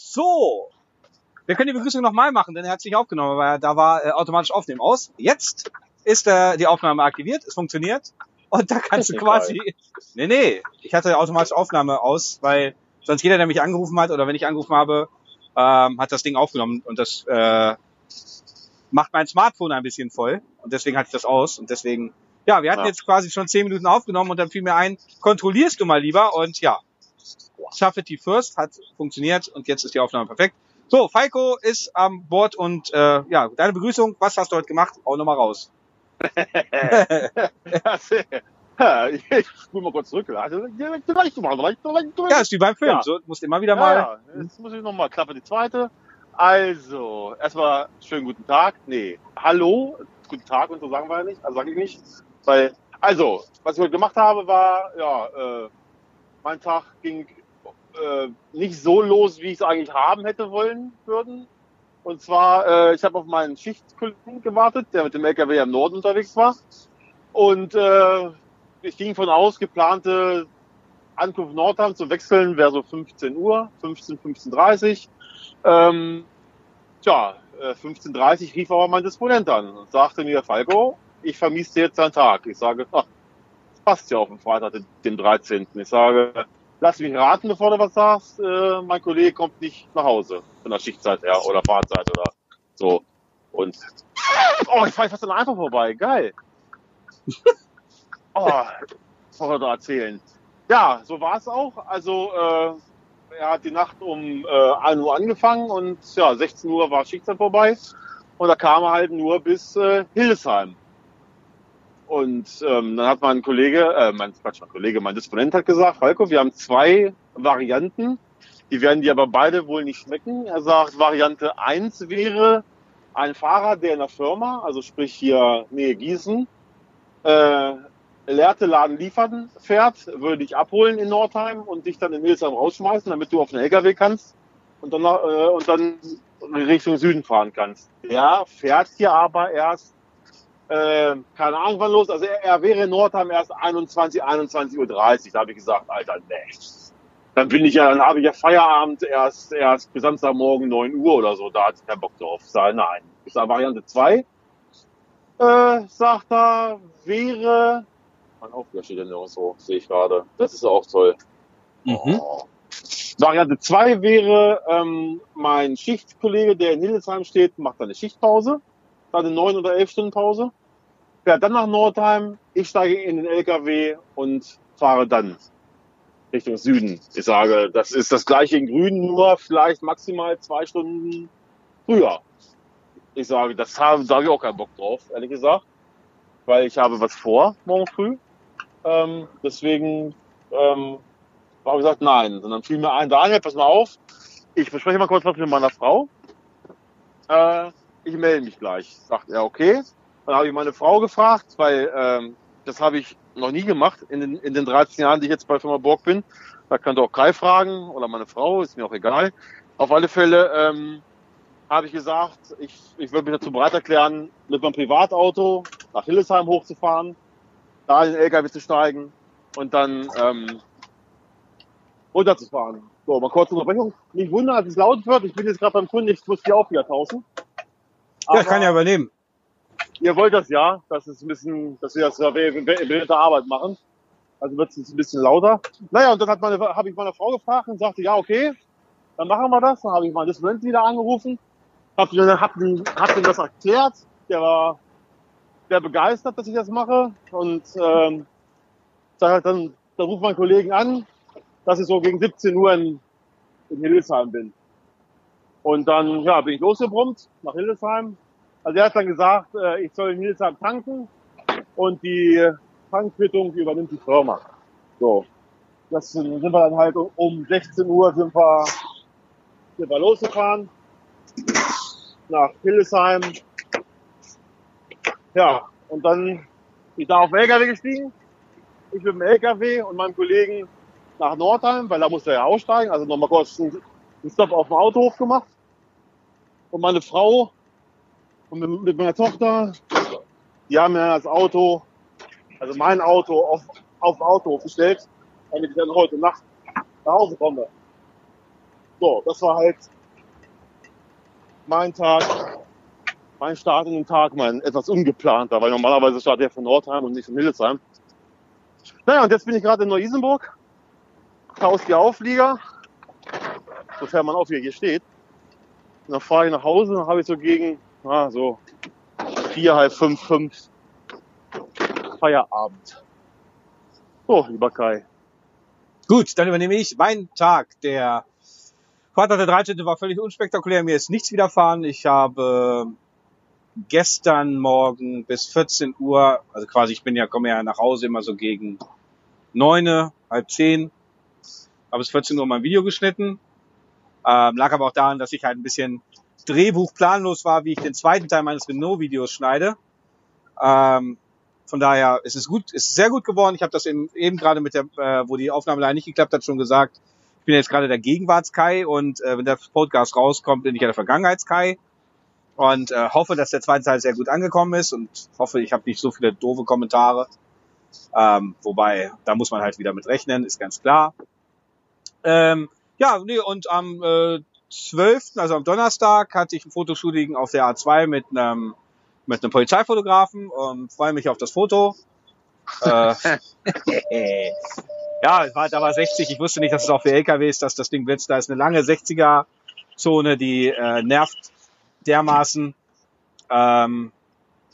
So. Wir können die Begrüßung nochmal machen, denn er hat sich aufgenommen, weil da war äh, automatisch Aufnehmen aus. Jetzt ist äh, die Aufnahme aktiviert, es funktioniert. Und da kannst du quasi. Nee, nee. Ich hatte automatisch Aufnahme aus, weil sonst jeder, der mich angerufen hat oder wenn ich angerufen habe, ähm, hat das Ding aufgenommen und das äh, macht mein Smartphone ein bisschen voll. Und deswegen hatte ich das aus. Und deswegen, ja, wir hatten Ja. jetzt quasi schon zehn Minuten aufgenommen und dann fiel mir ein, kontrollierst du mal lieber und ja. Shuffle First hat funktioniert und jetzt ist die Aufnahme perfekt. So, Falco ist am Bord und äh, ja, deine Begrüßung, was hast du heute gemacht? Hau nochmal raus. ja, ich spule mal kurz zurück. Also, Ja, ist wie beim Film, Ja. so musst immer wieder mal. Ja, ja. Jetzt muss ich nochmal Klappe die zweite. Also, erstmal schönen guten Tag. Nee, hallo, guten Tag und so sagen wir ja nicht. Also sage ich nicht. Weil, also, was ich heute gemacht habe, war, ja, äh, mein Tag ging äh, nicht so los, wie ich es eigentlich haben hätte wollen würden. Und zwar, äh, ich habe auf meinen Schichtkollegen gewartet, der mit dem LKW im Norden unterwegs war. Und äh, ich ging von aus, geplante Ankunft Nordheim zu wechseln wäre so 15 Uhr, 15, 15.30 ähm, Tja, äh, 15.30 rief aber mein Disponent an und sagte mir, Falco, ich vermisse jetzt deinen Tag. Ich sage, ach, passt ja auf den Freitag, den, den 13. Ich sage, lass mich raten, bevor du was sagst, äh, mein Kollege kommt nicht nach Hause von der Schichtzeit her oder Fahrzeit oder so. Und, oh, ich fahre fast an einfach vorbei, geil. Oh, was soll er da erzählen? Ja, so war es auch. Also äh, er hat die Nacht um äh, 1 Uhr angefangen und ja, 16 Uhr war Schichtzeit vorbei. Und da kam er halt nur bis äh, Hildesheim. Und ähm, dann hat mein Kollege, äh, mein Quatsch, mein Kollege, mein Disponent hat gesagt, Falco, wir haben zwei Varianten, die werden dir aber beide wohl nicht schmecken. Er sagt, Variante 1 wäre ein Fahrer, der in der Firma, also sprich hier Nähe Gießen, äh, leerte Laden liefern fährt, würde dich abholen in Nordheim und dich dann in Hildesheim rausschmeißen, damit du auf den LKW kannst und dann, äh, und dann Richtung Süden fahren kannst. Der fährt hier aber erst, äh, keine Ahnung wann los, also er, er wäre in Nordheim erst 21, 21.30 Uhr. Da habe ich gesagt, Alter, nee. Dann bin ich ja, dann habe ich ja Feierabend erst, erst bis Samstagmorgen 9 Uhr oder so, da hatte ich keinen Bock drauf. Sage, nein. Ich sage, Variante 2, äh, sagt er, wäre, mein Aufgabe steht ja so, sehe ich gerade. Das ist auch toll. Mhm. Oh. Variante 2 wäre, ähm, mein Schichtkollege, der in Hildesheim steht, macht eine Schichtpause, dann eine 9 oder 11 Stunden Pause, fährt dann nach Nordheim, ich steige in den LKW und fahre dann Richtung Süden. Ich sage, das ist das gleiche in Grün, nur vielleicht maximal zwei Stunden früher. Ich sage, das habe, da habe ich auch keinen Bock drauf, ehrlich gesagt, weil ich habe was vor morgen früh. Ähm, deswegen ähm, habe ich gesagt, nein. Und dann fiel mir ein, Daniel, pass mal auf, ich bespreche mal kurz was mit meiner Frau. Äh, ich melde mich gleich. Sagt er, okay. Dann habe ich meine Frau gefragt, weil ähm, das habe ich noch nie gemacht in den, in den 13 Jahren, die ich jetzt bei Firma Borg bin. Da könnte auch Kai fragen oder meine Frau, ist mir auch egal. Auf alle Fälle ähm, habe ich gesagt, ich, ich würde mich dazu bereit erklären, mit meinem Privatauto nach Hildesheim hochzufahren, da in den LKW zu steigen und dann ähm, runterzufahren. So, mal kurze Unterbrechung. Nicht wundern, als es laut wird. Ich bin jetzt gerade beim Kunden, ich muss die auch wieder tauschen. Ja, ich kann ja übernehmen. Ihr wollt das ja, das ist ein bisschen, dass wir das während der Arbeit machen. Also wird es ein bisschen lauter. Naja, und dann hat meine, habe ich meine Frau gefragt und sagte, ja, okay, dann machen wir das. Dann habe ich meinen Disponent wieder angerufen, hab ihm, hab, ihm- hab ihm das erklärt. Der war sehr begeistert, dass ich das mache. Und ähm, halt dann, dann ruft mein Kollegen an, dass ich so gegen 17 Uhr in, in Hildesheim bin. Und dann ja, bin ich losgebrummt nach Hildesheim. Also er hat dann gesagt, äh, ich soll in Hildesheim tanken und die Tankquittung übernimmt die Firma. So. Das sind wir dann halt um- um 16 Uhr sind wir, sind wir losgefahren nach Hildesheim. Ja, und dann bin ich da auf den LKW gestiegen. Ich mit dem LKW und meinem Kollegen nach Nordheim, weil da musste er ja aussteigen. Also nochmal kurz einen Stopp auf dem Autohof gemacht. Und meine Frau und mit, mit meiner Tochter, die haben mir das Auto, also mein Auto auf, auf Autohof gestellt, damit ich dann heute Nacht nach Hause komme. So, das war halt mein Tag, mein Start in den Tag, mein etwas ungeplanter, weil normalerweise startet er von Nordheim und nicht von Hildesheim. Naja, und jetzt bin ich gerade in Neu-Isenburg, aus die Auflieger, sofern man Auflieger hier steht. Und dann fahre ich nach Hause und habe ich so gegen, ah, so vier, halb fünf, fünf Feierabend. So, lieber Kai. Gut, dann übernehme ich meinen Tag. Der Freitag der 13. war völlig unspektakulär. Mir ist nichts widerfahren. Ich habe gestern Morgen bis 14 Uhr, also quasi ich bin ja, komme ja nach Hause immer so gegen neune, halb zehn, habe bis 14 Uhr mein Video geschnitten. Ähm, lag aber auch daran, dass ich halt ein bisschen Drehbuch planlos war, wie ich den zweiten Teil meines Renault-Videos schneide. Ähm, von daher ist es gut, ist sehr gut geworden. Ich habe das eben, eben gerade mit der, äh, wo die Aufnahme leider nicht geklappt hat, schon gesagt. Ich bin jetzt gerade der Gegenwarts-Kai und äh, wenn der Podcast rauskommt, bin ich ja der Vergangenheits-Kai und äh, hoffe, dass der zweite Teil sehr gut angekommen ist und hoffe, ich habe nicht so viele doofe Kommentare. Ähm, wobei, da muss man halt wieder mit rechnen, ist ganz klar. Ähm, ja, nee, und am äh, 12., also am Donnerstag, hatte ich ein Fotoshooting auf der A2 mit einem mit einem Polizeifotografen. Ähm, freue mich auf das Foto. äh, ja, war, da war 60. Ich wusste nicht, dass es auch für LKWs, dass das Ding blitzt. Da ist eine lange 60er-Zone, die äh, nervt dermaßen, ähm,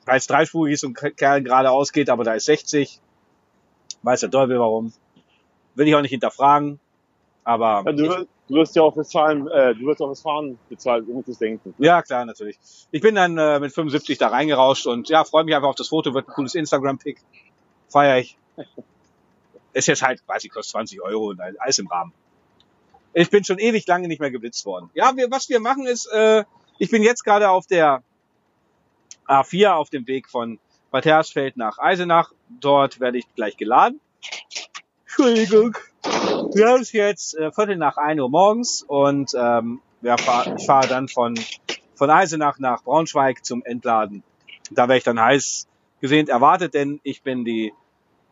weil es dreispurig ist und Kerl geradeaus geht, aber da ist 60. Weiß der Teufel warum. Will ich auch nicht hinterfragen. Aber ja, du, du wirst ja auch fürs Fahren, äh, du wirst auch fürs Fahren bezahlt, du musst es denken. Ja, klar, natürlich. Ich bin dann äh, mit 75 da reingerauscht und ja, freue mich einfach auf das Foto, wird ein cooles Instagram-Pick. Feier ich. Ist jetzt halt, weiß ich, kostet 20 Euro und alles im Rahmen. Ich bin schon ewig lange nicht mehr geblitzt worden. Ja, wir, was wir machen ist, äh, ich bin jetzt gerade auf der A4 auf dem Weg von Bad Hersfeld nach Eisenach. Dort werde ich gleich geladen. Entschuldigung. Wir haben es jetzt äh, Viertel nach 1 Uhr morgens und ähm, ja, fahr, ich fahre dann von, von Eisenach nach Braunschweig zum Entladen. Da werde ich dann heiß gesehnt erwartet, denn ich bin die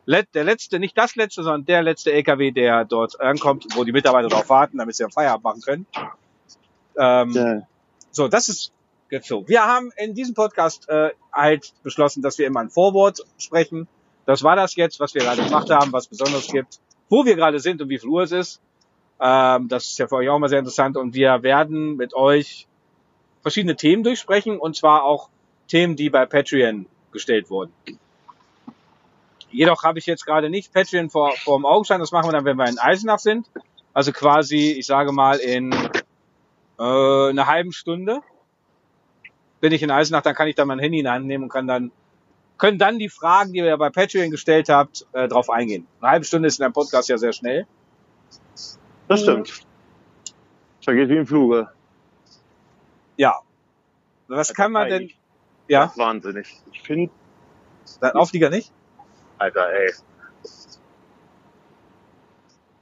der letzte, nicht das letzte, sondern der letzte LKW, der dort ankommt, wo die Mitarbeiter darauf warten, damit sie am Feierabend machen können. Ähm, ja. So, das ist jetzt so. Wir haben in diesem Podcast äh, halt beschlossen, dass wir immer ein Vorwort sprechen. Das war das jetzt, was wir gerade gemacht haben, was besonders gibt wo wir gerade sind und wie viel Uhr es ist. Ähm, das ist ja für euch auch mal sehr interessant. Und wir werden mit euch verschiedene Themen durchsprechen und zwar auch Themen, die bei Patreon gestellt wurden. Jedoch habe ich jetzt gerade nicht Patreon vor, vor dem Augenschein. Das machen wir dann, wenn wir in Eisenach sind. Also quasi, ich sage mal, in äh, einer halben Stunde bin ich in Eisenach, dann kann ich da mein Handy in die Hand nehmen und kann dann können dann die Fragen, die ihr bei Patreon gestellt habt, äh, drauf eingehen. Eine halbe Stunde ist in einem Podcast ja sehr schnell. Das stimmt. Vergeht wie im Fluge. Ja. Was also kann man denn? Ja. Wahnsinnig. Ich finde. Auflieger nicht? Alter, ey.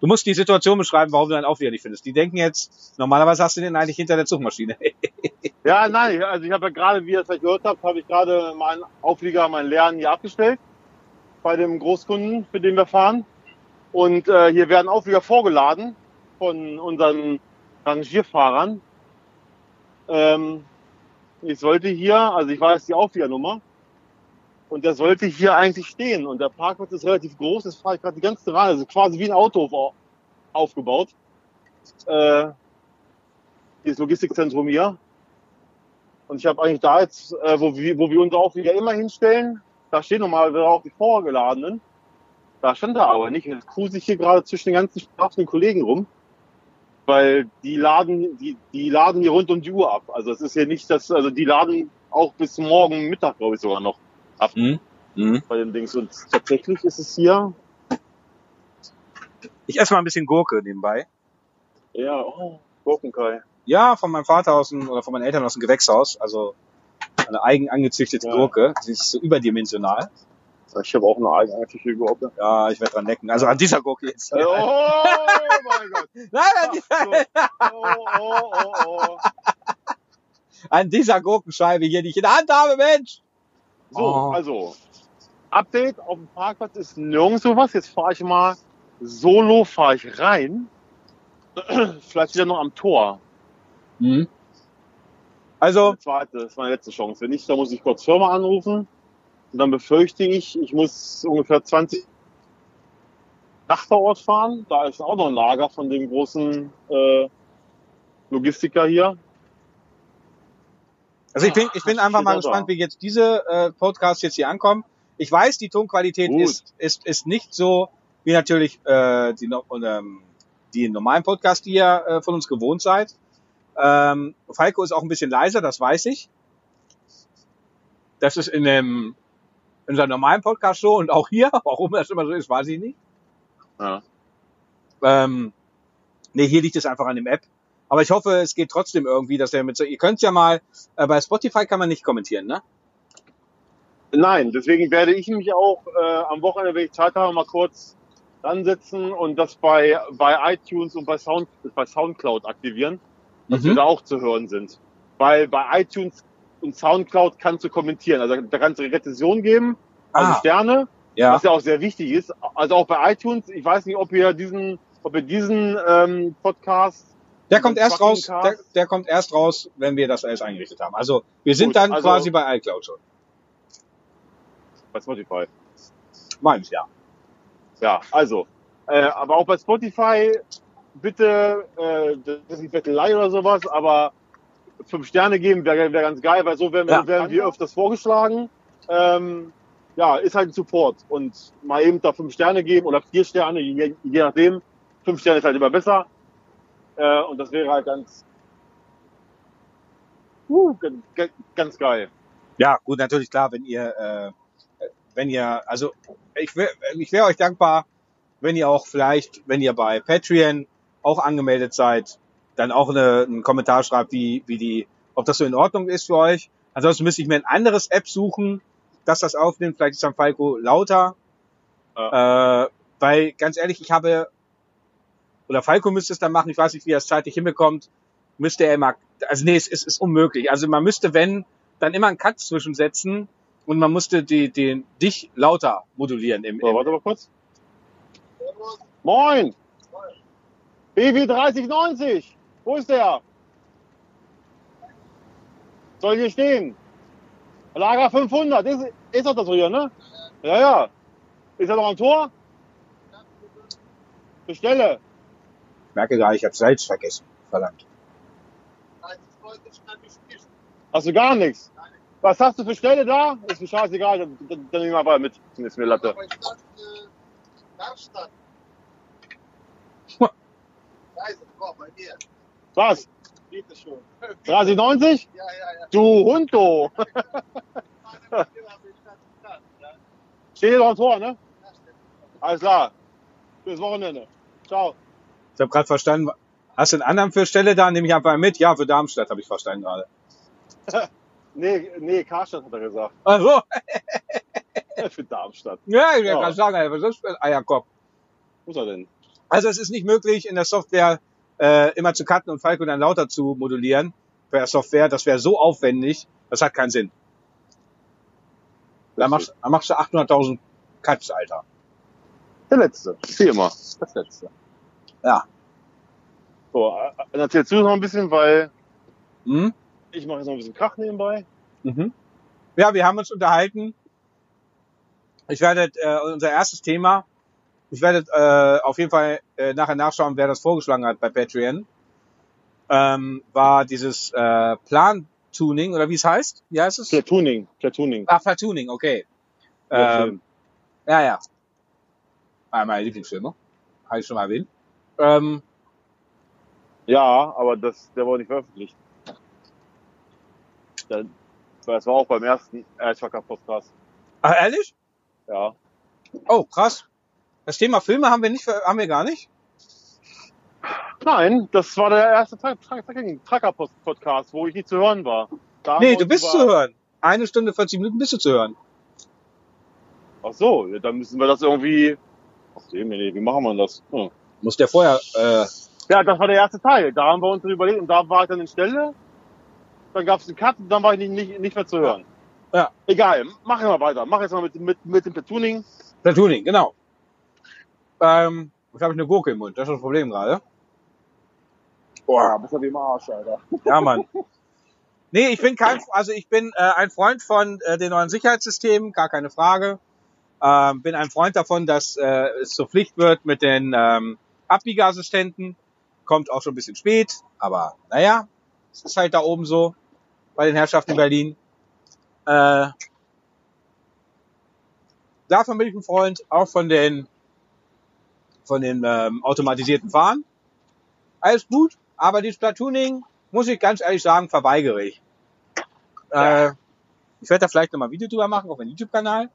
Du musst die Situation beschreiben, warum du deinen Auflieger nicht findest. Die denken jetzt, normalerweise hast du den eigentlich hinter der Zugmaschine. ja, nein, also ich habe ja gerade, wie ihr es vielleicht gehört habt, habe ich gerade meinen Auflieger, meinen Lernen hier abgestellt bei dem Großkunden, für den wir fahren. Und äh, hier werden Auflieger vorgeladen von unseren Rangierfahrern. Ähm, ich sollte hier, also ich weiß die Aufliegernummer, und der sollte hier eigentlich stehen. Und der Parkplatz ist relativ groß, das fahre ich gerade die ganze Reihe, also quasi wie ein Auto aufgebaut. Äh, dieses Logistikzentrum hier. Und ich habe eigentlich da jetzt, äh, wo, wir, wo wir uns auch wieder immer hinstellen, da stehen normalerweise auch die vorgeladenen. Da stand er aber nicht. Jetzt cruise ich hier gerade zwischen den ganzen strafenden Kollegen rum. Weil die laden, die, die laden hier rund um die Uhr ab. Also es ist hier nicht das, also die laden auch bis morgen Mittag, glaube ich, sogar noch ab mhm. Mhm. bei den Dings. Und tatsächlich ist es hier. Ich esse mal ein bisschen Gurke nebenbei. Ja, oh, Gurkenkai. Ja, von meinem Vater aus dem, oder von meinen Eltern aus dem Gewächshaus. Also eine eigen angezüchtete ja. Gurke. Sie ist so überdimensional. Ich habe auch eine eigen angezüchtete Gurke. Ja, ich werde dran necken. Also an dieser Gurke jetzt. Oh mein Gott. Nein, an dieser, oh, oh, oh, oh. an dieser Gurkenscheibe hier, die ich in der Hand habe, Mensch. So, oh. also, Update auf dem Parkplatz ist nirgendwo was. Jetzt fahre ich mal solo, fahre ich rein. Vielleicht wieder noch am Tor. Mhm. Also, Die zweite, das ist meine letzte Chance. Wenn nicht, dann muss ich kurz Firma anrufen. Und dann befürchte ich, ich muss ungefähr 20 nach vor Ort fahren. Da ist auch noch ein Lager von dem großen äh, Logistiker hier. Also ich bin, ich bin einfach mal gespannt, wie jetzt diese äh, Podcasts jetzt hier ankommen. Ich weiß, die Tonqualität Gut. ist, ist, ist nicht so wie natürlich äh, die, ähm, die normalen Podcasts, die ihr äh, von uns gewohnt seid. Ähm, Falco ist auch ein bisschen leiser, das weiß ich. Das ist in dem in seinem normalen Podcast so und auch hier, warum das immer so ist, weiß ich nicht. Ja. Ähm, nee, hier liegt es einfach an dem App. Aber ich hoffe, es geht trotzdem irgendwie, dass er mit so, ihr könnt ja mal, äh, bei Spotify kann man nicht kommentieren, ne? Nein, deswegen werde ich mich auch äh, am Wochenende, wenn ich Zeit habe, mal kurz ansetzen und das bei, bei iTunes und bei, Sound, bei Soundcloud aktivieren, dass wir Mhm. da auch zu hören sind. Weil bei iTunes und Soundcloud kannst du kommentieren. Also da kannst du Rezension geben, also Ah, Sterne, ja. was ja auch sehr wichtig ist. Also auch bei iTunes, ich weiß nicht, ob ihr diesen, ob ihr diesen ähm, Podcast Der kommt erst raus, der, der kommt erst raus, wenn wir das alles eingerichtet haben. Also, wir sind Gut, dann also- quasi bei iCloud schon. bei Spotify. Meins, ja. Ja, also, äh, aber auch bei Spotify bitte, äh, das ist nicht Bettelei oder sowas, aber fünf Sterne geben wäre wär ganz geil, weil so werden, wir Ja. werden wir öfters vorgeschlagen. Ähm, ja, ist halt ein Support und mal eben da fünf Sterne geben oder vier Sterne, je, je nachdem. Fünf Sterne ist halt immer besser. Äh, und das wäre halt ganz, uh, ganz, geil. Ja, gut, natürlich klar, wenn ihr, äh, wenn ihr, also ich wäre ich wär euch dankbar, wenn ihr auch vielleicht, wenn ihr bei Patreon auch angemeldet seid, dann auch eine, einen Kommentar schreibt, wie, wie die, ob das so in Ordnung ist für euch. Ansonsten müsste ich mir ein anderes App suchen, das das aufnimmt. Vielleicht ist dann Falco lauter. Äh, weil ganz ehrlich, ich habe, oder Falco müsste es dann machen, ich weiß nicht, wie er es zeitlich hinbekommt, müsste er immer, also nee, es ist, ist unmöglich. Also man müsste, wenn, dann immer einen Cut zwischensetzen und man musste die, den, dich lauter modulieren im, So, im warte mal kurz. Moin! BW 3090! Wo ist der? Soll hier stehen? Lager 500, ist, ist doch das hier, ne? Ja, ja. Ist er noch am Tor? Bestelle. Ich merke gerade, ich habe Salz vergessen, verdammt. Hast du gar nichts? Was hast du für Stelle da? Ist mir scheißegal, dann, dann, dann nehmen wir mal mit. Ist mir Latte. Aber ich dachte, Darmstadt. Huh. Scheiße, komm, bei dir. Was? Bitte schon. 3090? Ja, ja, ja. Du Hundo! Steht hier noch am Tor, ne? Alles klar. Bis Wochenende. Ciao. Ich habe gerade verstanden, hast du einen anderen für Stelle da? Nehme ich einfach mit. Ja, für Darmstadt habe ich verstanden gerade. Nee, nee, Karstadt hat er gesagt. Ach so. Für Darmstadt. Ja, ich Ja. kann sagen, was ist das für ein Eierkopf? Wo ist er denn? Also es ist nicht möglich, in der Software äh, immer zu cutten und Falco dann lauter zu modulieren per Software. Das wäre so aufwendig, das hat keinen Sinn. Da machst, da machst du 800.000 Cuts, Alter. Der letzte. Wie immer. Das letzte. Ja. So, äh, dann erzählst du noch ein bisschen, weil Hm? ich mache jetzt noch ein bisschen Krach nebenbei. Mhm. Ja, wir haben uns unterhalten. Ich werde äh, unser erstes Thema. Ich werde äh, auf jeden Fall äh, nachher nachschauen, wer das vorgeschlagen hat bei Patreon. Ähm, war dieses äh, Plan-Tuning oder wie es heißt? Wie heißt es? Platooning. Platooning. Ah, Platooning, okay. Ähm, ja, ja. Ah, meine Lieblingsfilme. Habe ich schon mal erwähnt. Ähm, Ja, aber das, der wurde nicht veröffentlicht. Der, das war auch beim ersten Erzwacker-Podcast. ach, ehrlich? Ja. Oh, krass. Das Thema Filme haben wir nicht, haben wir gar nicht. Nein, das war der erste Tracker-Podcast, wo ich nicht zu hören war. Da Nee, du bist zu hören. Eine Stunde 40 Minuten bist du zu hören. Ach so, ja, dann müssen wir das irgendwie. Ach, nee, nee, wie machen wir das? Hm. Muss der vorher, äh, Ja, das war der erste Teil. Da haben wir uns überlegt und da war ich dann in Stelle. Dann gab es einen Cut und dann war ich nicht, nicht, nicht mehr zu hören. Ja. Egal, machen wir weiter. Mach jetzt mal mit, mit, mit dem Platooning. Platooning, genau. Ähm, jetzt habe ich eine Gurke im Mund. Das ist das Problem gerade. Boah, bist du wie im Arsch, Alter. Ja, Mann. Nee, ich bin kein, also ich bin äh, ein Freund von äh, den neuen Sicherheitssystemen, gar keine Frage. Ähm, bin ein Freund davon, dass äh, es zur Pflicht wird mit den ähm, Abbiegeassistenten. Kommt auch schon ein bisschen spät, aber naja, es ist halt da oben so bei den Herrschaften in Berlin. Äh, davon bin ich ein Freund, auch von den von den ähm, automatisierten Fahren. Alles gut, aber dieses Platooning, muss ich ganz ehrlich sagen, verweigere ich. Äh, ich werde da vielleicht nochmal ein Video drüber machen auf meinem YouTube-Kanal.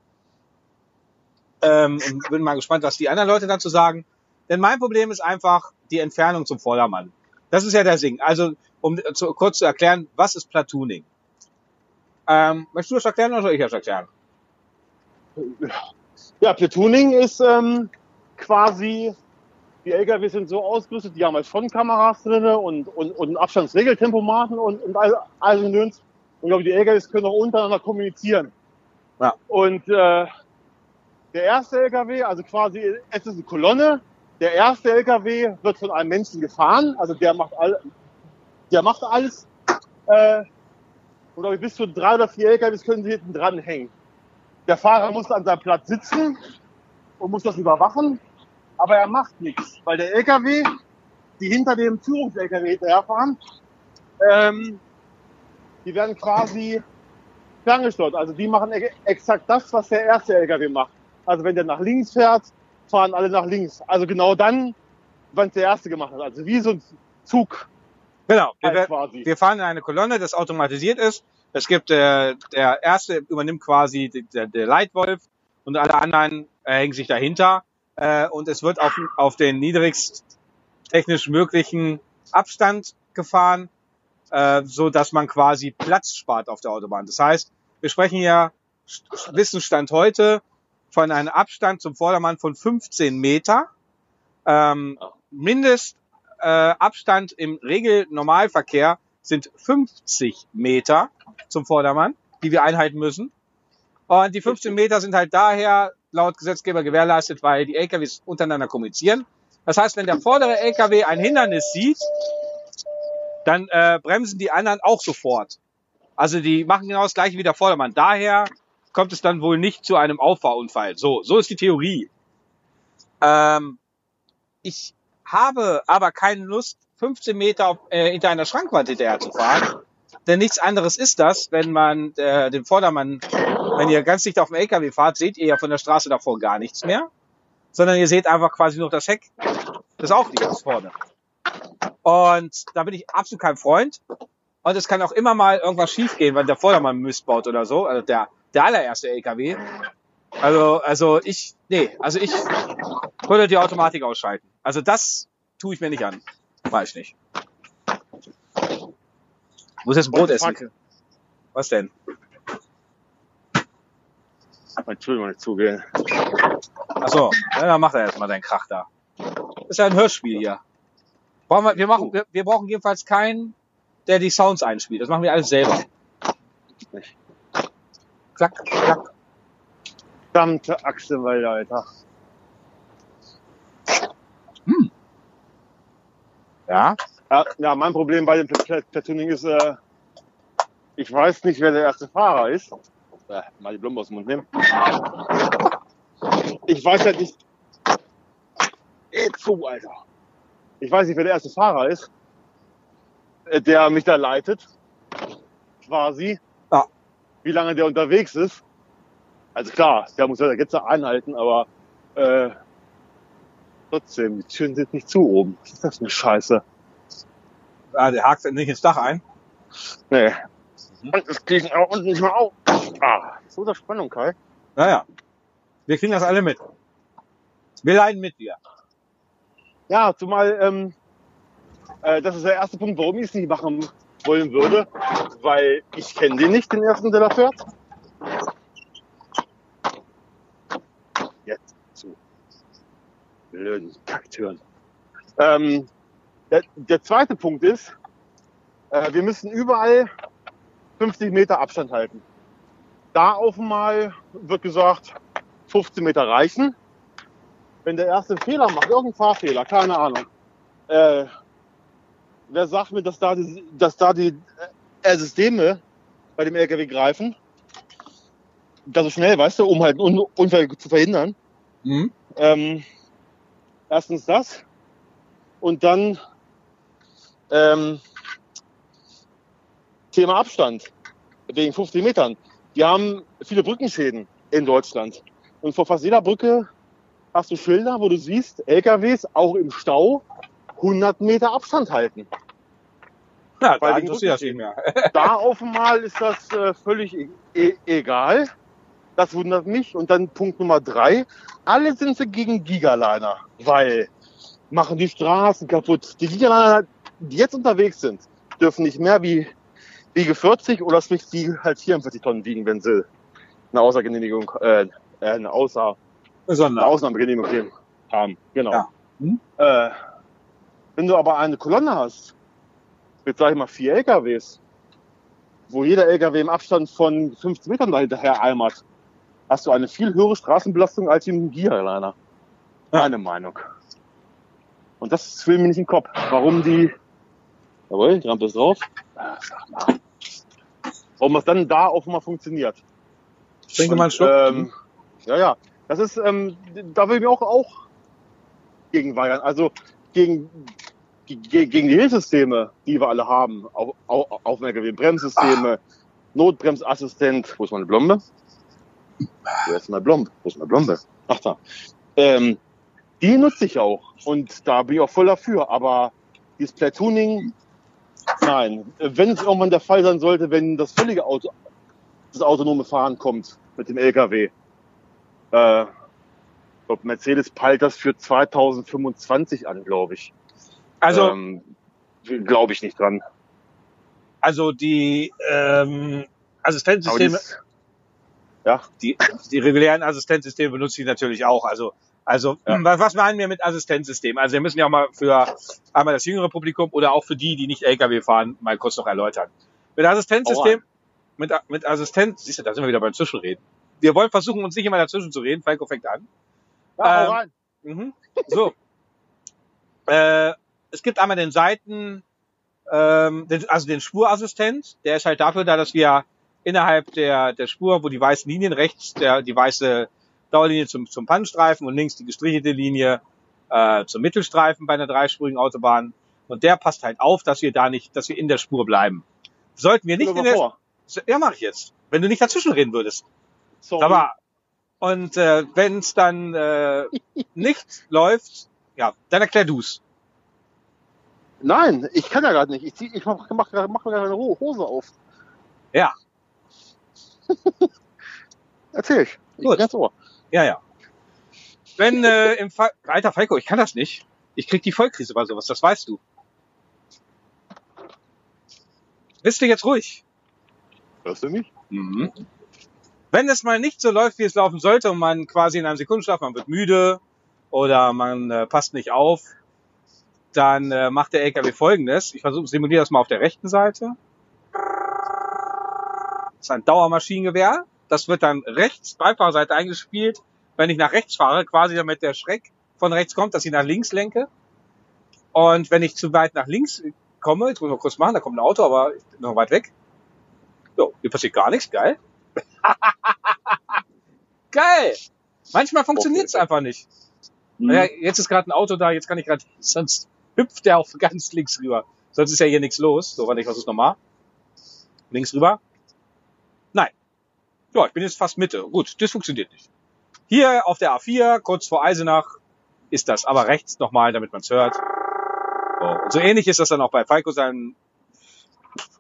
Ähm, und bin mal gespannt, was die anderen Leute dazu sagen. Denn mein Problem ist einfach die Entfernung zum Vordermann. Das ist ja der Sinn. Also, um zu, kurz zu erklären, was ist Platooning? Ähm, möchtest du das erklären oder soll ich das erklären? Ja, Platooning ist ähm, quasi, die LKW sind so ausgerüstet, die haben halt Frontkameras drinne und, und, und Abstandsregeltempomaten und, und all, all so ein Döns. Und ich glaube, die LKWs können auch untereinander kommunizieren. Ja. Und äh, der erste LKW, also quasi, es ist eine Kolonne. Der erste LKW wird von einem Menschen gefahren, also der macht all, der macht alles. Äh, und glaube ich, bis zu drei oder vier LKWs können sie hinten dran hängen. Der Fahrer muss an seinem Platz sitzen und muss das überwachen, aber er macht nichts, weil der LKW, die hinter dem Führungs-LKW hinterherfahren, ähm, die werden quasi ferngesteuert. Also die machen e- exakt das, was der erste LKW macht. Also wenn der nach links fährt, fahren alle nach links. Also genau dann, wenn es der erste gemacht hat. Also wie so ein Zug Genau. Wir, halt quasi. wir fahren in eine Kolonne, das automatisiert ist. Es gibt äh, der erste übernimmt quasi der, der Leitwolf und alle anderen äh, hängen sich dahinter äh, und es wird auf, auf den niedrigst technisch möglichen Abstand gefahren, äh, so dass man quasi Platz spart auf der Autobahn. Das heißt, wir sprechen ja St- Wissensstand heute von einem Abstand zum Vordermann von 15 Meter. Ähm, Mindest äh, im Regelnormalverkehr sind 50 Meter zum Vordermann, die wir einhalten müssen. Und die 15 Meter sind halt daher laut Gesetzgeber gewährleistet, weil die LKWs untereinander kommunizieren. Das heißt, wenn der vordere LKW ein Hindernis sieht, dann äh, bremsen die anderen auch sofort. Also die machen genau das gleiche wie der Vordermann. Daher kommt es dann wohl nicht zu einem Auffahrunfall. So, so ist die Theorie. Ähm, ich habe aber keine Lust, 15 Meter auf, äh, hinter einer Schrankwand hinterher zu fahren. Denn nichts anderes ist das, wenn man äh, den Vordermann, wenn ihr ganz dicht auf dem LKW fahrt, seht ihr ja von der Straße davor gar nichts mehr, sondern ihr seht einfach quasi nur das Heck des Aufliegers vorne. Und da bin ich absolut kein Freund. Und es kann auch immer mal irgendwas schiefgehen, wenn der Vordermann Mist baut oder so, also der, der allererste LKW. Also, also ich, nee, also ich würde die Automatik ausschalten. Also das tue ich mir nicht an. Mach ich nicht. Ich muss jetzt ein Brot essen. Fuck. Was denn? Entschuldigung, nicht zugehen. Ach so, ja, dann mach er erstmal deinen Krach da. Das ist ja ein Hörspiel hier. Brauchen wir, wir, machen, wir, wir brauchen jedenfalls keinen, der die Sounds einspielt. Das machen wir alles selber. Nicht. Klack, klack. Verdammte Axt, weil Alter. Ja, Ja, ja, mein Problem bei dem Pla- Pla- Platooning ist, äh, ich weiß nicht, wer der erste Fahrer ist. Äh, mal die Blumen aus dem Mund nehmen. Ich weiß halt nicht. Ey, zu, Alter. Ich weiß nicht, wer der erste Fahrer ist, äh, der mich da leitet. Quasi. Wie lange der unterwegs ist. Also klar, der muss ja jetzt anhalten, aber äh, trotzdem, die Türen sind nicht zu oben. Was ist das für eine Scheiße? ah, der hakt nicht ins Dach ein. Nee. Mhm. Und das kriegen auch unten nicht mal auf. Ah, so der Spannung, Kai. Naja, wir kriegen das alle mit. Wir leiden mit dir. Ja, zumal, ähm, äh, das ist der erste Punkt, warum ich es nicht machen wollen würde, weil ich kenne den nicht, den ersten, der da fährt. Jetzt zu. Blöden Kacktüren. Ähm, der, der zweite Punkt ist, äh, wir müssen überall 50 Meter Abstand halten. Da auf einmal wird gesagt, 15 Meter reichen. Wenn der erste Fehler macht, irgendein Fahrfehler, keine Ahnung, äh, wer sagt mir, dass da die, dass da die äh, Systeme bei dem LKW greifen? Da so schnell, weißt du, um halt einen Un Unfall zu verhindern. Mhm. Ähm, erstens das. Und dann ähm, Thema Abstand. Wegen 50 Metern. Die haben viele Brückenschäden in Deutschland. Und vor fast jeder Brücke hast du Schilder, wo du siehst, LKWs auch im Stau 100 Meter Abstand halten. Ja, Weil da interessiert das nicht mehr. Da auf einmal ist das äh, völlig e e egal. Das wundert mich. Und dann Punkt Nummer drei. Alle sind sie gegen Gigaliner, weil machen die Straßen kaputt. Die Gigaliner, die jetzt unterwegs sind, dürfen nicht mehr wie wiege 40 oder sprich die halt 44 Tonnen wiegen, wenn sie eine Außergenehmigung, äh, äh, eine, Außer, eine Besonders. Ausnahmegenehmigung geben- haben. Genau. Ja. Hm? Äh, wenn du aber eine Kolonne hast, mit sag ich mal vier LKWs, wo jeder LKW im Abstand von 15 Metern dahinter eimert, hast du eine viel höhere Straßenbelastung als im Gigaliner. Ja. Meine Meinung. Und das will mir nicht im Kopf. Warum die, jawohl, die Rampe ist drauf. Sag mal. Warum das dann da auch mal funktioniert. Ich trinke mal einen Schluck. Ähm, ja, ja. Das ist, ähm, da will ich mir auch, auch gegen weigern. Also gegen, ge- gegen die Hilfssysteme, die wir alle haben, auf, auf, auf dem LKW, Bremssysteme, Notbremsassistent, wo ist meine Blombe? Wo ist meine Blombe? Wo ist meine Blombe? Ach da. Ähm, die nutze ich auch und da bin ich auch voll dafür, aber dieses Platooning, nein. Wenn es irgendwann der Fall sein sollte, wenn das völlige Auto, das autonome Fahren kommt mit dem LKW, äh, glaub, Mercedes peilt das für 2025 an, glaube ich. Also, ähm, glaube ich nicht dran. also die ähm, Assistenzsysteme, dies, ja, die, die regulären Assistenzsysteme benutze ich natürlich auch. Also, also Ja. was, was meinen wir mit Assistenzsystem? Also wir müssen ja auch mal für einmal das jüngere Publikum oder auch für die, die nicht LKW fahren, mal kurz noch erläutern. Mit Assistenzsystem, mit, mit Assistent, siehst du, da sind wir wieder beim Zwischenreden. Wir wollen versuchen, uns nicht immer dazwischen zu reden. Falco fängt an. ja Ähm, rein. Mhm. So. äh, es gibt einmal den Seiten, ähm, den, also den Spurassistent, der ist halt dafür da, dass wir innerhalb der, der Spur, wo die weißen Linien rechts, der, die weiße Dauerlinie zum, zum Pannenstreifen und links die gestrichelte Linie äh, zum Mittelstreifen bei einer dreispurigen Autobahn. Und der passt halt auf, dass wir da nicht, dass wir in der Spur bleiben. Sollten wir nicht in der, vor. ja, mache ich jetzt. Wenn du nicht dazwischen reden würdest. Sorry. Aber und äh, wenn es dann äh, nicht läuft, ja, dann erklär du's. Nein, ich kann ja gerade nicht. Ich, zieh, ich mach, mach, mach, mir gerade eine Ho- Hose auf. Ja. Erzähl ich. Ich Gut. bin ganz ohr. Ja, ja. Wenn äh, im Fall, alter Falco, ich kann das nicht. Ich krieg die Vollkrise bei sowas, das weißt du. Bist du jetzt ruhig? Hörst du mich? Mhm. Wenn es mal nicht so läuft, wie es laufen sollte und man quasi in einem Sekundenschlaf, man wird müde oder man äh, passt nicht auf, dann äh, macht der LKW folgendes. Ich versuche, simuliere das mal auf der rechten Seite. Das ist ein Dauermaschinengewehr. Das wird dann rechts, Beifahrerseite eingespielt. Wenn ich nach rechts fahre, quasi damit der Schreck von rechts kommt, dass ich nach links lenke. Und wenn ich zu weit nach links komme, jetzt muss ich mal kurz machen, da kommt ein Auto, aber ich noch weit weg. So, hier passiert gar nichts, geil. geil! Manchmal funktioniert's Okay. einfach nicht. Mhm. Naja, jetzt ist gerade ein Auto da, jetzt kann ich gerade, sonst hüpft der auch ganz links rüber. Sonst ist ja hier nichts los. So, warte, ich versuch's nochmal. Links rüber. Nein. Ja, ich bin jetzt fast Mitte. Gut, das funktioniert nicht. Hier auf der A4, kurz vor Eisenach, ist das. Aber rechts nochmal, damit man's hört. So, und so ähnlich ist das dann auch bei Falco seinem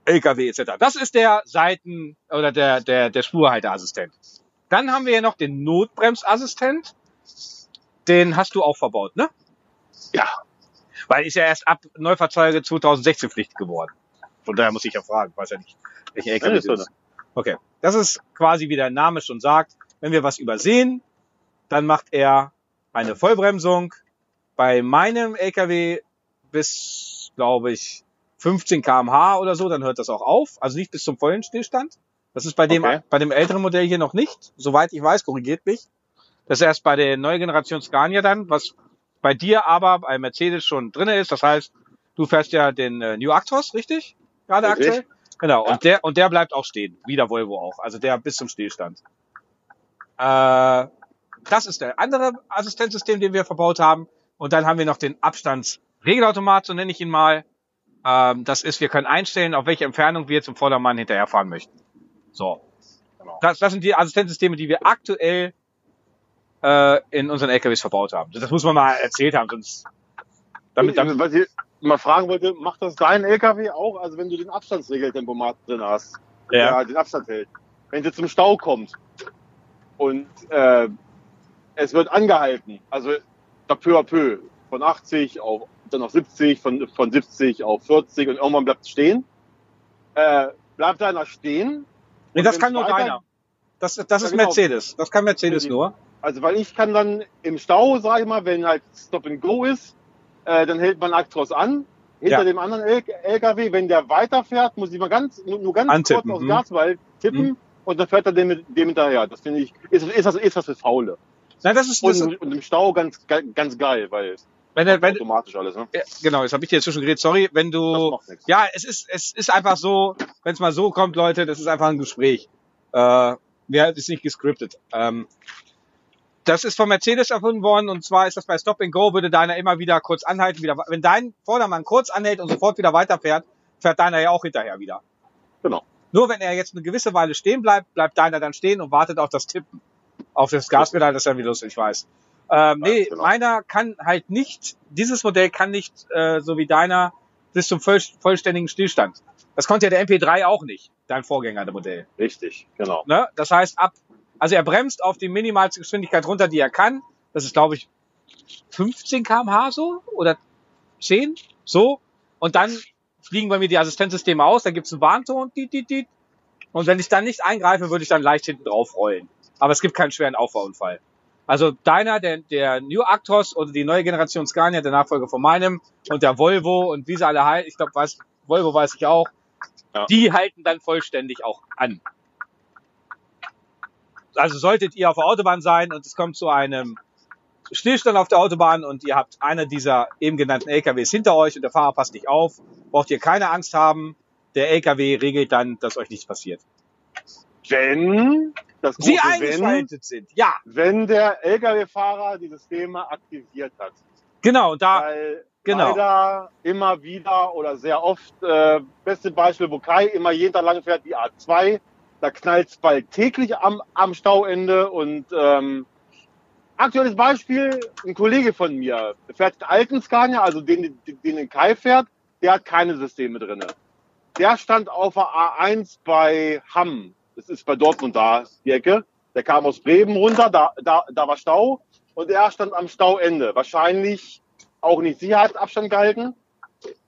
LKW etc. Das ist der Seiten- oder der, der, der Spurhalteassistent. Dann haben wir ja noch den Notbremsassistent. Den hast du auch verbaut, ne? Ja. Weil ist ja erst ab Neufahrzeuge 2016 Pflicht geworden. Von daher muss ich ja fragen, weiß ja nicht, welche LKW Ja, das ist ist. Okay. Das ist quasi, wie der Name schon sagt, wenn wir was übersehen, dann macht er eine Vollbremsung. Bei meinem LKW bis, glaube ich, 15 kmh oder so, dann hört das auch auf. Also nicht bis zum vollen Stillstand. Das ist bei dem, Okay. bei dem älteren Modell hier noch nicht. Soweit ich weiß, korrigiert mich. Das ist erst bei der neuen Generation Scania dann, was bei dir aber bei Mercedes schon drinne ist. Das heißt, Du fährst ja den äh, New Actros, richtig? Gerade Richtig. aktuell? Genau, Ja. und der und der bleibt auch stehen, wie der Volvo auch. Also der bis zum Stillstand. Äh, das ist der andere Assistenzsystem, den wir verbaut haben. Und dann haben wir noch den Abstandsregelautomat, so nenne ich ihn mal. Ähm, das ist, wir können einstellen, auf welche Entfernung wir zum Vordermann hinterherfahren möchten. So. Genau. Das, das sind die Assistenzsysteme, die wir aktuell äh, in unseren LKWs verbaut haben. Das muss man mal erzählt haben, sonst damit, damit was ich mal fragen wollte, macht das dein LKW auch? Also wenn du den Abstandsregeltempomat drin hast, Ja. der den Abstand hält. Wenn sie zum Stau kommt und äh, es wird angehalten, also da peu à peu, von 80 auf dann auf 70, von, von 70 auf 40 und irgendwann bleibt es stehen. Äh, bleibt einer stehen. Nee, das kann nur deiner. Das, das ist genau. Mercedes. Das kann Mercedes nur. Also weil ich kann dann im Stau, sage ich mal, wenn halt Stop and Go ist, äh, dann hält man Actros an. Hinter Ja. dem anderen L LKW, wenn der weiterfährt, muss ich mal ganz, nur, nur ganz Antippen, kurz aufs mhm. Gasball tippen Mhm. und dann fährt er dem, dem hinterher. Das finde ich, ist, ist, das, ist das für Faule. Nein, das ist, das ist Und, und im Stau ganz, ganz geil, weil wenn, wenn, automatisch alles, ne? genau, jetzt habe ich dir dazwischen geredet, sorry, wenn Das du, ja, es ist, es ist einfach so, wenn es mal so kommt, Leute, das ist einfach ein Gespräch. Äh, ja, ist nicht gescriptet. Ähm, das ist von Mercedes erfunden worden und zwar ist das bei Stop and Go, würde deiner immer wieder kurz anhalten, wieder, wenn dein Vordermann kurz anhält und sofort wieder weiterfährt, fährt deiner ja auch hinterher wieder. Genau. Nur wenn er jetzt eine gewisse Weile stehen bleibt, bleibt deiner dann stehen und wartet auf das Tippen. Auf das Gaspedal, das ist ja wie lustig, ich weiß. Ähm, nee, genau. meiner kann halt nicht, dieses Modell kann nicht, äh, so wie deiner, bis zum voll, vollständigen Stillstand. Das konnte ja der MP3 auch nicht, dein Vorgänger, der Modell. Richtig, genau. Ne? Das heißt, ab, also er bremst auf die minimalste Geschwindigkeit runter, die er kann. Das ist, glaube ich, 15 kmh so oder 10 so. Und dann fliegen bei mir die Assistenzsysteme aus, da gibt's einen Warnton, dit, dit, dit. und wenn ich dann nicht eingreife, würde ich dann leicht hinten drauf rollen. Aber es gibt keinen schweren Auffahrunfall. Also deiner, der, der New Actros oder die neue Generation Scania, der Nachfolger von meinem und der Volvo und wie sie alle heißen, ich glaube, weiß, Volvo weiß ich auch, Ja. die halten dann vollständig auch an. Also solltet ihr auf der Autobahn sein und es kommt zu einem Stillstand auf der Autobahn und ihr habt einer dieser eben genannten LKWs hinter euch und der Fahrer passt nicht auf, braucht ihr keine Angst haben. Der LKW regelt dann, dass euch nichts passiert. Wenn, das große Sie Wenn, eingeschaltet sind. Ja, wenn der LKW-Fahrer die Systeme aktiviert hat. genau. Und da, Weil genau. leider immer wieder oder sehr oft, äh, beste Beispiel, wo Kai immer jeden Tag lang fährt, die A2, da knallt's bald täglich am, am Stauende und ähm, aktuelles Beispiel, ein Kollege von mir fährt den alten Scania, also den, den, den Kai fährt, der hat keine Systeme drinne. Der stand auf der A1 bei Hamm, das ist bei Dortmund da, die Ecke. Der kam aus Bremen runter, da, da, da war Stau und er stand am Stauende. Wahrscheinlich auch nicht Sicherheitsabstand gehalten.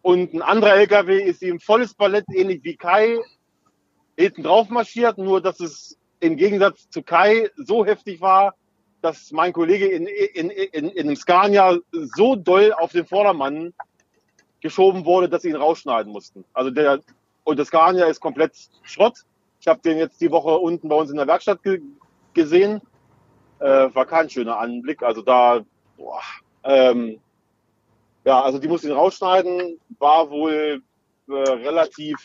Und ein anderer LKW ist ihm volles Ballett, ähnlich wie Kai, hinten drauf marschiert, nur dass es im Gegensatz zu Kai so heftig war, dass mein Kollege in, in, in, in einem Scania so doll auf den Vordermann geschoben wurde, dass sie ihn rausschneiden mussten. Also der, und der Scania ist komplett Schrott. Ich habe den jetzt die Woche unten bei uns in der Werkstatt ge gesehen. Äh, war kein schöner Anblick. Also da, boah, ähm, ja, also die musste ihn rausschneiden, war wohl äh, relativ,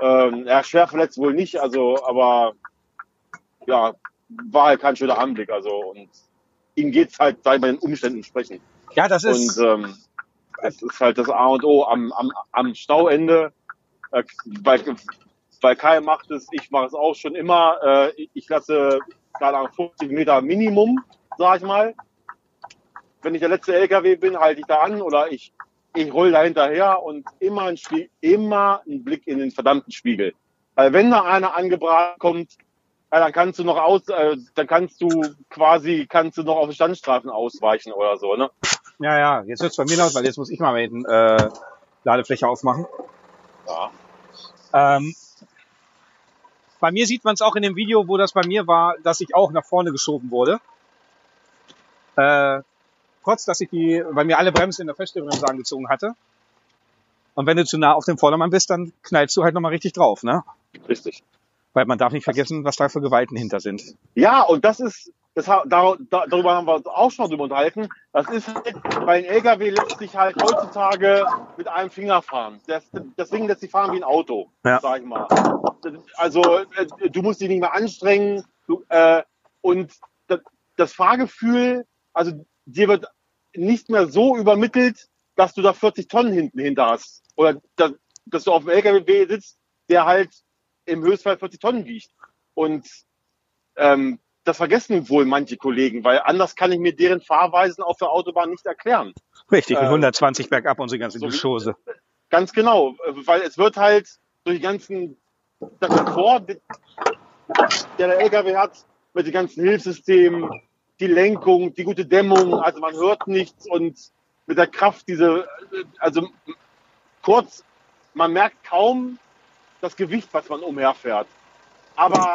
ähm, ja, schwer verletzt wohl nicht, also, aber ja, war halt kein schöner Anblick, also und ihm geht's halt, sei bei den Umständen entsprechend. ja, das ist, Und ähm, das ist halt das A und O am, am, am Stauende. Äh, bei, bei Kai macht es, ich mache es auch schon immer. Äh, ich- ich lasse keine Ahnung, 50 Meter Minimum, sag ich mal. Wenn ich der letzte LKW bin, halte ich da an oder ich, ich roll da hinterher und immer ein, Spie immer ein Blick in den verdammten Spiegel. Weil wenn da einer angebracht kommt, ja, dann kannst du noch aus, äh, dann kannst du quasi, kannst du noch auf den Standstreifen ausweichen oder so, ne? ja, ja, jetzt wird's bei mir laut, weil jetzt muss ich mal eben, äh, Ladefläche aufmachen. Ja. Ähm, bei mir sieht man es auch in dem Video, wo das bei mir war, dass ich auch nach vorne geschoben wurde. Äh, trotz, dass ich die, bei mir alle Bremsen in der Feststellbremse angezogen hatte. Und wenn du zu nah auf dem Vordermann bist, dann knallst du halt nochmal richtig drauf, ne? Richtig. Weil man darf nicht vergessen, was da für Gewalten hinter sind. Ja, und das ist, das, da, darüber haben wir uns auch schon drüber unterhalten. Das ist halt, weil ein LKW lässt sich halt heutzutage mit einem Finger fahren. Das, das Ding lässt sich fahren wie ein Auto, Ja. sag ich mal. Also äh, du musst dich nicht mehr anstrengen du, äh, und das, das Fahrgefühl, also dir wird nicht mehr so übermittelt, dass du da 40 Tonnen hinten hinter hast. Oder dass, dass du auf dem LKW sitzt, der halt im Höchstfall 40 Tonnen wiegt. Und ähm, das vergessen wohl manche Kollegen, weil anders kann ich mir deren Fahrweisen auf der Autobahn nicht erklären. Richtig, mit Äh, 120 bergab unsere ganze so Geschosse. Ganz genau, weil es wird halt durch die ganzen der Komfort, der der LKW hat, mit den ganzen Hilfssystemen, die Lenkung, die gute Dämmung, also man hört nichts und mit der Kraft diese, also kurz, man merkt kaum das Gewicht, was man umherfährt. Aber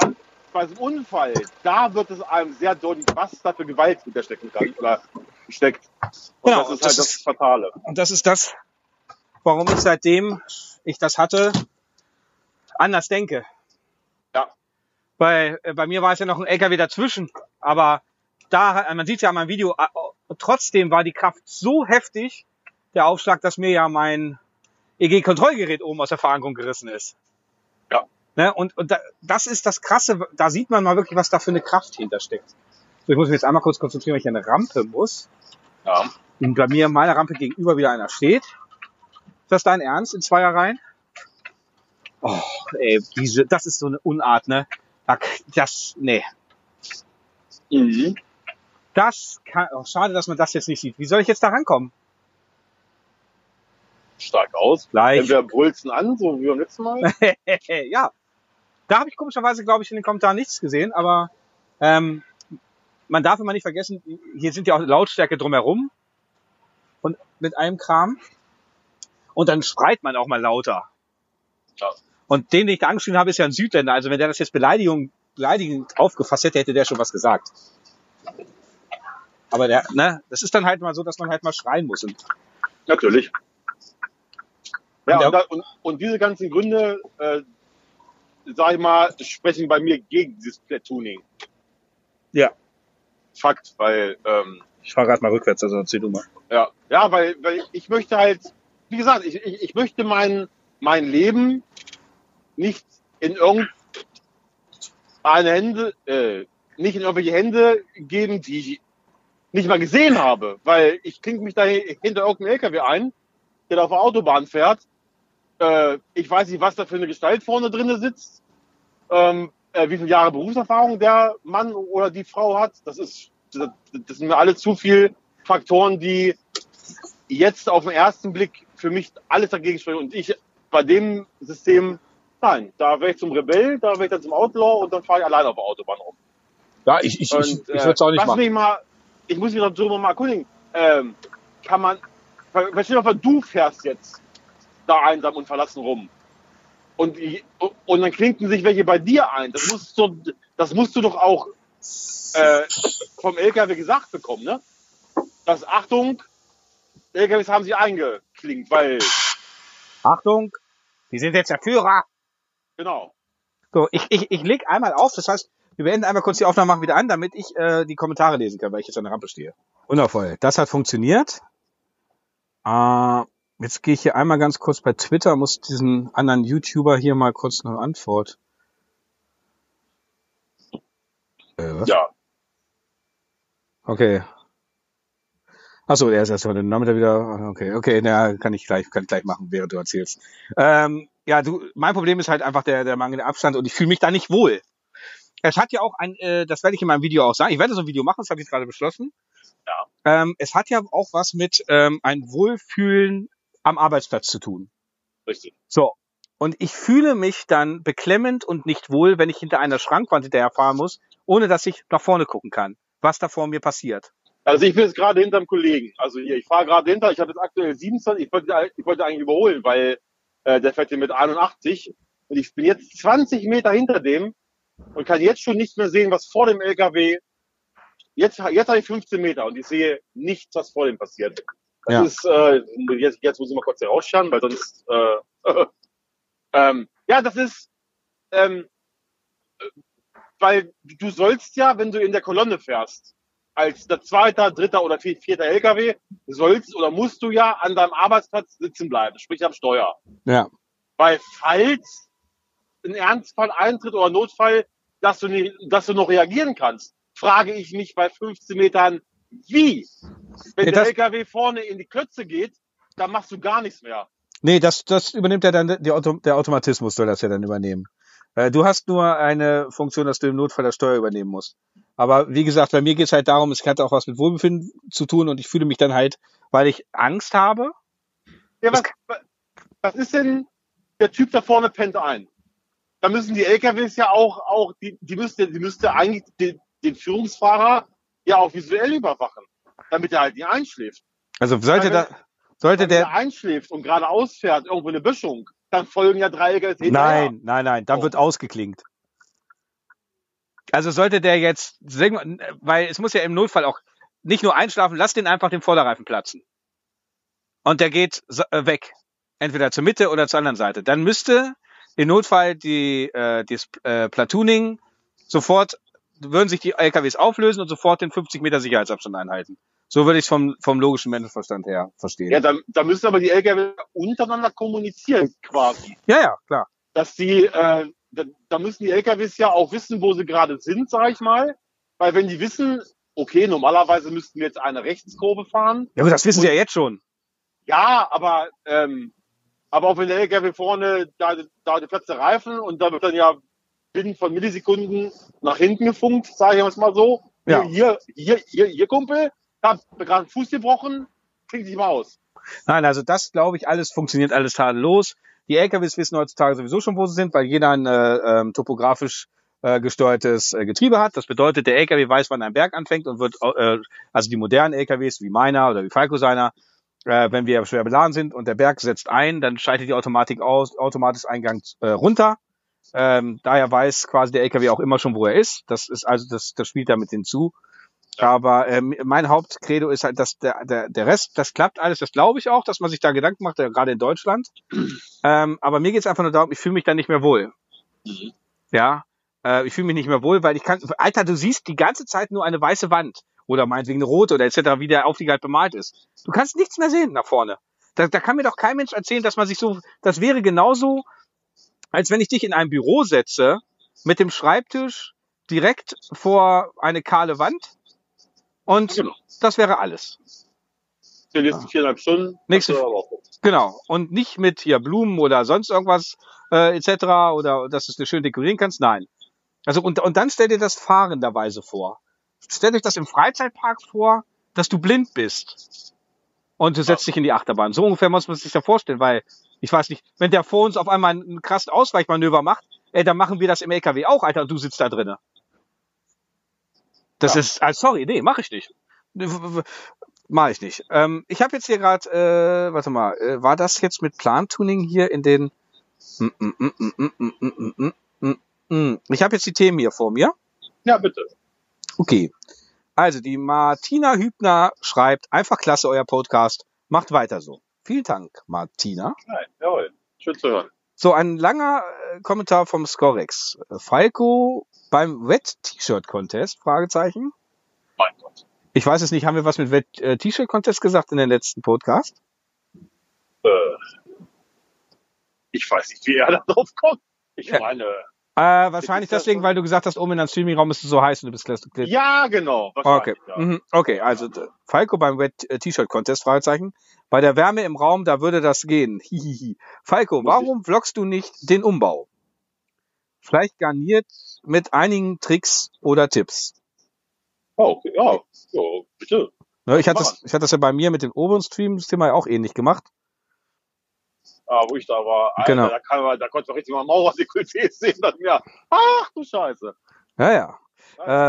bei einem Unfall, da wird es einem sehr deutlich, was da für Gewalt hinterstecken kann oder steckt. Und Genau, das ist das halt das ist- Fatale. Und das ist das, warum ich seitdem ich das hatte, anders denke. Ja. Bei, äh, bei mir war es ja noch ein LKW dazwischen, aber da, man sieht ja an meinem Video, äh, trotzdem war die Kraft so heftig, der Aufschlag, dass mir ja mein EG-Kontrollgerät oben aus der Verankerung gerissen ist. Ja. Ne? Und, und da, das ist das Krasse, da sieht man mal wirklich, was da für eine Kraft hintersteckt. So, ich muss mich jetzt einmal kurz konzentrieren, weil ich an eine Rampe muss. Ja. Und bei mir meiner Rampe gegenüber wieder einer steht. Ist das dein Ernst in Zweierreihen? Oh, ey, diese, das ist so eine Unart, ne? Das, nee. Mhm. Das kann, oh, schade, dass man das jetzt nicht sieht. Wie soll ich jetzt da rankommen? Stark aus. Gleich. Entweder brüllst an, so wie beim letzten Mal. ja. Da habe ich komischerweise, glaube ich, in den Kommentaren nichts gesehen, aber ähm, man darf immer nicht vergessen, hier sind ja auch Lautstärke drumherum und mit einem Kram. Und dann schreit man auch mal lauter. Ja. Und den, den ich da angeschrieben habe, ist ja ein Südländer. Also wenn der das jetzt Beleidigung, beleidigend aufgefasst hätte, hätte der schon was gesagt. Aber der, ne, das ist dann halt mal so, dass man halt mal schreien muss. Und Natürlich. Ja, Und der- und, da, und, und diese ganzen Gründe, äh, sag ich mal, sprechen bei mir gegen dieses Platooning. Ja. Fakt, weil, ähm, ich fahre gerade mal rückwärts, also erzähl du mal. ja, ja, weil, weil ich möchte halt, wie gesagt, ich, ich, ich möchte mein, mein Leben nicht in irgendeine Hände, äh, nicht in irgendwelche Hände geben, die nicht mal gesehen habe, weil ich klinge mich da hinter irgendeinem LKW ein, der da auf der Autobahn fährt. Äh, ich weiß nicht, was da für eine Gestalt vorne drin sitzt, ähm, äh, wie viele Jahre Berufserfahrung der Mann oder die Frau hat. Das ist, das, das sind mir alle zu viel Faktoren, die jetzt auf den ersten Blick für mich alles dagegen sprechen. Und ich bei dem System, nein, da wäre ich zum Rebell, da wäre ich dann zum Outlaw und dann fahre ich alleine auf der Autobahn rum. Ja, ich, ich, Und, ich, ich äh, würde es auch nicht lass machen. Mich mal, ich muss mich darüber mal erkundigen. Ähm, kann man, mal vor, du fährst jetzt da einsam und verlassen rum. Und, und dann klinken sich welche bei dir ein. Das musst du, das musst du doch auch äh, vom LKW gesagt bekommen, ne? Das Achtung, LKWs haben sich eingeklinkt, weil, Achtung, die sind jetzt der Führer. genau. So, ich, ich, ich leg einmal auf, das heißt, wir beenden einmal kurz die Aufnahme, machen wieder an, damit ich äh, die Kommentare lesen kann, weil ich jetzt an der Rampe stehe. Wundervoll. Das hat funktioniert. Äh, jetzt gehe ich hier einmal ganz kurz bei Twitter, muss diesen anderen YouTuber hier mal kurz eine Antwort. Äh, was? Ja. Okay. Achso, er ist erst heute Nachmittag wieder. Okay, okay, na, kann ich gleich, kann ich gleich machen, während du erzählst. Ähm, ja, du, mein Problem ist halt einfach der, der mangelnde Abstand und ich fühle mich da nicht wohl. Es hat ja auch ein, äh, das werde ich in meinem Video auch sagen. Ich werde so ein Video machen, das habe ich gerade beschlossen. Ja. Ähm, es hat ja auch was mit ähm, ein Wohlfühlen am Arbeitsplatz zu tun. Richtig. So. Und ich fühle mich dann beklemmend und nicht wohl, wenn ich hinter einer Schrankwand hinterher fahren muss, ohne dass ich nach vorne gucken kann, was da vor mir passiert. Also ich bin jetzt gerade hinterm Kollegen. Also hier, ich fahre gerade hinter. Ich habe jetzt aktuell 27. Ich wollte, ich wollte eigentlich überholen, weil äh, der fährt hier mit 81. Und ich bin jetzt 20 Meter hinter dem und kann jetzt schon nicht mehr sehen, was vor dem LKW. Jetzt, jetzt habe ich 15 Meter und ich sehe nichts, was vor dem passiert. Das Ja. ist, äh, jetzt, jetzt muss ich mal kurz hier rausschauen, weil sonst, äh, ähm, ja, das ist, ähm, weil du sollst ja, wenn du in der Kolonne fährst, als der zweiter, dritter oder vier- vierter LKW, sollst oder musst du ja an deinem Arbeitsplatz sitzen bleiben, sprich am Steuer. Ja. Weil falls ein Ernstfall eintritt oder Notfall, dass du, nicht, dass du noch reagieren kannst, frage ich mich bei 15 Metern, wie? Wenn Ja, der LKW vorne in die Klötze geht, dann machst du gar nichts mehr. Nee, das, das übernimmt ja dann, die Auto, der Automatismus soll das ja dann übernehmen. Äh, Du hast nur eine Funktion, dass du im Notfall das Steuer übernehmen musst. Aber wie gesagt, bei mir geht's halt darum, es hat auch was mit Wohlbefinden zu tun und ich fühle mich dann halt, weil ich Angst habe. Ja, was, was ist denn, der Typ da vorne pennt ein? Da müssen die LKWs ja auch, auch die, die müsste, die müsste eigentlich den, den Führungsfahrer ja auch visuell überwachen, damit er halt nicht einschläft. Also sollte da, sollte Wenn der der, einschläft und geradeaus fährt, irgendwo eine Böschung, dann folgen ja drei LKWs hinterher. nein, nein, nein, dann Oh. wird ausgeklingt. Also sollte der jetzt, weil es muss ja im Notfall auch nicht nur einschlafen, lass den einfach den Vorderreifen platzen. Und der geht äh, weg. Entweder zur Mitte oder zur anderen Seite. Dann müsste im Notfall die, äh, das äh, Platooning sofort, würden sich die LKWs auflösen und sofort den 50 Meter Sicherheitsabstand einhalten. So würde ich es vom, vom logischen Menschenverstand her verstehen. Ja, da, da müssen aber die LKW untereinander kommunizieren quasi. ja, ja, klar. Dass die, äh, da, da müssen die LKWs ja auch wissen, wo sie gerade sind, sag ich mal. Weil wenn die wissen, okay, normalerweise müssten wir jetzt eine Rechtskurve fahren. Ja, gut, das wissen sie ja jetzt schon. Ja, aber, ähm, aber auch wenn der LKW vorne da, da die Plätze reifen und da wird dann ja binnen von Millisekunden nach hinten gefunkt, sage ich mal so. Ja. Hier, hier, hier, hier, Kumpel, hab mir gerade einen Fuß gebrochen, klingt dich mal aus. Nein, also das glaube ich, alles funktioniert alles tadellos. Die LKWs wissen heutzutage sowieso schon, wo sie sind, weil jeder ein äh, ähm, topografisch äh, gesteuertes äh, Getriebe hat. Das bedeutet, der LKW weiß, wann ein Berg anfängt und wird, äh, also die modernen LKWs wie meiner oder wie Falco seiner, äh, wenn wir schwer beladen sind und der Berg setzt ein, dann schaltet die Automatik aus, automatisch Eingang äh, runter. Ähm, daher weiß quasi der LKW auch immer schon, wo er ist. Das ist also, das, das spielt da mit hinzu. Aber ähm, mein Hauptcredo ist halt, dass der, der, der Rest, das klappt alles, das glaube ich auch, dass man sich da Gedanken macht, ja, gerade in Deutschland. Ähm, aber mir geht's einfach nur darum, ich fühle mich da nicht mehr wohl. Mhm. Ja, äh, ich fühle mich nicht mehr wohl, weil ich kann, Alter, du siehst die ganze Zeit nur eine weiße Wand oder meinetwegen eine rote oder etc., wie der Auflieger halt bemalt ist. Du kannst nichts mehr sehen nach vorne. Da, da kann mir doch kein Mensch erzählen, dass man sich so, das wäre genauso, als wenn ich dich in ein Büro setze mit dem Schreibtisch direkt vor eine kahle Wand und Genau. das wäre alles. Die nächsten viereinhalb Stunden. Nächste-. Genau. Und nicht mit hier Blumen oder sonst irgendwas äh, etc. oder dass du es schön dekorieren kannst. Nein. Also und, und dann stell dir das fahrenderweise vor stellt euch das im Freizeitpark vor, dass du blind bist. Und du setzt dich in die Achterbahn. So ungefähr muss man sich das vorstellen, weil, ich weiß nicht, wenn der vor uns auf einmal einen krassen Ausweichmanöver macht, ey, dann machen wir das im LKW auch, Alter, und du sitzt da drinnen. Das ja. ist, ah, sorry, nee, mach ich nicht. Mach ich nicht. Ähm, ich habe jetzt hier gerade, äh, warte mal, äh, war das jetzt mit Plantuning hier in den... Ich habe jetzt die Themen hier vor mir. Ja, bitte. Okay. Also die Martina Hübner schreibt, einfach klasse euer Podcast, macht weiter so. Vielen Dank, Martina. Nein, jawohl. Schön zu hören. So, ein langer äh, Kommentar vom Scorex. Falco beim Wet T-Shirt Contest? Fragezeichen. Mein Gott. Ich weiß es nicht, haben wir was mit Wet äh, T-Shirt Contest gesagt in den letzten Podcast? Äh, ich weiß nicht, wie er da drauf kommt. Ich Ja. meine, Äh, wahrscheinlich deswegen, weil du gesagt hast, oben in deinem Streamingraum ist es so heiß und du bist Clip. ja, genau. Okay, Ja. mhm. okay, also Falco beim Wet äh, T-Shirt Contest, Fragezeichen. Bei der Wärme im Raum, da würde das gehen. Hihihi. Falco, Muss warum vloggst du nicht den Umbau? Vielleicht garniert mit einigen Tricks oder Tipps. Oh, okay, ja, ja, bitte. Ne, ich, hatte das, ich hatte das ja bei mir mit den oberen Stream-Thema ja auch ähnlich gemacht. Ah, wo ich da war, Alter, Genau. da, kann man, da konnte man richtig mal Mauerdekolleté sehen. Dann, ja, ach du Scheiße. Ja, ja.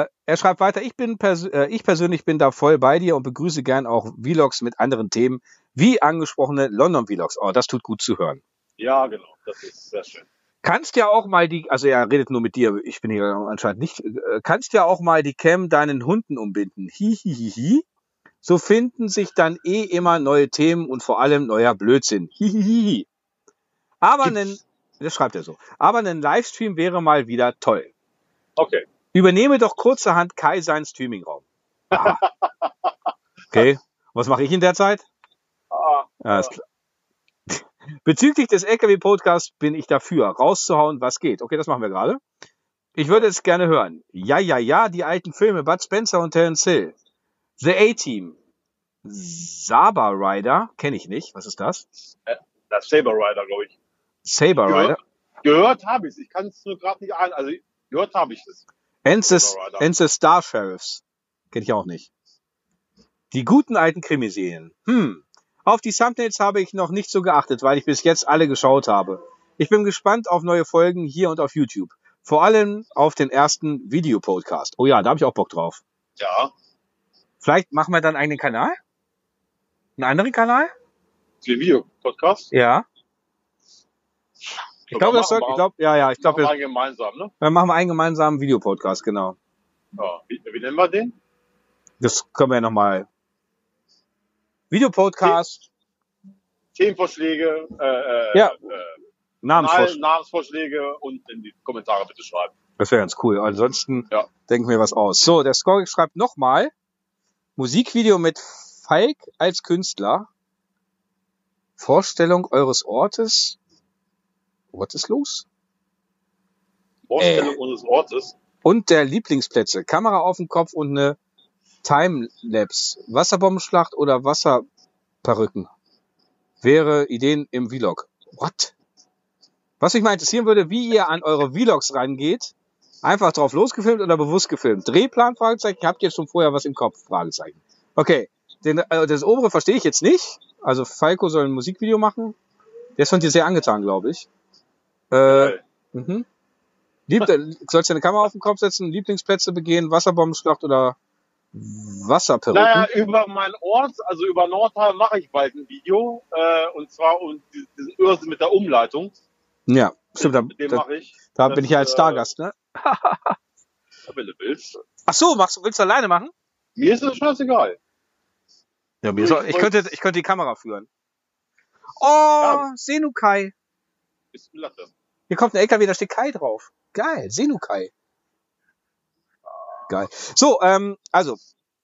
Äh, er schreibt weiter, ich bin pers äh, ich persönlich bin da voll bei dir und begrüße gern auch Vlogs mit anderen Themen, wie angesprochene London Vlogs. Oh, das tut gut zu hören. Ja, genau, das ist sehr schön. Kannst ja auch mal die, also er redet nur mit dir, ich bin hier anscheinend nicht, äh, kannst ja auch mal die Cam deinen Hunden umbinden. Hihihihi. So finden sich dann eh immer neue Themen und vor allem neuer Blödsinn. Hihihihi. Aber Gibt's- nen, das schreibt er so. Aber ein Livestream wäre mal wieder toll. Okay. Übernehme doch kurzerhand Kai seinen Streamingraum. Ah. Okay. Was mache ich in der Zeit? Ah, Ja, ist klar. Bezüglich des LKW-Podcasts bin ich dafür, rauszuhauen, was geht. Okay, das machen wir gerade. Ich würde es gerne hören. Ja, ja, ja, die alten Filme, Bud Spencer und Terence Hill. The A-Team. Saber Rider, kenne ich nicht. Was ist das? das Saber Rider, glaube ich. Saber Gehört? Rider. Gehört habe ich es. Ich kann es nur gerade nicht ein. Also gehört habe ich es. Rider. the Star Sheriffs. Kenne ich auch nicht. Die guten alten Krimiserien. Hm. Auf die Thumbnails habe ich noch nicht so geachtet, weil ich bis jetzt alle geschaut habe. Ich bin gespannt auf neue Folgen hier und auf YouTube. Vor allem auf den ersten Videopodcast. Oh ja, da habe ich auch Bock drauf. Ja. Vielleicht machen wir dann einen Kanal? Einen anderen Kanal? Für den Videopodcast. Ja. Ich glaube, das soll, ich glaube, ja, ja, ich glaube, wir wir, gemeinsam, ne? dann machen wir einen gemeinsamen Videopodcast, genau. Ja. Wie, wie nennen wir den? Das können wir ja nochmal. Videopodcast, Themenvorschläge, äh, äh, Ja. äh, Namensvorschlag. Kanal- Namensvorschläge und in die Kommentare bitte schreiben. Das wäre ganz cool. Ansonsten Ja. denken wir was aus. So, der Skorix schreibt nochmal. Musikvideo mit Falk als Künstler. Vorstellung eures Ortes. Was ist los? Vorstellung Äh. unseres Ortes. Und der Lieblingsplätze. Kamera auf dem Kopf und eine Timelapse. Wasserbombenschlacht oder Wasserperücken. Wäre Ideen im Vlog. What? Was mich mal interessieren würde, wie ihr an eure Vlogs rangeht. Einfach drauf losgefilmt oder bewusst gefilmt? Drehplan? Fragezeichen. Habt ihr schon vorher was im Kopf? Fragezeichen. Okay. Den, äh, das obere verstehe ich jetzt nicht. Also Falco soll ein Musikvideo machen. Der ist von dir sehr angetan, glaube ich. Äh, Äh, Mhm. Lieb, sollst du eine Kamera auf den Kopf setzen, Lieblingsplätze begehen, Wasserbombenschlacht oder Wasserperücken? naja, über meinen Ort, also über Nordheim mache ich bald ein Video. Äh, und zwar um diesen Irrsinn mit der Umleitung. Ja, stimmt, da, Den da, mache ich. da das, bin ich ja als äh, Stargast, ne? Wenn du willst. Ach so, machst du, willst du alleine machen? Mir ist das scheißegal. Ja, mir soll- ich könnte, ich könnte die Kamera führen. Oh, Ja. Senukai. Ist Latte. Hier kommt ein LKW, da steht Kai drauf. Geil, Senukai. Geil. So, ähm, also,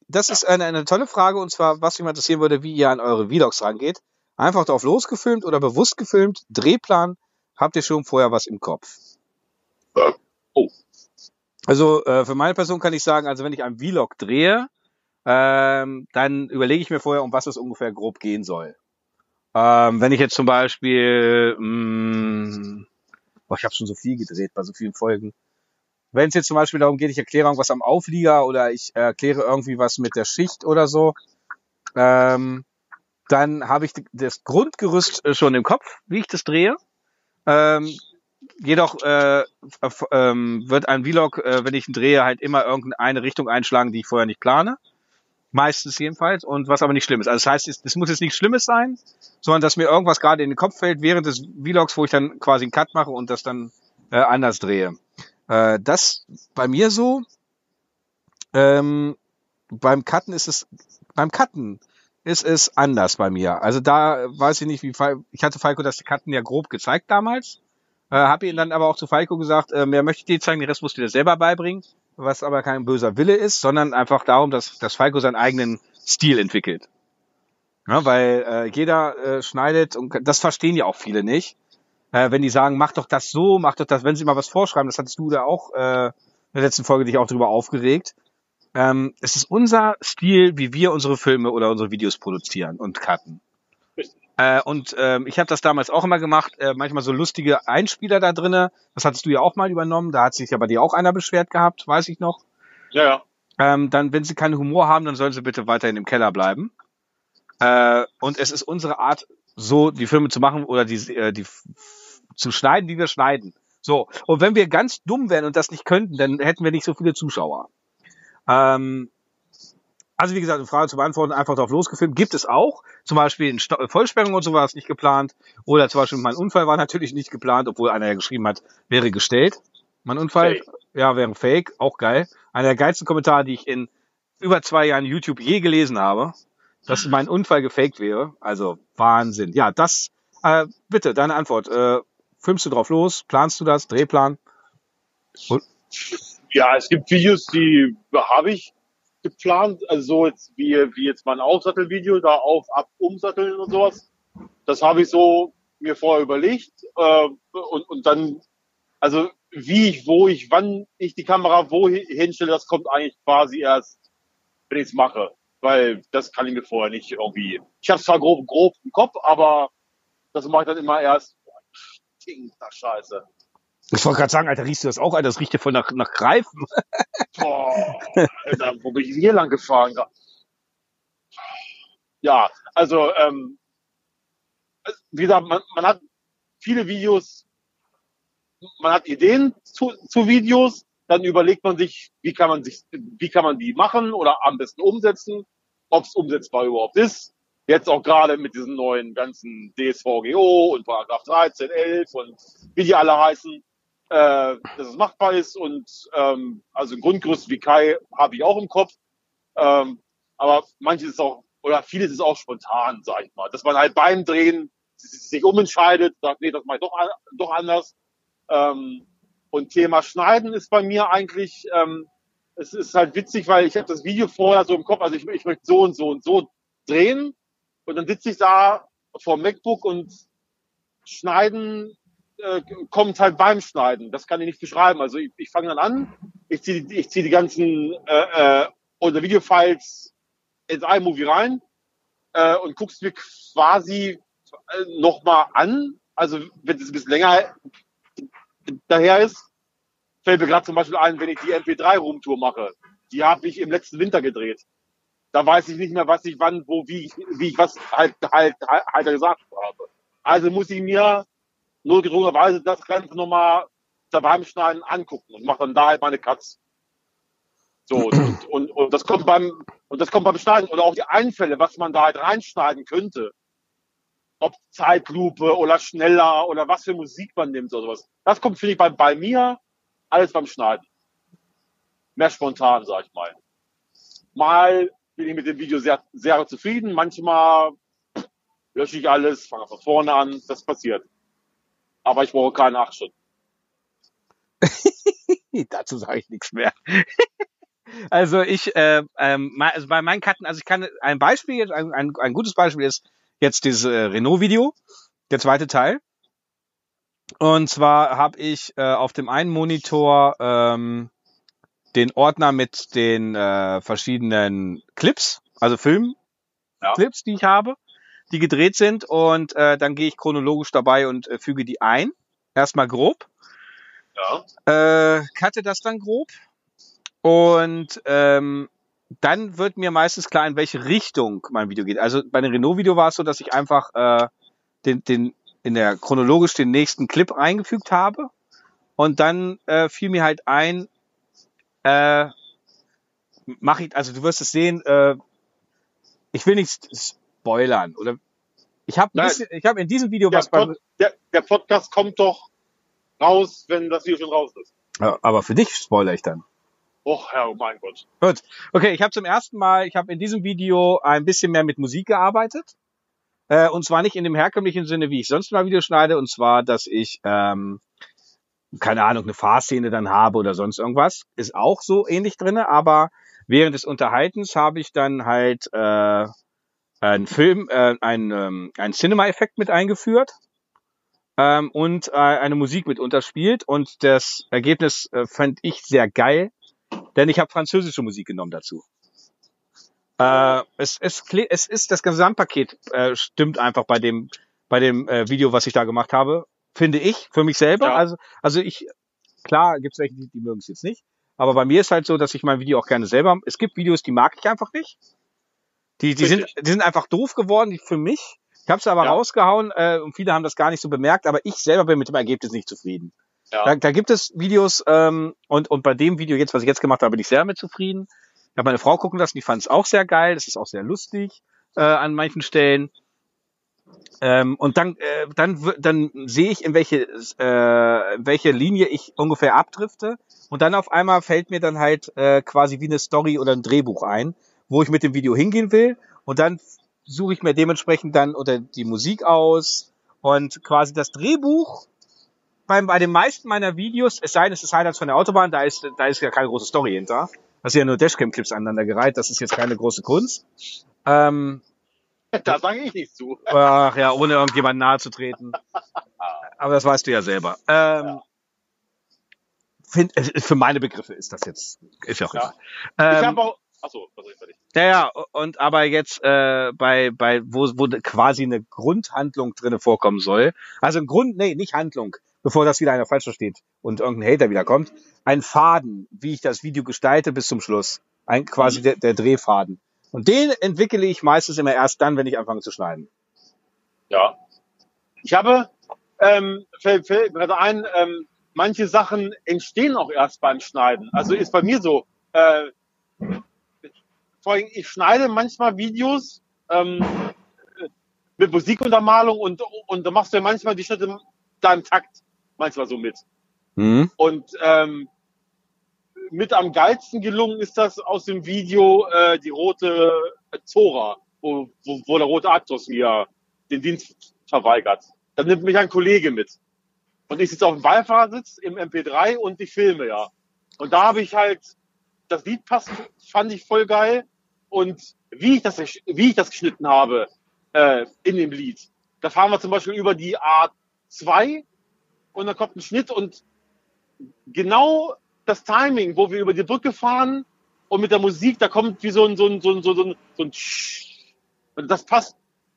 das ist eine, eine tolle Frage und zwar, was mich mal interessieren würde, wie ihr an eure Vlogs rangeht. Einfach drauf losgefilmt oder bewusst gefilmt, Drehplan, habt ihr schon vorher was im Kopf? Oh. Also äh, für meine Person kann ich sagen, also wenn ich einen Vlog drehe, ähm, dann überlege ich mir vorher, um was es ungefähr grob gehen soll. Ähm, wenn ich jetzt zum Beispiel, mh, boah, ich habe schon so viel gedreht bei so vielen Folgen. Wenn es jetzt zum Beispiel darum geht, ich erkläre irgendwas am Auflieger oder ich erkläre irgendwie was mit der Schicht oder so, ähm, dann habe ich das Grundgerüst schon im Kopf, wie ich das drehe. Ähm, jedoch äh, ähm, wird ein Vlog, äh, wenn ich ihn drehe, halt immer irgendeine Richtung einschlagen, die ich vorher nicht plane. Meistens jedenfalls. Und was aber nicht schlimm ist. Also das heißt, es, es muss jetzt nichts Schlimmes sein, sondern dass mir irgendwas gerade in den Kopf fällt während des Vlogs, wo ich dann quasi einen Cut mache und das dann äh, anders drehe. Äh, das bei mir so. Ähm, beim Cutten ist es, beim Cutten ist es anders bei mir. Also da weiß ich nicht, wie ich hatte Falco das Cutten ja grob gezeigt damals. Äh, habe ihn dann aber auch zu Falco gesagt, äh, mehr möchte ich dir zeigen, den Rest musst du dir selber beibringen, was aber kein böser Wille ist, sondern einfach darum, dass, dass Falco seinen eigenen Stil entwickelt. Ja, weil äh, jeder äh, schneidet und das verstehen ja auch viele nicht. Äh, wenn die sagen, mach doch das so, mach doch das, wenn sie mal was vorschreiben, das hattest du da auch äh, in der letzten Folge dich auch drüber aufgeregt. Ähm, es ist unser Stil, wie wir unsere Filme oder unsere Videos produzieren und cutten. Äh, und ähm, ich habe das damals auch immer gemacht, äh, manchmal so lustige Einspieler da drinne. Das hattest du ja auch mal übernommen. Da hat sich ja bei dir auch einer beschwert gehabt, weiß ich noch. Ja, ja. Ähm, dann, wenn sie keinen Humor haben, dann sollen sie bitte weiterhin im Keller bleiben. Äh, und es ist unsere Art, so die Filme zu machen oder die, äh, die zu schneiden, wie wir schneiden. So. Und wenn wir ganz dumm wären und das nicht könnten, dann hätten wir nicht so viele Zuschauer. Ähm, also wie gesagt, eine Frage zu beantworten, einfach drauf losgefilmt. Gibt es auch. Zum Beispiel in Sto- Vollsperrung und so war es nicht geplant. Oder zum Beispiel mein Unfall war natürlich nicht geplant, obwohl einer ja geschrieben hat, wäre gestellt. Mein Unfall, Fake. ja, wäre fake, auch geil. Einer der geilsten Kommentare, die ich in über zwei Jahren YouTube je gelesen habe, dass mein Unfall gefaked wäre. Also Wahnsinn. Ja, das, äh, bitte, deine Antwort. Äh, filmst du drauf los? Planst du das? Drehplan? Ja, es gibt Videos, die habe ich geplant, also so jetzt wie, wie jetzt mein Aufsattelvideo, da auf, ab, umsatteln und sowas. Das habe ich so mir vorher überlegt äh, und, und dann, also wie ich, wo ich, wann ich die Kamera wo hinstelle, das kommt eigentlich quasi erst, wenn ich es mache. Weil das kann ich mir vorher nicht irgendwie. Ich habe zwar grob, grob im Kopf, aber das mache ich dann immer erst. Boah, stinker Scheiße. Ich wollte gerade sagen, Alter, riechst du das auch, Alter? Das riecht ja voll nach, nach Greifen. Boah, Alter, wo bin ich hier lang gefahren? Ja, also, ähm, wie gesagt, man, man hat viele Videos, man hat Ideen zu, zu Videos, dann überlegt man sich, wie kann man sich, wie kann man die machen oder am besten umsetzen, ob es umsetzbar überhaupt ist. Jetzt auch gerade mit diesen neuen ganzen DSVGO und Paragraph 13, 11 und wie die alle heißen, äh, dass es machbar ist und ähm, also Grundgerüst wie Kai habe ich auch im Kopf. Ähm, aber manches ist auch, oder vieles ist auch spontan, sag ich mal. Dass man halt beim Drehen sich umentscheidet, sagt, nee, das mache ich doch, doch anders. Ähm, und Thema Schneiden ist bei mir eigentlich, ähm, es ist halt witzig, weil ich habe das Video vorher so im Kopf, also ich, ich möchte so und so und so drehen und dann sitze ich da vor dem MacBook und schneiden äh, kommt halt beim Schneiden. Das kann ich nicht beschreiben. Also ich, ich fange dann an, ich ziehe ich zieh die ganzen äh, äh, oder Videofiles ins iMovie rein äh, und guck's mir quasi äh, nochmal an. Also wenn es ein bisschen länger daher ist, fällt mir gerade zum Beispiel ein, wenn ich die MP3-Roomtour mache. Die habe ich im letzten Winter gedreht. Da weiß ich nicht mehr, was ich wann, wo, wie, wie ich was halt, halt, halt, halt gesagt habe. Also muss ich mir notgedrungenerweise das Ganze nochmal beim Schneiden angucken und mache dann da halt meine Cuts. So, und, und, und das kommt beim, und das kommt beim Schneiden oder auch die Einfälle, was man da halt reinschneiden könnte. Ob Zeitlupe oder schneller oder was für Musik man nimmt oder sowas. Das kommt, finde ich, bei, bei mir alles beim Schneiden. Mehr spontan, sag ich mal. Mal bin ich mit dem Video sehr, sehr zufrieden. Manchmal lösche ich alles, fange von vorne an. Das passiert. Aber ich brauche keine acht Stunden. Dazu sage ich nichts mehr. also ich, äh, ähm, also bei meinen Karten, also ich kann ein Beispiel, ein, ein, ein gutes Beispiel ist jetzt dieses äh, Renault-Video, der zweite Teil. Und zwar habe ich äh, auf dem einen Monitor ähm, den Ordner mit den äh, verschiedenen Clips, also Filmclips, ja. die ich habe die gedreht sind und äh, dann gehe ich chronologisch dabei und äh, füge die ein. Erstmal grob. Ja. Äh, cutte das dann grob. Und ähm, dann wird mir meistens klar, in welche Richtung mein Video geht. Also bei dem Renault-Video war es so, dass ich einfach äh, den, den in der chronologisch den nächsten Clip eingefügt habe. Und dann äh, fiel mir halt ein, äh, mache ich, also du wirst es sehen, äh, ich will nichts spoilern. Oder ich habe ich habe in diesem Video der was Pod, der, der Podcast kommt doch raus, wenn das Video schon raus ist. Ja, aber für dich spoilere ich dann. Och, Herr, oh mein Gott. Gut. Okay, ich habe zum ersten Mal, ich habe in diesem Video ein bisschen mehr mit Musik gearbeitet. Äh, und zwar nicht in dem herkömmlichen Sinne, wie ich sonst mal Videos schneide. Und zwar, dass ich, ähm, keine Ahnung, eine Fahrszene dann habe oder sonst irgendwas. Ist auch so ähnlich drinne, aber während des Unterhaltens habe ich dann halt äh, ein Film, äh, ein, ähm, ein Cinema-Effekt mit eingeführt ähm, und äh, eine Musik mit unterspielt. Und das Ergebnis äh, fand ich sehr geil, denn ich habe französische Musik genommen dazu. Äh, es, es, es ist das Gesamtpaket äh, stimmt einfach bei dem bei dem äh, Video, was ich da gemacht habe, finde ich für mich selber. Ja. Also also ich klar gibt es welche, die, die mögen es jetzt nicht, aber bei mir ist halt so, dass ich mein Video auch gerne selber. Es gibt Videos, die mag ich einfach nicht. Die, die, sind, die sind einfach doof geworden für mich. Ich habe es aber ja. rausgehauen äh, und viele haben das gar nicht so bemerkt, aber ich selber bin mit dem Ergebnis nicht zufrieden. Ja. Da, da gibt es Videos ähm, und, und bei dem Video jetzt, was ich jetzt gemacht habe, bin ich sehr mit zufrieden. Ich habe meine Frau gucken lassen, die fand es auch sehr geil. Das ist auch sehr lustig äh, an manchen Stellen. Ähm, und dann, äh, dann, dann sehe ich, in welche, äh, in welche Linie ich ungefähr abdrifte. Und dann auf einmal fällt mir dann halt äh, quasi wie eine Story oder ein Drehbuch ein wo ich mit dem Video hingehen will. Und dann suche ich mir dementsprechend dann oder die Musik aus und quasi das Drehbuch bei, bei den meisten meiner Videos, es sei denn, es ist Highlights von der Autobahn, da ist, da ist ja keine große Story hinter. Das sind ja nur Dashcam-Clips aneinander gereiht, das ist jetzt keine große Kunst. Ähm, Da sage ich nicht zu. ach ja, ohne irgendjemand nahe zu treten. Aber das weißt du ja selber. Ähm, find, äh, für meine Begriffe ist das jetzt, ist ja auch Ja. immer. Ich Ähm, habe auch. Achso, was soll ich fertig? Ja, ja, und aber jetzt äh, bei bei wo wo quasi eine Grundhandlung drinne vorkommen soll. Also ein Grund, nee, nicht Handlung, bevor das wieder einer falsch versteht und irgendein Hater wieder kommt. Ein Faden, wie ich das Video gestalte bis zum Schluss. Ein quasi der, der Drehfaden. Und den entwickle ich meistens immer erst dann, wenn ich anfange zu schneiden. Ja. Ich habe, ähm, fällt, fällt gerade ein, ähm, manche Sachen entstehen auch erst beim Schneiden. Also ist bei mir so. Äh, vor allem, ich schneide manchmal Videos ähm, mit Musikuntermalung und, und da machst du ja manchmal die Schnitte da im Takt manchmal so mit. Mhm. Und ähm, mit am geilsten gelungen ist das aus dem Video äh, die rote Zora, wo, wo, wo der rote Actos mir den Dienst verweigert. Dann nimmt mich ein Kollege mit. Und ich sitze auf dem Beifahrersitz im MP3 und ich filme ja. Und da habe ich halt, das Lied passt, fand ich voll geil. Und wie ich das, wie ich das geschnitten habe äh, in dem Lied, da fahren wir zum Beispiel über die A2 und dann kommt ein Schnitt und genau das Timing, wo wir über die Brücke fahren und mit der Musik, da kommt wie so ein, so ein, so ein, so ein, so ein und das passt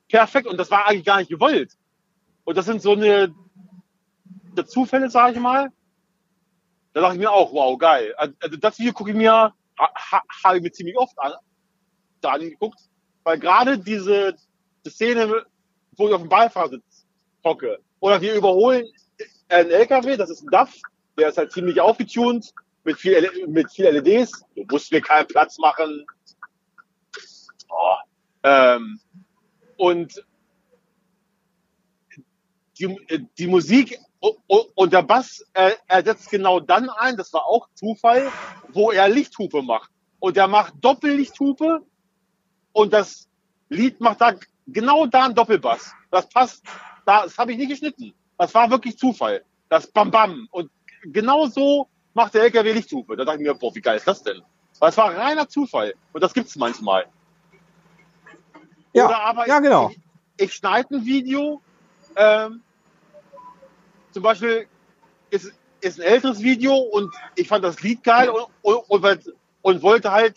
perfekt und das war eigentlich gar nicht gewollt. Und das sind so eine Zufälle, sage ich mal. Da dachte ich mir auch, wow, geil. Also das Video gucke ich mir, ha, ha, habe ich mir ziemlich oft an, da angeguckt, weil gerade diese die Szene, wo ich auf dem Beifahrersitz hocke, oder wir überholen einen LKW, das ist ein DAF, der ist halt ziemlich aufgetunt, mit viel, mit viel LEDs. Du musst mir keinen Platz machen. Oh. Ähm, und die, die Musik und der Bass, äh, er setzt genau dann ein, das war auch Zufall, wo er Lichthupe macht. Und er macht Doppellichthupe und das Lied macht da genau da einen Doppelbass. Das passt, da, das habe ich nicht geschnitten. Das war wirklich Zufall. Das Bam Bam. Und genau so macht der LKW Lichthupe. Da dachte ich mir, boah, wie geil ist das denn? Das war reiner Zufall. Und das gibt's manchmal. Ja, Oder aber ja, genau. ich, ich schneide ein Video, ähm, zum Beispiel ist, ist ein älteres Video und ich fand das Lied geil und, und, und, und wollte halt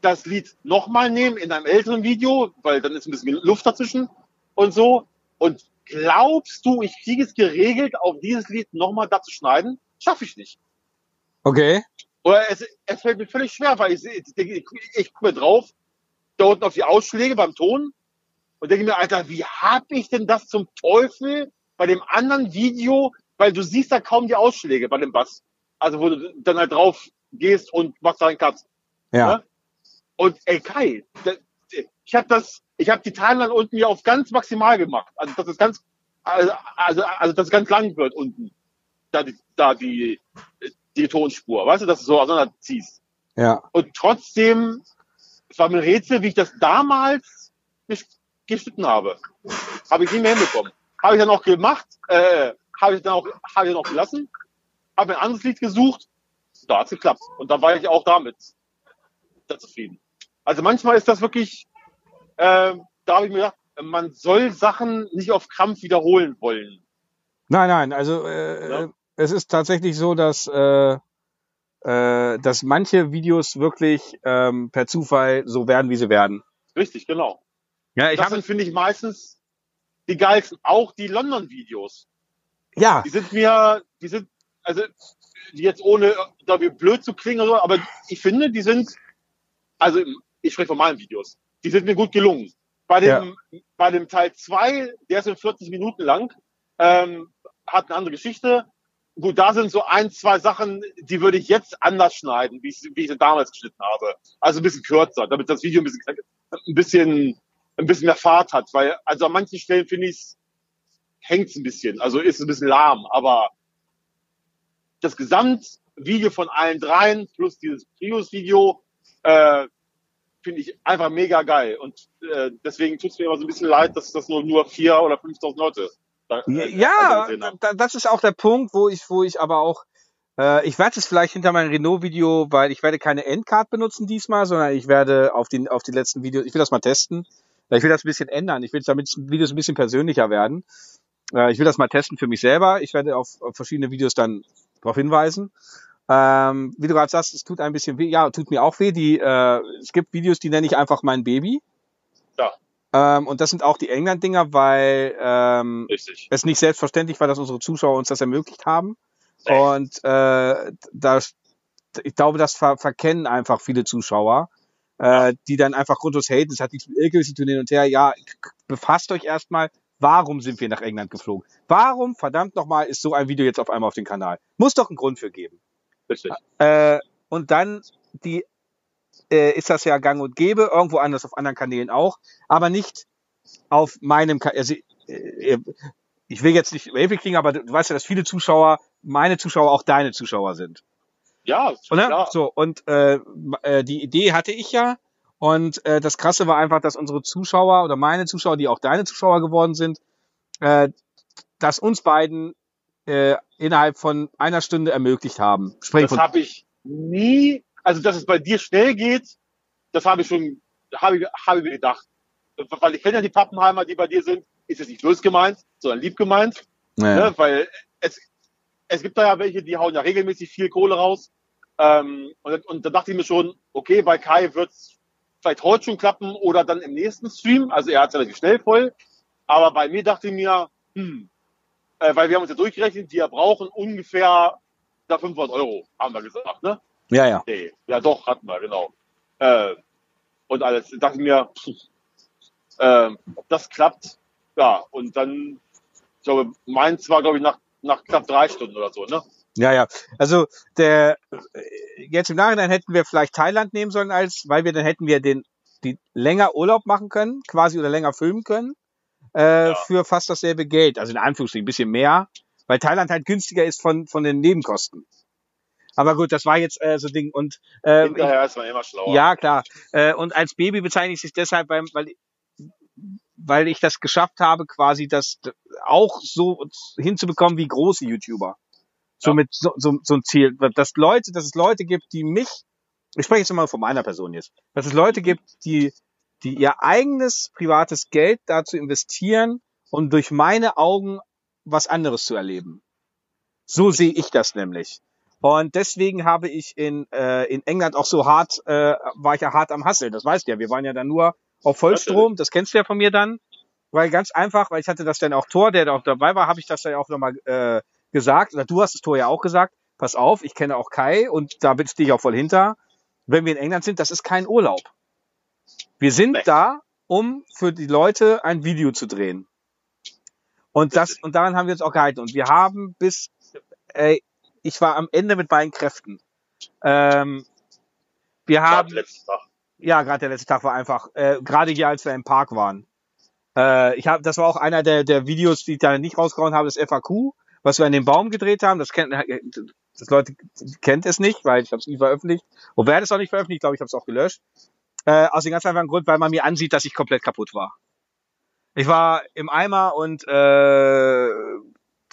das Lied nochmal nehmen in einem älteren Video, weil dann ist ein bisschen Luft dazwischen und so. Und glaubst du, ich kriege es geregelt, auf dieses Lied nochmal da zu schneiden? Schaffe ich nicht. Okay. Oder es, es fällt mir völlig schwer, weil ich, ich, ich, ich gucke drauf, da unten auf die Ausschläge beim Ton und denke mir, Alter, wie hab ich denn das zum Teufel bei dem anderen Video, weil du siehst da kaum die Ausschläge bei dem Bass. Also wo du dann halt drauf gehst und machst da einen Cut. Ja. Ne? Und ey Kai, da- ich habe das, ich habe die Timeline unten hier auf ganz maximal gemacht. Also dass es ganz, also, also, also dass es ganz lang wird unten. Da die, da die, die Tonspur, weißt du, dass du so auseinanderziehst. Ja. Und trotzdem, es war mir ein Rätsel, wie ich das damals gesch- geschnitten habe. Habe ich nicht mehr hinbekommen. Habe ich dann auch gemacht, äh, habe ich dann auch, habe ich dann auch gelassen, habe ein anderes Lied gesucht, da hat's geklappt. Und da war ich auch damit sehr zufrieden. Also manchmal ist das wirklich, äh, da habe ich mir gedacht, man soll Sachen nicht auf Krampf wiederholen wollen. Nein, nein, also äh, Ja. es ist tatsächlich so, dass äh, äh, dass manche Videos wirklich ähm, per Zufall so werden, wie sie werden. Richtig, genau. Ja, ich das habe sind, finde ich, meistens die geilsten. Auch die London-Videos. ja, Die sind mir, die sind, also die jetzt ohne da wie blöd zu klingen oder so, aber ich finde, die sind, also ich spreche von meinen Videos, die sind mir gut gelungen. Bei dem, bei dem Teil 2, der ist in 40 Minuten lang, ähm, hat eine andere Geschichte. Gut, da sind so ein, zwei Sachen, die würde ich jetzt anders schneiden, wie ich, wie ich sie damals geschnitten habe. Also ein bisschen kürzer, damit das Video ein bisschen, ein bisschen, ein bisschen mehr Fahrt hat, weil, also an manchen Stellen finde ich es, hängt's ein bisschen, also ist ein bisschen lahm, aber das Gesamtvideo von allen dreien plus dieses Prius-Video äh, finde ich einfach mega geil und äh, deswegen tut's mir immer so ein bisschen leid, dass das nur nur vier oder 5.000 Leute Da, äh, Ja, das ist auch der Punkt, wo ich, wo ich aber auch, äh, ich werde es vielleicht hinter meinem Renault-Video, weil ich werde keine Endcard benutzen diesmal, sondern ich werde auf den, auf die letzten Videos, ich will das mal testen. Ja, Ich will das ein bisschen ändern. Ich will damit Videos ein bisschen persönlicher werden. Äh, ich will das mal testen für mich selber. Ich werde auf, auf verschiedene Videos dann darauf hinweisen. Ähm, wie du gerade sagst, es tut ein bisschen weh. Ja, tut mir auch weh. Die, äh, es gibt Videos, die nenne ich einfach mein Baby. Ja. Ähm, und das sind auch die England-Dinger, weil ähm, Richtig. es nicht selbstverständlich war, dass unsere Zuschauer uns das ermöglicht haben. Nee. Und äh, da, ich glaube, das ver verkennen einfach viele Zuschauer, äh, die dann einfach grundlos haten. Das hat nichts mit Ilke zu tun hin und her. Ja, befasst euch erstmal, warum sind wir nach England geflogen? Warum, verdammt nochmal, ist so ein Video jetzt auf einmal auf dem Kanal? Muss doch einen Grund für geben. Richtig. Äh, und dann die äh, ist das ja gang und gäbe, irgendwo anders auf anderen Kanälen auch, aber nicht auf meinem Kanal. Also, äh, ich will jetzt nicht Wavy klingen, aber du, du weißt ja, dass viele Zuschauer, meine Zuschauer auch deine Zuschauer sind. Ja, Oder? klar. So, und äh, äh, die Idee hatte ich ja. Und äh, das Krasse war einfach, dass unsere Zuschauer oder meine Zuschauer, die auch deine Zuschauer geworden sind, äh, dass uns beiden äh, innerhalb von einer Stunde ermöglicht haben. Sprich Das habe ich nie, also dass es bei dir schnell geht, das habe ich schon, habe ich, habe ich mir gedacht. Weil ich kenne ja die Pappenheimer, die bei dir sind, ist jetzt nicht böse gemeint, sondern lieb gemeint. naja. Ne? Weil es, es gibt da ja welche, die hauen ja regelmäßig viel Kohle raus. Ähm, und, und da dachte ich mir schon, okay, bei Kai wird's vielleicht heute schon klappen oder dann im nächsten Stream. Also er hat relativ schnell voll. Aber bei mir dachte ich mir, hm, äh, weil wir haben uns ja durchgerechnet, die ja brauchen ungefähr da 500 Euro, haben wir gesagt, ne? ja, ja. Nee, ja doch, hatten wir, genau. Äh, und alles. Da dachte mir, pff, äh, ob das klappt, ja, und dann, ich glaube, meins war, glaube ich, nach, nach knapp drei Stunden oder so, ne? Ja, ja. Also der äh, jetzt im Nachhinein hätten wir vielleicht Thailand nehmen sollen als, weil wir dann hätten wir den die länger Urlaub machen können, quasi oder länger filmen können äh, Ja. für fast dasselbe Geld, also in Anführungsstrichen ein bisschen mehr, weil Thailand halt günstiger ist von von den Nebenkosten. Aber gut, das war jetzt äh, so Ding und äh, Hinterher ist man immer schlauer. ja klar. Äh, und als Baby bezeichne ich es deshalb, beim, weil weil ich das geschafft habe, quasi das auch so hinzubekommen wie große YouTuber. So Ja. mit so, so, so ein Ziel, dass Leute, dass es Leute gibt, die mich, ich spreche jetzt mal von meiner Person jetzt, dass es Leute gibt, die, die ihr eigenes privates Geld dazu investieren, um durch meine Augen was anderes zu erleben. So sehe ich das nämlich. Und deswegen habe ich in, äh, in England auch so hart, äh, war ich ja hart am Hasseln. Das weißt du ja. Wir waren ja dann nur auf Vollstrom. Das kennst du ja von mir dann. Weil ganz einfach, weil ich hatte das dann auch Tor, der da auch dabei war, habe ich das dann auch nochmal äh, gesagt. Oder du hast das Tor ja auch gesagt. Pass auf, ich kenne auch Kai und da bin ich auch voll hinter. Wenn wir in England sind, das ist kein Urlaub. Wir sind Nee. da, um für die Leute ein Video zu drehen. Und das, und daran haben wir uns auch gehalten. Und wir haben bis, ey, ich war am Ende mit beiden Kräften. Ähm, wir Gerade haben, ja, gerade der letzte Tag war einfach, äh, gerade hier, als wir im Park waren. Äh, ich habe, das war auch einer der, der Videos, die ich da nicht rausgehauen habe, das FAQ, was wir an dem Baum gedreht haben. Das kennt, das Leute kennt es nicht, weil ich habe es nie veröffentlicht. Und wer hat es auch nicht veröffentlicht, glaube ich, habe es auch gelöscht. Äh, aus dem ganz einfachen Grund, weil man mir ansieht, dass ich komplett kaputt war. Ich war im Eimer und äh,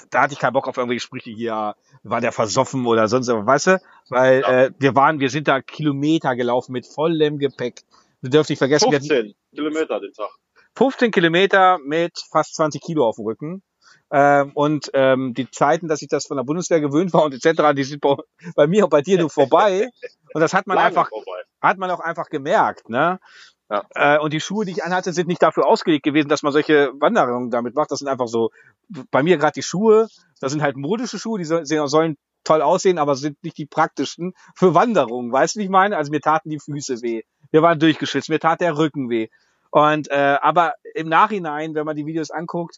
da hatte ich keinen Bock auf irgendwelche Sprüche hier, war der versoffen oder sonst was, weißt du? Weil Ja. äh, wir waren, wir sind da Kilometer gelaufen mit vollem Gepäck. Du dürft nicht vergessen, wir hatten 15 Kilometer den Tag. 15 Kilometer mit fast 20 Kilo auf dem Rücken. Ähm, und ähm, die Zeiten, dass ich das von der Bundeswehr gewöhnt war und etc., die sind bei, bei mir und bei dir nur vorbei. Und das hat man Lange einfach, vorbei. hat man auch einfach gemerkt, ne? Ja. Äh, und die Schuhe, die ich anhatte, sind nicht dafür ausgelegt gewesen, dass man solche Wanderungen damit macht. Das sind einfach so, bei mir gerade die Schuhe, das sind halt modische Schuhe, die so, sollen toll aussehen, aber sind nicht die praktischen für Wanderungen. Weißt du, wie ich meine? Also mir taten die Füße weh. Wir waren durchgeschwitzt, mir tat der Rücken weh. Und äh, aber im Nachhinein, wenn man die Videos anguckt,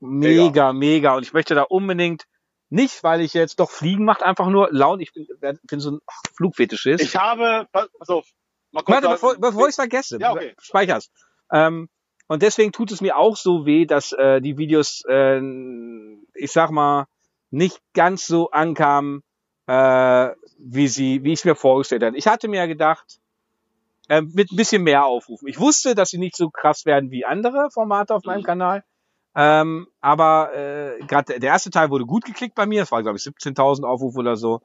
mega, mega. Und ich möchte da unbedingt nicht, weil ich jetzt doch Fliegen macht einfach nur Laune. Ich bin, bin so ein Flugfetischist. Ich habe, pass auf, mal kurz Warte, bevor, bevor ich es vergesse. Ja, okay. Speicher's. Ähm, und deswegen tut es mir auch so weh, dass äh, die Videos, äh, ich sag mal, nicht ganz so ankamen, äh, wie sie, wie ich es mir vorgestellt hatte. Ich hatte mir ja gedacht, äh, mit ein bisschen mehr Aufrufen. Ich wusste, dass sie nicht so krass werden wie andere Formate auf meinem Mhm. Kanal. Ähm, aber äh, gerade der erste Teil wurde gut geklickt bei mir. Das war, glaube ich, 17.000 Aufrufe oder so.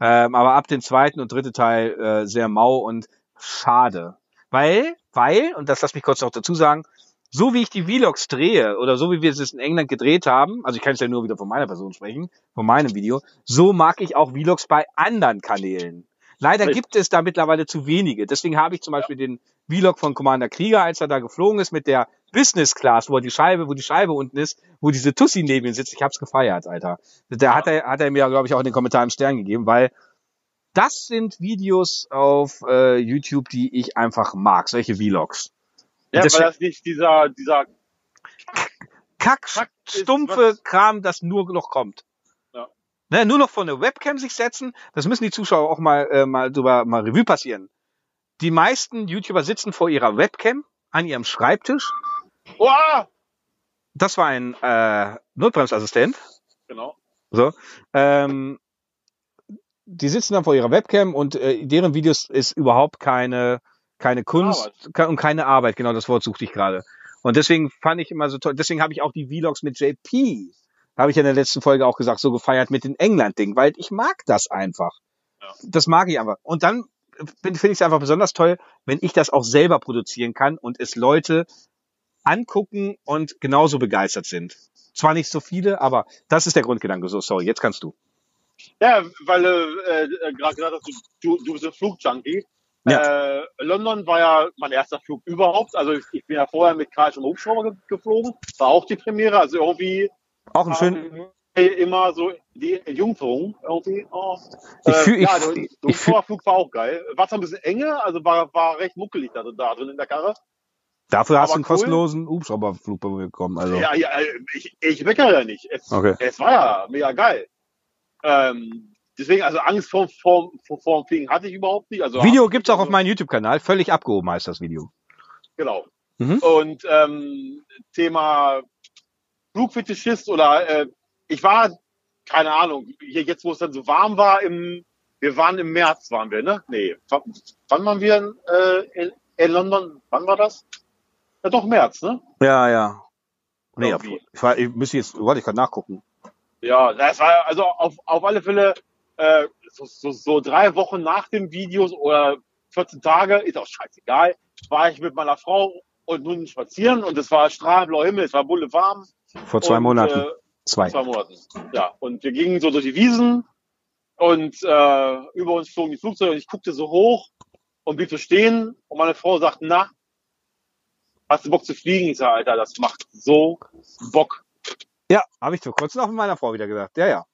Ähm, aber ab dem zweiten und dritten Teil äh, sehr mau und schade. Weil, weil, und das lass mich kurz noch dazu sagen, so wie ich die Vlogs drehe oder so wie wir es in England gedreht haben, also ich kann es ja nur wieder von meiner Person sprechen, von meinem Video, so mag ich auch Vlogs bei anderen Kanälen. Leider gibt es da mittlerweile zu wenige. Deswegen habe ich zum Beispiel den Vlog von Commander Krieger, als er da geflogen ist mit der Business Class, wo die Scheibe, wo die Scheibe unten ist, wo diese Tussi neben ihm sitzt. Ich hab's gefeiert, Alter. Da hat er, hat er mir, glaube ich, auch in den Kommentaren einen Stern gegeben, weil das sind Videos auf äh, YouTube, die ich einfach mag, solche Vlogs. Ja, Das- weil das nicht dieser, dieser, Kack, Kack stumpfe Kram, das nur noch kommt. Ja. Ne, nur noch vor eine Webcam sich setzen, das müssen die Zuschauer auch mal, äh, mal drüber mal Revue passieren. Die meisten YouTuber sitzen vor ihrer Webcam an ihrem Schreibtisch. Oh, Das war ein äh, Notbremsassistent. genau. So. Ähm, die sitzen dann vor ihrer Webcam und äh, deren Videos ist überhaupt keine, keine Kunst ke- und keine Arbeit. Genau das Wort suchte ich gerade. Und deswegen fand ich immer so toll. Deswegen habe ich auch die Vlogs mit JP, habe ich ja in der letzten Folge auch gesagt, so gefeiert mit den England-Ding, weil ich mag das einfach. Ja. Das mag ich einfach. Und dann bin- finde ich es einfach besonders toll, wenn ich das auch selber produzieren kann und es Leute angucken und genauso begeistert sind. Zwar nicht so viele, aber das ist der Grundgedanke. So, sorry, jetzt kannst du. Ja, weil äh, äh, gerade gesagt hast, du, du bist ein Flugjunkie. Äh, London war ja mein erster Flug überhaupt. Also ich, ich bin ja vorher mit Karl schon Hubschrauber ge geflogen. War auch die Premiere. Also irgendwie Auch ein schön, äh, immer so die Jungfrau irgendwie. Oh. Ich fühl- ich- ja, der ich Hubschrauberflug war auch geil. War zwar ein bisschen enge, also war, war recht muckelig da, da drin in der Karre. Dafür hast aber du einen cool. kostenlosen Hubschrauberflug bei mir bekommen. Also. Ja, ja, äh, ich, ich meckere ja nicht. Es, Okay. es war ja mega geil. Ähm, deswegen, also Angst vor, vor, vor, vor dem Fliegen hatte ich überhaupt nicht. Also Video gibt's auch auf meinem YouTube-Kanal. Völlig abgehoben heißt das Video. Genau. Mhm. Und ähm, Thema Flugfetischist oder äh, ich war, keine Ahnung, hier jetzt wo es dann so warm war, im wir waren im März, waren wir, ne? Nee. Wann waren wir in, äh, in, in London? Wann war das? Ja doch, März, ne? Ja, ja. Nee, Irgendwie. ich, war, ich müsste jetzt, warte, ich kann nachgucken. Ja, das war also auf, auf alle Fälle äh, so, so, so drei Wochen nach dem Video oder 14 Tage, ist auch scheißegal, war ich mit meiner Frau und nun spazieren und es war strahlend blauer Himmel, es war bulle warm. Vor zwei und, Monaten. Äh, zwei. zwei Monaten. Ja, und wir gingen so durch die Wiesen und äh, über uns flogen die Flugzeuge und ich guckte so hoch und blieb so stehen und meine Frau sagt, na, hast du Bock zu fliegen? Sage, Alter, das macht so Bock. Ja, habe ich vor kurzem auch mit meiner Frau wieder gesagt. Ja, ja.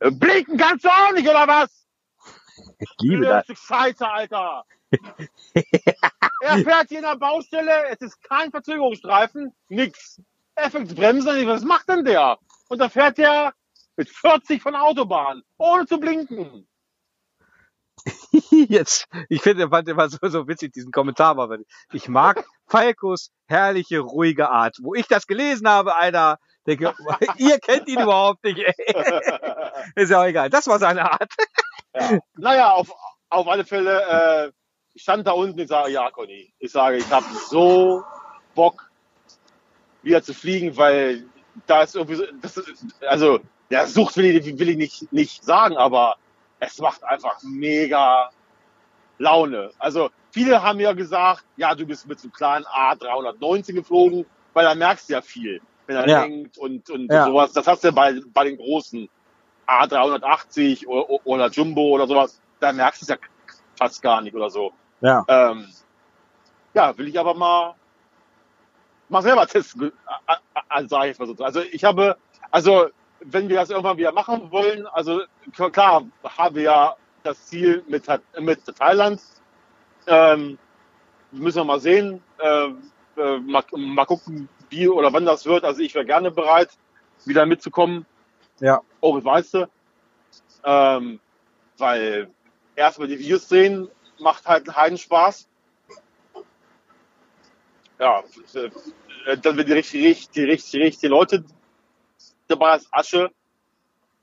Äh, Blicken kannst du auch nicht, oder was? Ich liebe das. Blöde Scheiße, Alter. er fährt hier in der Baustelle, es ist kein Verzögerungsstreifen, nix. Er fängt bremsen, was macht denn der? Und dann fährt der mit 40 von der Autobahn, ohne zu blinken. Jetzt, ich finde, fand immer so, so witzig diesen Kommentar, aber ich mag Falkos herrliche, ruhige Art. Wo ich das gelesen habe, Alter, denke, ihr kennt ihn überhaupt nicht, ey. Ist ja auch egal. Das war seine Art. Ja. Naja, auf, auf alle Fälle, äh, ich stand da unten und sage, ja, Conny, ich sage, ich habe so Bock, wieder zu fliegen, weil da ist irgendwie so, das ist, also, der Sucht will ich, will ich nicht, nicht sagen, aber es macht einfach mega Laune. Also, viele haben ja gesagt, ja, du bist mit so einem kleinen A319 geflogen, weil da merkst du ja viel, wenn er Ja. hängt und, und Ja. sowas. Das hast du ja bei, bei den großen A380 oder, oder Jumbo oder sowas, da merkst du es ja fast gar nicht oder so. Ja. Ähm, ja, will ich aber mal, mal selber testen, also sage ich mal so. Also ich habe, also wenn wir das irgendwann wieder machen wollen, also klar haben wir ja das Ziel mit, mit Thailand. Ähm, müssen wir mal sehen, äh, äh, mal, mal gucken, wie oder wann das wird. Also ich wäre gerne bereit, wieder mitzukommen. Ja. Das weißt du. Ähm, weil erstmal die Videos sehen macht halt einen Heidenspaß. Ja, äh, dann wenn die richtig, richtig, richtig, richtig Leute als Asche.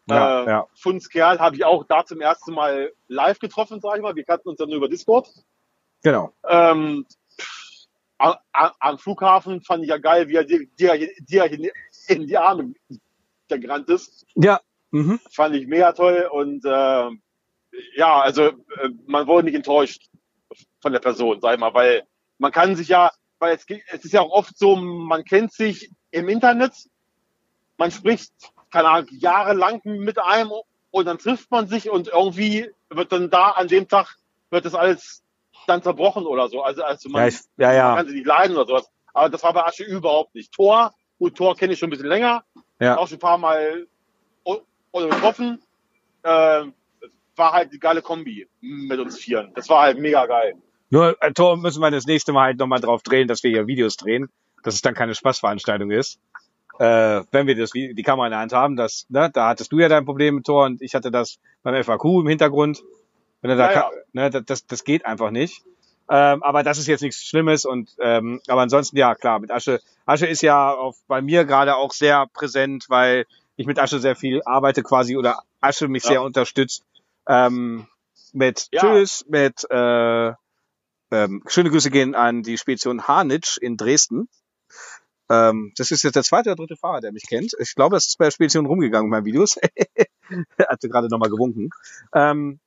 Ja, äh, ja. Fundskerl habe ich auch da zum ersten Mal live getroffen, sag ich mal. Wir kannten uns dann nur über Discord. Genau. Ähm, am, am- Flughafen fand ich ja geil, wie er dir, dir, dir in, die Arme gerannt ist. Ja. Mhm. Fand ich mega toll und äh, ja, also äh, man wurde nicht enttäuscht von der Person, sag ich mal, weil man kann sich ja, weil es, es ist ja auch oft so, man kennt sich im Internet, man spricht, keine Ahnung, jahrelang mit einem und dann trifft man sich und irgendwie wird dann da an dem Tag wird das alles dann zerbrochen oder so. Also, also man, Ja, ich, ja, ja. kann sie nicht leiden oder sowas. Aber das war bei Asche überhaupt nicht. Tor, gut, Tor kenne ich schon ein bisschen länger, Ja. auch schon ein paar Mal oder getroffen. Ähm, war halt die geile Kombi mit uns Vieren. Das war halt mega geil. Nur, äh, Tor, müssen wir das nächste Mal halt nochmal drauf drehen, dass wir hier Videos drehen, dass es dann keine Spaßveranstaltung ist. Äh, wenn wir das, die Kamera in der Hand haben, das, ne, da hattest du ja dein Problem mit Tor und ich hatte das beim FAQ im Hintergrund. Wenn er da, Ja, ja. ne, das, das, das geht einfach nicht. Ähm, aber das ist jetzt nichts Schlimmes und ähm, aber ansonsten ja klar mit Asche. Asche ist ja auf, bei mir gerade auch sehr präsent, weil ich mit Asche sehr viel arbeite quasi oder Asche mich Ja. sehr unterstützt ähm, mit Ja. Tschüss, mit äh, ähm, schöne Grüße gehen an die Spedition Harnitsch in Dresden. Ähm, das ist jetzt der zweite oder dritte Fahrer, der mich kennt. Ich glaube, es ist bei der Spedition rumgegangen in meinen Videos. hatte gerade nochmal gewunken. Ähm,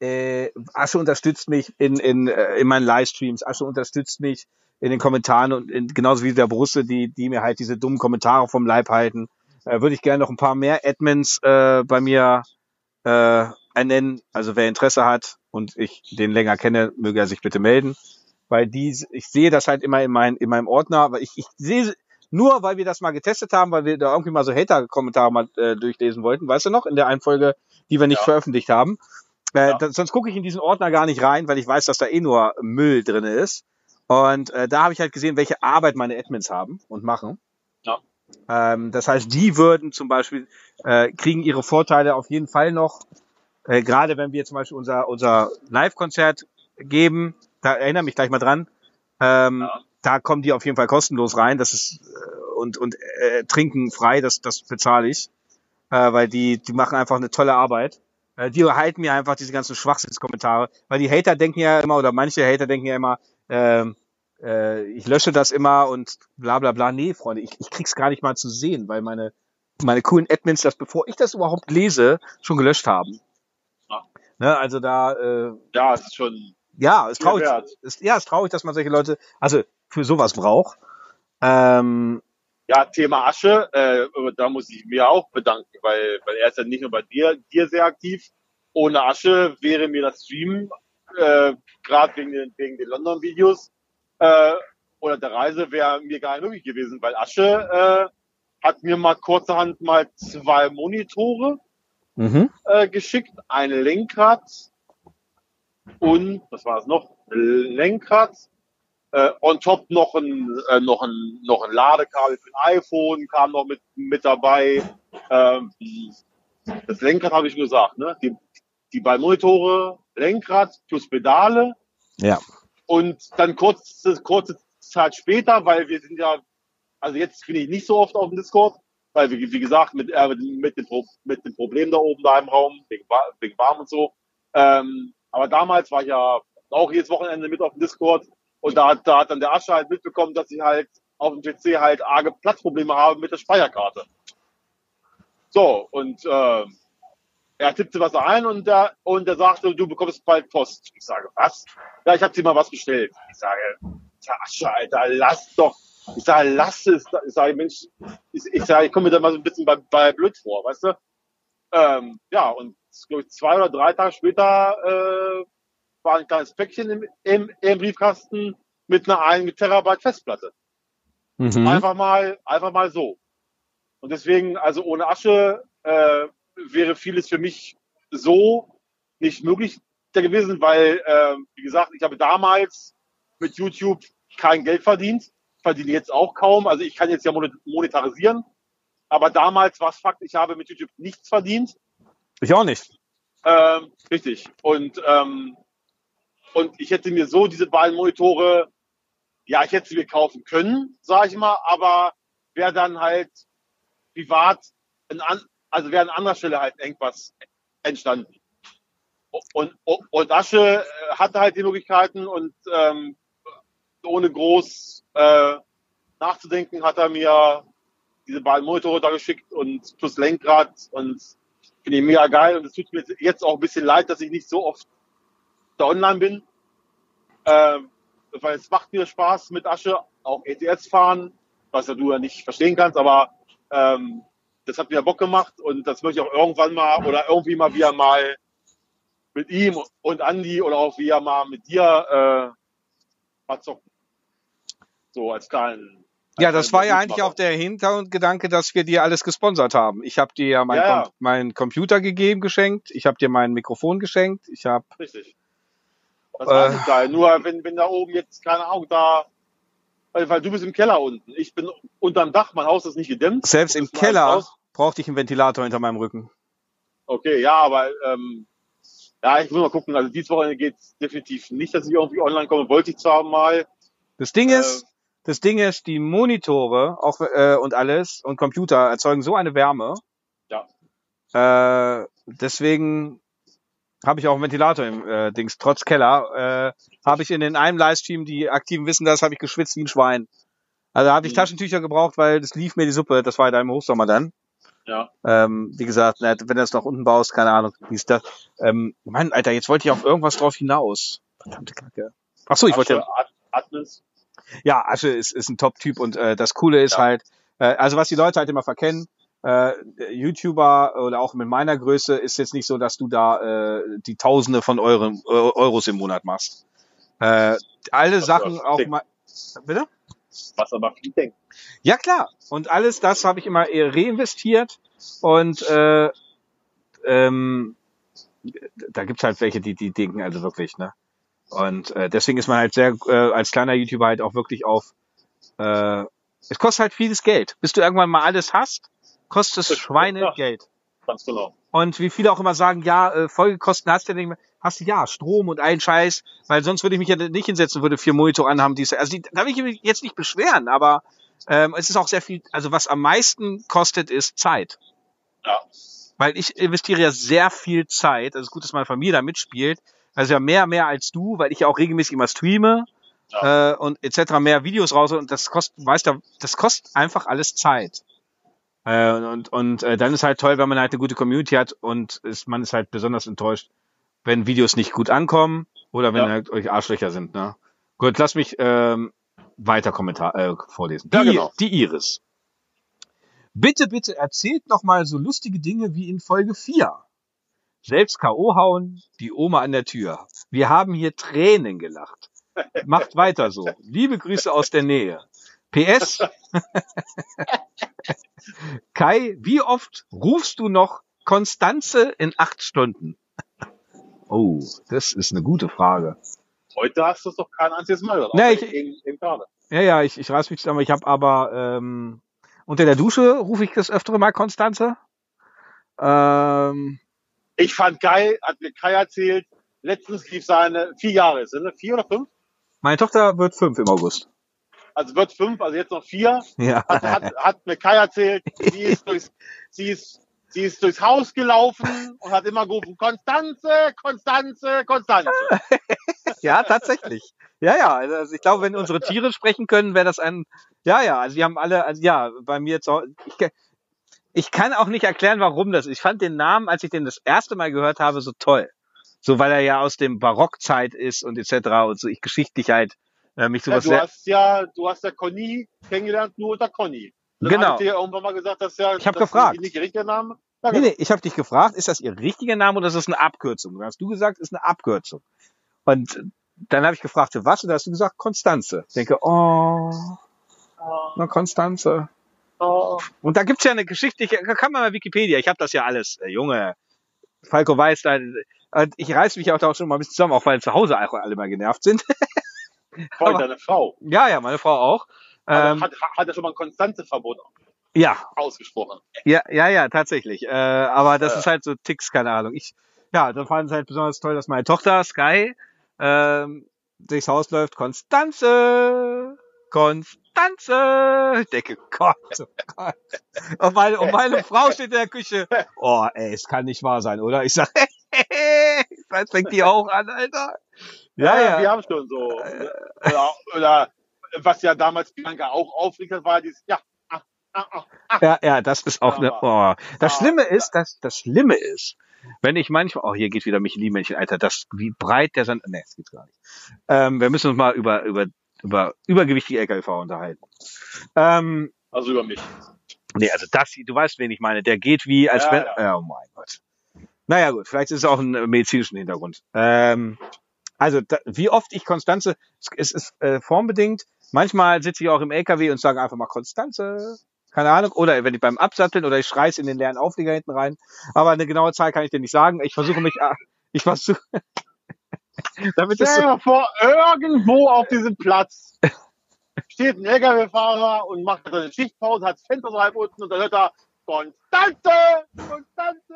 äh, Asche unterstützt mich in, in, äh, in meinen Livestreams. Asche unterstützt mich in den Kommentaren und in, genauso wie der Brusse, die, die mir halt diese dummen Kommentare vom Leib halten. Äh, Würde ich gerne noch ein paar mehr Admins äh, bei mir äh, ernennen. Also wer Interesse hat und ich den länger kenne, möge er sich bitte melden. Weil die, ich sehe das halt immer in, mein, in meinem Ordner, aber ich, ich sehe nur, weil wir das mal getestet haben, weil wir da irgendwie mal so Hater-Kommentare mal äh, durchlesen wollten, weißt du noch, in der einen Folge, die wir nicht Ja. veröffentlicht haben. Äh, Ja. da, sonst gucke ich in diesen Ordner gar nicht rein, weil ich weiß, dass da eh nur Müll drinne ist. Und äh, da habe ich halt gesehen, welche Arbeit meine Admins haben und machen. Ja. Ähm, das heißt, die würden zum Beispiel, äh, kriegen ihre Vorteile auf jeden Fall noch, äh, gerade wenn wir zum Beispiel unser, unser Live-Konzert geben, da erinnere mich gleich mal dran, ähm, Ja. da kommen die auf jeden Fall kostenlos rein, das ist äh, und und äh, trinken frei, das das bezahle ich, äh, weil die die machen einfach eine tolle Arbeit. Äh, die halten mir einfach diese ganzen Schwachsinnskommentare, weil die Hater denken ja immer oder manche Hater denken ja immer, ähm, äh, ich lösche das immer und bla bla bla. Nee, Freunde, ich, ich krieg's gar nicht mal zu sehen, weil meine meine coolen Admins das, bevor ich das überhaupt lese, schon gelöscht haben. Ja. Ne, also da äh, Ja, es ist schon ja, ist traurig. Ist, ja, ist traurig, dass man solche Leute, also für sowas braucht. Ähm, Ja, Thema Asche, äh, da muss ich mir auch bedanken, weil, weil er ist ja nicht nur bei dir, dir sehr aktiv. Ohne Asche wäre mir das Stream, äh, gerade wegen den, wegen den London-Videos äh, oder der Reise, wäre mir gar nicht möglich gewesen, weil Asche äh, hat mir mal kurzerhand mal zwei Monitore mhm. äh, geschickt, ein Lenkrad und, was war es noch? Lenkrad, äh, on top noch ein, äh, noch ein, noch ein Ladekabel für ein iPhone kam noch mit, mit dabei. Ähm, das Lenkrad habe ich schon gesagt, ne? Die, die beiden Monitore, Lenkrad plus Pedale Ja. und dann kurze, kurze Zeit später, weil wir sind ja, also jetzt bin ich nicht so oft auf dem Discord, weil wie, wie gesagt, mit, äh, mit, dem, Pro- mit dem Problem da oben da im Raum, wegen, wegen warm und so. Ähm, aber damals war ich ja auch jedes Wochenende mit auf dem Discord und da hat, da hat dann der Asche halt mitbekommen, dass ich halt auf dem PC halt arge Platzprobleme habe mit der Speicherkarte. So, und äh, er tippte was ein und der, und er sagte, du bekommst bald Post. Ich sage, was? Ja, ich habe dir mal was bestellt. Ich sage, Asche, Alter, lass doch. Ich sage, lass es. Ich sage, Mensch, ich, ich sage, ich komme mir da mal so ein bisschen bei, bei blöd vor, weißt du? Ähm, ja, und glaube ich, zwei oder drei Tage später äh, war ein kleines Päckchen im, im, im Briefkasten mit einer 1 Terabyte Festplatte. Mhm. Einfach mal, einfach mal so. Und deswegen, also ohne Asche äh, wäre vieles für mich so nicht möglich gewesen, weil, äh, wie gesagt, ich habe damals mit YouTube kein Geld verdient, verdiene jetzt auch kaum. Also ich kann jetzt ja monet- monetarisieren, aber damals war es Fakt, ich habe mit YouTube nichts verdient. Ich auch nicht. Ähm, richtig. Und, ähm, und ich hätte mir so diese beiden Monitore, ja, ich hätte sie mir kaufen können, sage ich mal, aber wäre dann halt privat, an, also wäre an anderer Stelle halt irgendwas entstanden. Und, und, und Asche äh, hatte halt die Möglichkeiten und ähm, ohne groß äh, nachzudenken hat er mir diese beiden Monitore da geschickt und plus Lenkrad und finde ich mega geil und es tut mir jetzt auch ein bisschen leid, dass ich nicht so oft da online bin. Ähm, weil es macht mir Spaß mit Asche, auch ETS fahren, was ja du ja nicht verstehen kannst, aber ähm, das hat mir Bock gemacht und das möchte ich auch irgendwann mal oder irgendwie mal wieder mal mit ihm und Andy oder auch wieder mal mit dir äh, mal zocken. So als kleinen. Ja, als das war ja eigentlich auch der Hintergedanke, dass wir dir alles gesponsert haben. Ich habe dir ja meinen Ja. Kom meinen Computer gegeben, geschenkt. Ich habe dir mein Mikrofon geschenkt. Ich habe Richtig. Das war Äh. nicht geil. Nur wenn, wenn da oben jetzt, keine Ahnung, da, weil, du bist im Keller unten. Ich bin unterm Dach, mein Haus ist nicht gedämmt. selbst im Keller brauchte ich einen Ventilator hinter meinem Rücken. Okay, ja, aber ähm, ja, ich will mal gucken. Also dieses Wochenende geht's definitiv nicht, dass ich irgendwie online komme. Wollte ich zwar mal. Das Ding Äh. ist, das Ding ist, die Monitore auch äh, und alles und Computer erzeugen so eine Wärme. Äh, deswegen habe ich auch einen Ventilator im äh, Dings. Trotz Keller äh, habe ich in den einem Livestream, die Aktiven wissen das, habe ich geschwitzt wie ein Schwein. Also habe ich Mhm. Taschentücher gebraucht, weil das lief mir die Suppe. Das war ja da im Hochsommer dann. Ja. Ähm, wie gesagt, wenn du das nach unten baust, keine Ahnung, wie ist das. Ähm, Mann, Alter, jetzt wollte ich auf irgendwas drauf hinaus. Verdammte Kacke. Ach so, ich wollte ja, Admins. Ja, Asche ist, ist ein Top-Typ und äh, das Coole ist Ja. halt, äh, also was die Leute halt immer verkennen, äh, YouTuber oder auch mit meiner Größe ist jetzt nicht so, dass du da äh, die Tausende von Euren, Euros im Monat machst. Äh, alle Das Sachen auch mal. Bitte? Was aber viel denkt. Ja klar. Und alles das habe ich immer eher reinvestiert und äh, ähm, da gibt's halt welche, die die denken also wirklich, ne? Und äh, deswegen ist man halt sehr äh, als kleiner YouTuber halt auch wirklich auf. Äh, es kostet halt vieles Geld. Bis du irgendwann mal alles hast, kostet es Schweinegeld. Ganz genau. Und wie viele auch immer sagen, ja, äh, Folgekosten hast du ja nicht mehr. Hast du ja, Strom und allen Scheiß, weil sonst würde ich mich ja nicht hinsetzen, würde vier Monitor anhaben. Diese, also die, da will ich mich jetzt nicht beschweren, aber ähm, es ist auch sehr viel, also was am meisten kostet, ist Zeit. Ja. Weil ich investiere ja sehr viel Zeit. Also es ist gut, dass meine Familie da mitspielt. Also ja mehr, mehr als du, weil ich ja auch regelmäßig immer streame äh, und etc. mehr Videos raus und das kostet, weißt du, das kostet einfach alles Zeit. Äh, und und äh, dann ist halt toll, wenn man halt eine gute Community hat und ist, man ist halt besonders enttäuscht, wenn Videos nicht gut ankommen oder wenn Ja. halt euch Arschlöcher sind. Ne? Gut, lass mich ähm, weiter Kommentar äh, vorlesen. Die, Ja, genau. die Iris. Bitte, bitte erzählt noch mal so lustige Dinge wie in Folge 4. Selbst K.O. hauen, die Oma an der Tür. Wir haben hier Tränen gelacht. Macht weiter so. Liebe Grüße aus der Nähe. PS. Kai, wie oft rufst du noch Konstanze in acht Stunden? Oh, das ist eine gute Frage. Heute hast du es doch kein einziges Mal gehört. Nee, ich- eben gerade. Ja, ja, ich, ich reiß mich zusammen. Ich habe aber ähm, unter der Dusche rufe ich das öftere mal Konstanze. Ähm, Ich fand geil, hat mir Kai erzählt, letztens lief seine, vier Jahre ist, ne? Vier oder fünf? meine Tochter wird fünf im August. Also wird fünf, also jetzt noch vier. Ja. Hat, hat, hat mir Kai erzählt, sie ist durchs, sie ist, sie ist durchs Haus gelaufen und hat immer gerufen, Konstanze, Konstanze, Konstanze. Ja, tatsächlich. Ja, ja. Also ich glaube, wenn unsere Tiere sprechen können, wäre das ein. Ja, ja. Also die haben alle. Also ja, bei mir zu. Ich, ich kann auch nicht erklären, warum das. ist. Ich fand den Namen, als ich den das erste Mal gehört habe, so toll. So, weil er ja aus dem Barockzeit ist und etc. und so ich geschichtlich halt äh, mich Ja, sowas du sehr. hast ja, du hast ja Conny kennengelernt, nur unter Conny. Dann Genau. ihr irgendwann mal gesagt, dass ja, Ich hab das gefragt. nicht der richtige Name. Ja, Nee, genau. nee, ich habe dich gefragt, ist das ihr richtiger Name oder ist das eine Abkürzung? Dann hast du gesagt, ist eine Abkürzung. Und dann habe ich gefragt, für was? Und da hast du gesagt, Konstanze. Ich denke, oh, na Konstanze. Oh. Und da gibt's ja eine geschichtliche, da kann man mal Wikipedia, ich habe das ja alles, äh, Junge. Falco weiß da, und ich reiß mich auch da auch schon mal ein bisschen zusammen, auch weil zu Hause auch alle mal genervt sind. Voll Aber- deine Frau. ja, ja, meine Frau auch. Ähm, hat, hat er schon mal ein Konstanze-Verbot ja, ausgesprochen. ja, ja, ja, tatsächlich. Äh, aber das Ja. ist halt so Ticks, keine Ahnung. Ich, ja, dann fanden sie halt besonders toll, dass meine Tochter Sky ähm, durchs Haus läuft. Konstanze, Konstanze. Ich denke, Gott, oh Gott. Und meine, und meine Frau steht in der Küche. Oh, ey, es kann nicht wahr sein, oder? Ich sag, jetzt fängt die auch an, Alter. Ja, ja. Wir haben schon so. Oder, oder was ja damals Bianca auch aufregt, das war dieses, ja, ah, ah, ah, ah. Ja, ja, das ist auch eine. Oh. Das Ah, Schlimme ist, dass das Schlimme ist, wenn ich manchmal, oh, hier geht wieder Michelin-Männchen, Alter, das, wie breit der Sand, nee, das geht's gar nicht. Ähm, wir müssen uns mal über, über, über übergewichtige LKW-Fahrer unterhalten. Ähm, Also über mich. nee, also das, du weißt, wen ich meine, der geht wie, als Ja, wenn, ja. oh mein Gott. Naja, gut, vielleicht ist es auch ein äh, medizinischen Hintergrund. Ähm, also, da, wie oft ich Konstanze, es, es ist äh, formbedingt, manchmal sitze ich auch im LKW und sage einfach mal Konstanze, keine Ahnung, oder wenn ich beim Absatteln oder ich schreis in den leeren Auflieger hinten rein. Aber eine genaue Zahl kann ich dir nicht sagen. Ich versuche mich, ah, ich versuche, damit Stell dir vor, irgendwo auf diesem Platz steht ein LKW-Fahrer und macht seine Schichtpause, hat das Fenster so halb unten und dann hört er Konstante, Konstante,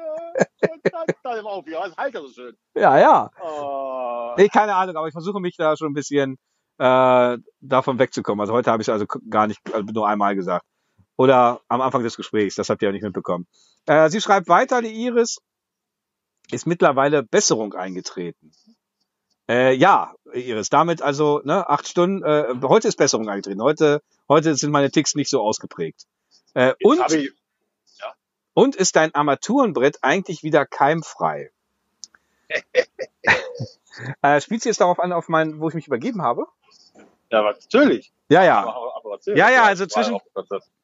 Konstante im Auflieger. Das halt er so schön. ja, ja. Oh. Nee, keine Ahnung, aber ich versuche mich da schon ein bisschen äh, davon wegzukommen. Also heute habe ich es also gar nicht, also nur einmal gesagt. Oder am Anfang des Gesprächs, das habt ihr ja nicht mitbekommen. Äh, sie schreibt weiter, die Iris ist mittlerweile Besserung eingetreten. Äh, ja, Iris, damit also ne, acht Stunden. Äh, heute ist Besserung eingetreten. Heute, heute sind meine Ticks nicht so ausgeprägt. Äh, und, ich, und ist dein Armaturenbrett eigentlich wieder keimfrei? äh, spielt sie jetzt darauf an, auf mein, wo ich mich übergeben habe? ja, was, natürlich. Ja, ja. Aber, aber. Ja, ja, also zwischen-.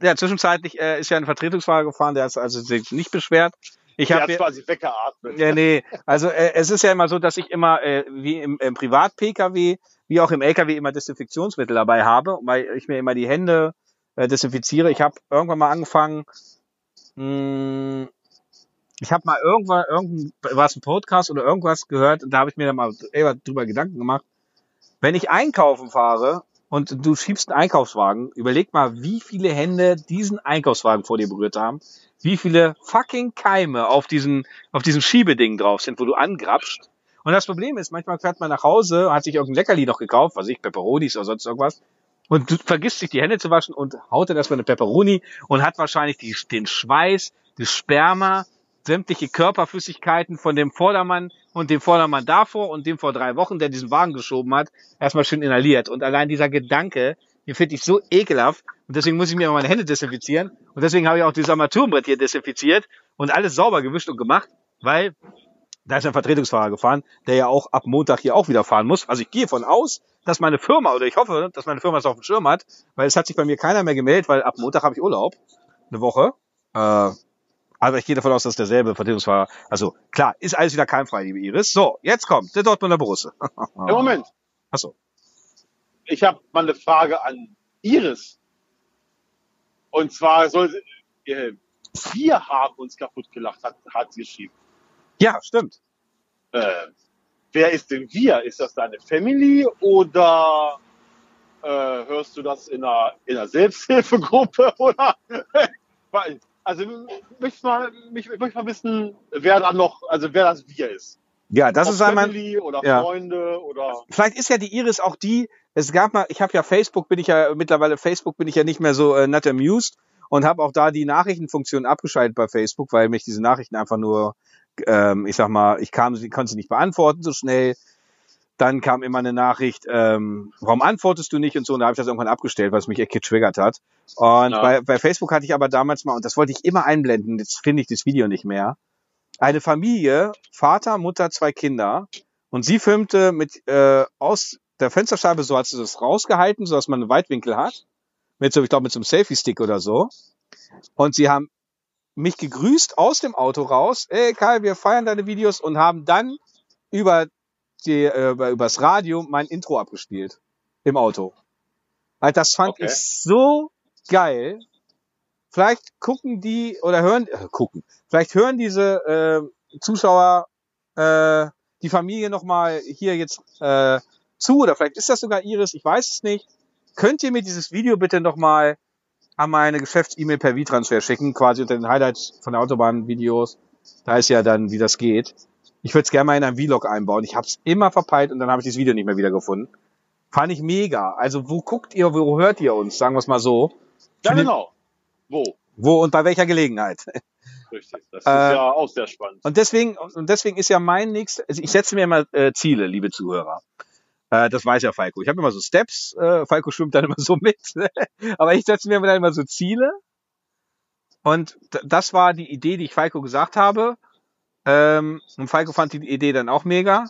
Ja, zwischenzeitlich äh, ist ja ein Vertretungsfahrer gefahren, der ist also sich nicht beschwert. Ich habe quasi weggeatmet. ja, nee, also äh, es ist ja immer so, dass ich immer äh, wie im, im Privat-Pkw wie auch im LKW immer Desinfektionsmittel dabei habe, weil ich mir immer die Hände äh, desinfiziere. Ich habe irgendwann mal angefangen, mh, ich habe mal irgendwann irgendein war es ein Podcast oder irgendwas gehört und da habe ich mir dann mal eher drüber Gedanken gemacht. Wenn ich einkaufen fahre und du schiebst einen Einkaufswagen, überleg mal, wie viele Hände diesen Einkaufswagen vor dir berührt haben, wie viele fucking Keime auf diesen auf diesem Schiebeding drauf sind, wo du angrapscht. Und das Problem ist, manchmal fährt man nach Hause, hat sich irgendein Leckerli noch gekauft, was ich, Peperonis oder sonst irgendwas, und vergisst sich die Hände zu waschen und haut dann erstmal eine Peperoni und hat wahrscheinlich die, den Schweiß, das Sperma, sämtliche Körperflüssigkeiten von dem Vordermann und dem Vordermann davor und dem vor drei Wochen, der diesen Wagen geschoben hat, erstmal schön inhaliert. Und allein dieser Gedanke, den finde ich so ekelhaft. Und deswegen muss ich mir meine Hände desinfizieren. Und deswegen habe ich auch dieses Armaturenbrett hier desinfiziert und alles sauber gewischt und gemacht, weil da ist ein Vertretungsfahrer gefahren, der ja auch ab Montag hier auch wieder fahren muss. Also ich gehe von aus, dass meine Firma, oder ich hoffe, dass meine Firma es auf dem Schirm hat, weil es hat sich bei mir keiner mehr gemeldet, weil ab Montag habe ich Urlaub. Eine Woche. Äh, aber ich gehe davon aus, dass derselbe Vertretungsfahrer, also klar, ist alles wieder keimfrei, liebe Iris. So, jetzt kommt der Dortmunder Borusse. Im Moment, Achso. Ich habe mal eine Frage an Iris. Und zwar soll äh, wir haben uns kaputt gelacht, hat, hat sie geschrieben. Ja, stimmt. Äh, wer ist denn wir? Ist das deine Family oder äh, hörst du das in einer, in einer Selbsthilfegruppe oder? Also möchte mal, mich, ich möchte mal wissen, wer da noch, also wer das wir ist. Ja, das ist einmal, oder ja. Freunde oder vielleicht ist ja die Iris auch die, es gab mal, ich habe ja Facebook, bin ich ja mittlerweile Facebook bin ich ja nicht mehr so äh, not amused und habe auch da die Nachrichtenfunktion abgeschaltet bei Facebook, weil mich diese Nachrichten einfach nur, ähm, ich sag mal, ich kam, sie konnte sie nicht beantworten so schnell. Dann kam immer eine Nachricht, ähm, warum antwortest du nicht und so, und da habe ich das irgendwann abgestellt, was mich echt getriggert hat. Und Ja. bei, bei Facebook hatte ich aber damals mal, und das wollte ich immer einblenden, jetzt finde ich das Video nicht mehr, eine Familie, Vater, Mutter, zwei Kinder, und sie filmte mit äh, aus der Fensterscheibe, so hat sie das rausgehalten, so dass man einen Weitwinkel hat. Mit so, ich glaube, mit so einem Selfie-Stick oder so. Und sie haben mich gegrüßt aus dem Auto raus. Ey Kai, wir feiern deine Videos und haben dann über die, äh, über, übers Radio mein Intro abgespielt. Im Auto. Halt, das fand Okay. ich so geil. Vielleicht gucken die oder hören, äh, gucken. Vielleicht hören diese äh, Zuschauer äh, die Familie nochmal hier jetzt äh, zu oder vielleicht ist das sogar Iris, ich weiß es nicht. Könnt ihr mir dieses Video bitte nochmal an meine Geschäfts-E-Mail per V-Transfer schicken, quasi unter den Highlights von der Autobahn-Videos. Da ist ja dann, wie das geht. Ich würde es gerne mal in einen Vlog einbauen. Ich habe es immer verpeilt und dann habe ich dieses Video nicht mehr wiedergefunden. Fand ich mega. Also wo guckt ihr, wo hört ihr uns? Sagen wir es mal so. Ja, genau. Wo? Wo und bei welcher Gelegenheit? Richtig. Das ist Äh, ja auch sehr spannend. Und deswegen, und deswegen ist ja mein nächster, also ich setze mir immer äh, Ziele, liebe Zuhörer. Äh, das weiß ja Falco. Ich habe immer so Steps, äh, Falco schwimmt dann immer so mit, aber ich setze mir dann immer so Ziele. Und das war die Idee, die ich Falco gesagt habe. Ähm, und Falco fand die Idee dann auch mega.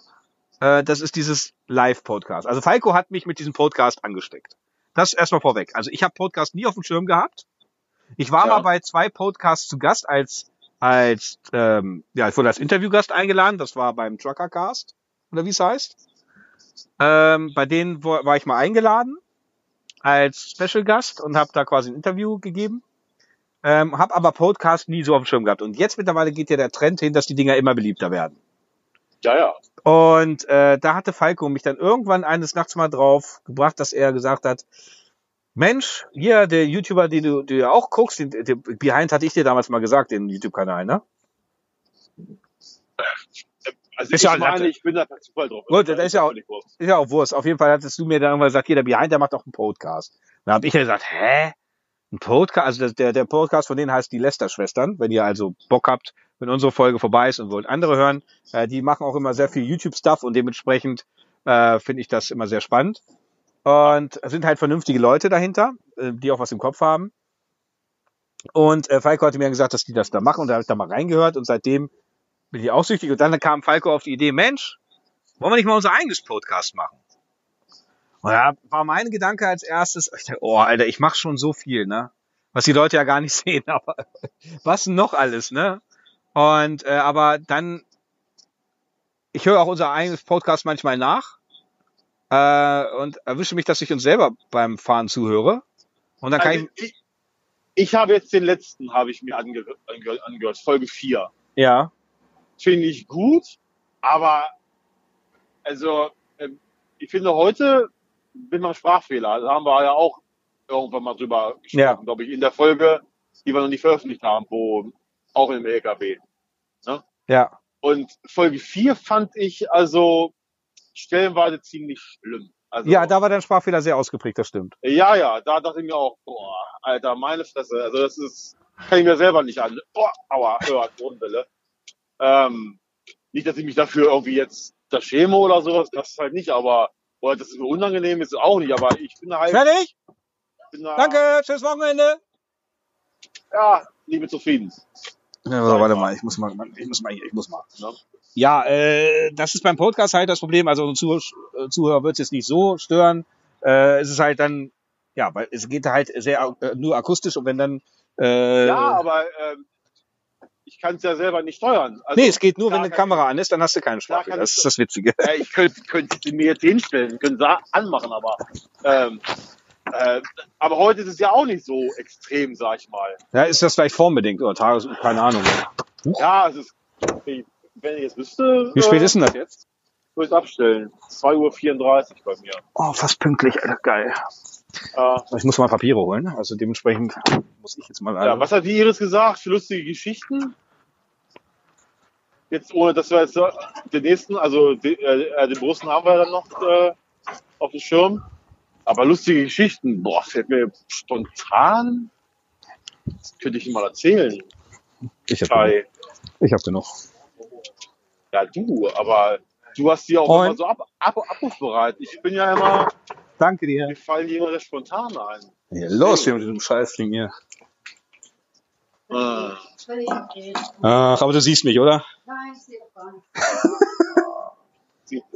Äh, das ist dieses Live-Podcast. Also Falco hat mich mit diesem Podcast angesteckt. Das erstmal vorweg. Also ich habe Podcast nie auf dem Schirm gehabt. Ich war Ja. mal bei zwei Podcasts zu Gast als als ähm, ja, ich wurde als Interviewgast eingeladen. Das war beim Truckercast oder wie es heißt. Ähm, bei denen wo- war ich mal eingeladen als Special Gast und habe da quasi ein Interview gegeben. Ähm, habe aber Podcast nie so auf dem Schirm gehabt. Und jetzt mittlerweile geht ja der Trend hin, dass die Dinger immer beliebter werden. Ja, ja. Und äh, da hatte Falco mich dann irgendwann eines Nachts mal drauf gebracht, dass er gesagt hat, Mensch, hier der YouTuber, den du, du auch guckst, den, den Behind hatte ich dir damals mal gesagt, den YouTube-Kanal, ne? Also Ist ich ja meine, ich bin da per Zufall drauf. Gut, das ist ja auch-. Ist ja auch Wurst. Auf jeden Fall hattest du mir dann irgendwann gesagt, hier der Behind, der macht auch einen Podcast. Da habe ich ja gesagt, hä? Ein Podcast? Also der, der Podcast von denen heißt die Lester-Schwestern. Wenn ihr also Bock habt, wenn unsere Folge vorbei ist und wollt andere hören, äh, die machen auch immer sehr viel YouTube-Stuff und dementsprechend äh, finde ich das immer sehr spannend. Und sind halt vernünftige Leute dahinter, äh, die auch was im Kopf haben. Und äh, Falco hatte mir gesagt, dass die das da machen und da habe ich da mal reingehört und seitdem bin ich auch süchtig. Und dann kam Falco auf die Idee, Mensch, wollen wir nicht mal unser eigenes Podcast machen? Und da war mein Gedanke als erstes, ich dachte, oh, Alter, ich mache schon so viel, ne? Was die Leute ja gar nicht sehen, aber was noch alles, ne? Und äh, aber dann, ich höre auch unser eigenes Podcast manchmal nach äh, und erwische mich, dass ich uns selber beim Fahren zuhöre. Und dann kann Also ich, ich, ich habe jetzt den letzten, habe ich mir ange, ange, angehört, Folge 4. ja, Finde ich gut, aber also ähm, ich finde heute bin man Sprachfehler. Da haben wir ja auch irgendwann mal drüber gesprochen, Ja. glaube ich, in der Folge, die wir noch nicht veröffentlicht haben, wo auch im LKW. ja, Und Folge 4 fand ich also stellenweise ziemlich schlimm. Also, ja, da war dein Sprachfehler sehr ausgeprägt, das stimmt. Ja, ja, da dachte ich mir auch, boah, Alter, meine Fresse. Also das ist, kann ich mir selber nicht an. Boah, aua, hör, Bodenwelle. Ähm, nicht, dass ich mich dafür irgendwie jetzt da schäme oder sowas, das halt nicht, aber oder dass es mir unangenehm ist, auch nicht, aber ich bin halt, Fertig? bin da, Danke, tschüss Wochenende. ja, liebe zufrieden. Ja, warte mal, ich muss mal, ich muss mal hier, ich muss mal. Ne? Ja, äh, das ist beim Podcast halt das Problem. Also unsere Zuh äh, Zuhörer wird es jetzt nicht so stören. Äh, es ist halt dann, ja, weil es geht halt sehr äh, nur akustisch und wenn dann, äh, Ja, aber ähm, ich kann es ja selber nicht steuern. Also, nee, es geht nur, wenn eine Kamera an ist, dann hast du keinen kann Das ist das Witzige. äh, ich könnte sie mir jetzt hinstellen, können sie anmachen, aber ähm, äh, aber heute ist es ja auch nicht so extrem, sag ich mal. Ja, ist das vielleicht formbedingt oder Tages, keine Ahnung. Ja, es ist, wenn ich jetzt wüsste, Wie spät äh, ist denn das jetzt? würde ich es abstellen. 2.34 Uhr bei mir. Oh, fast pünktlich, Alter, geil. Äh, Ich muss mal Papiere holen, also dementsprechend muss ich jetzt mal. ja, was hat die Iris gesagt? Für lustige Geschichten? Jetzt ohne, dass wir jetzt äh, den nächsten, also den, äh, den Russen haben wir dann noch äh, auf dem Schirm. Aber lustige Geschichten, boah, fällt mir spontan, das könnte ich Ihnen mal erzählen. ich habe Kai. ich hab genug. Ja, du, aber du hast die auch Moin. immer so ab, ab, abrufbereit. Ich bin ja immer, Danke dir. mir fallen die immer sehr spontan ein. Hier, los hier mit diesem Scheißding hier. Äh, Ach, aber du siehst mich, oder? Nein, ich sehe gar nicht.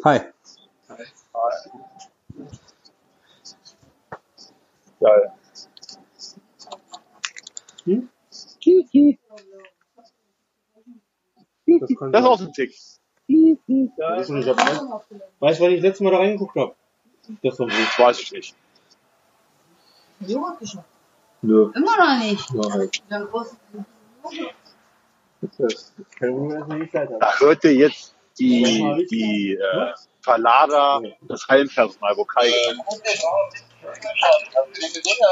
Hi. geil. Das kann Das ist sein. auch ein Tick. Weißt du, ich hab- Weißt du, wann ich das letzte Mal da reingeguckt habe? Das war Das weiß ich nicht. Joghurt geschafft. Nö. Immer noch nicht. Ja, halt. Dann groß. Das nicht. Da hörte jetzt die, die äh, Verlader, das Hallenpersonal, wo Kai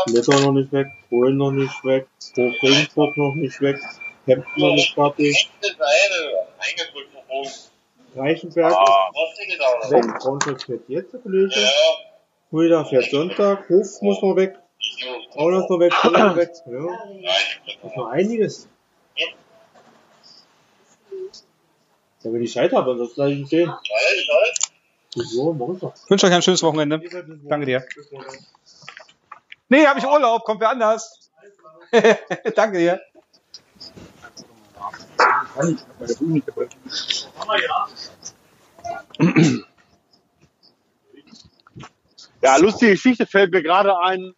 Letter noch nicht weg, Polen noch nicht weg, Regensburg noch nicht weg, Hemden noch nicht fertig, Reichenberg Ah, ist weg, Braunschweig fährt jetzt, der Kollege. Fulda fährt Sonntag, Hof muss noch weg, ist noch weg, Fulda noch weg, ja. Das ist noch einiges. Ja, wenn ich Zeit habe, sonst lasse ich ihn stehen. Ich wünsche euch ein schönes Wochenende. Danke dir. Nee, habe ich Urlaub, kommt wer anders. Danke dir. Ja, lustige Geschichte fällt mir gerade ein.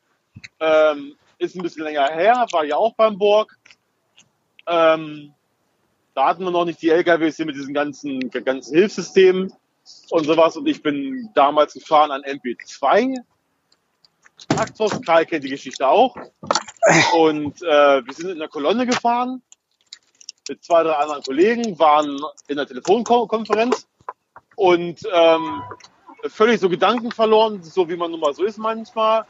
Ähm, ist ein bisschen länger her, war ja auch beim Burg. Ähm, da hatten wir noch nicht die LKWs hier mit diesen ganzen, ganzen Hilfssystemen und sowas. Und ich bin damals gefahren an MP2. Traktos, Karl kennt die Geschichte auch. Und äh, wir sind in der Kolonne gefahren mit zwei, drei anderen Kollegen, waren in der Telefonkonferenz und ähm, völlig so Gedanken verloren, so wie man nun mal so ist manchmal,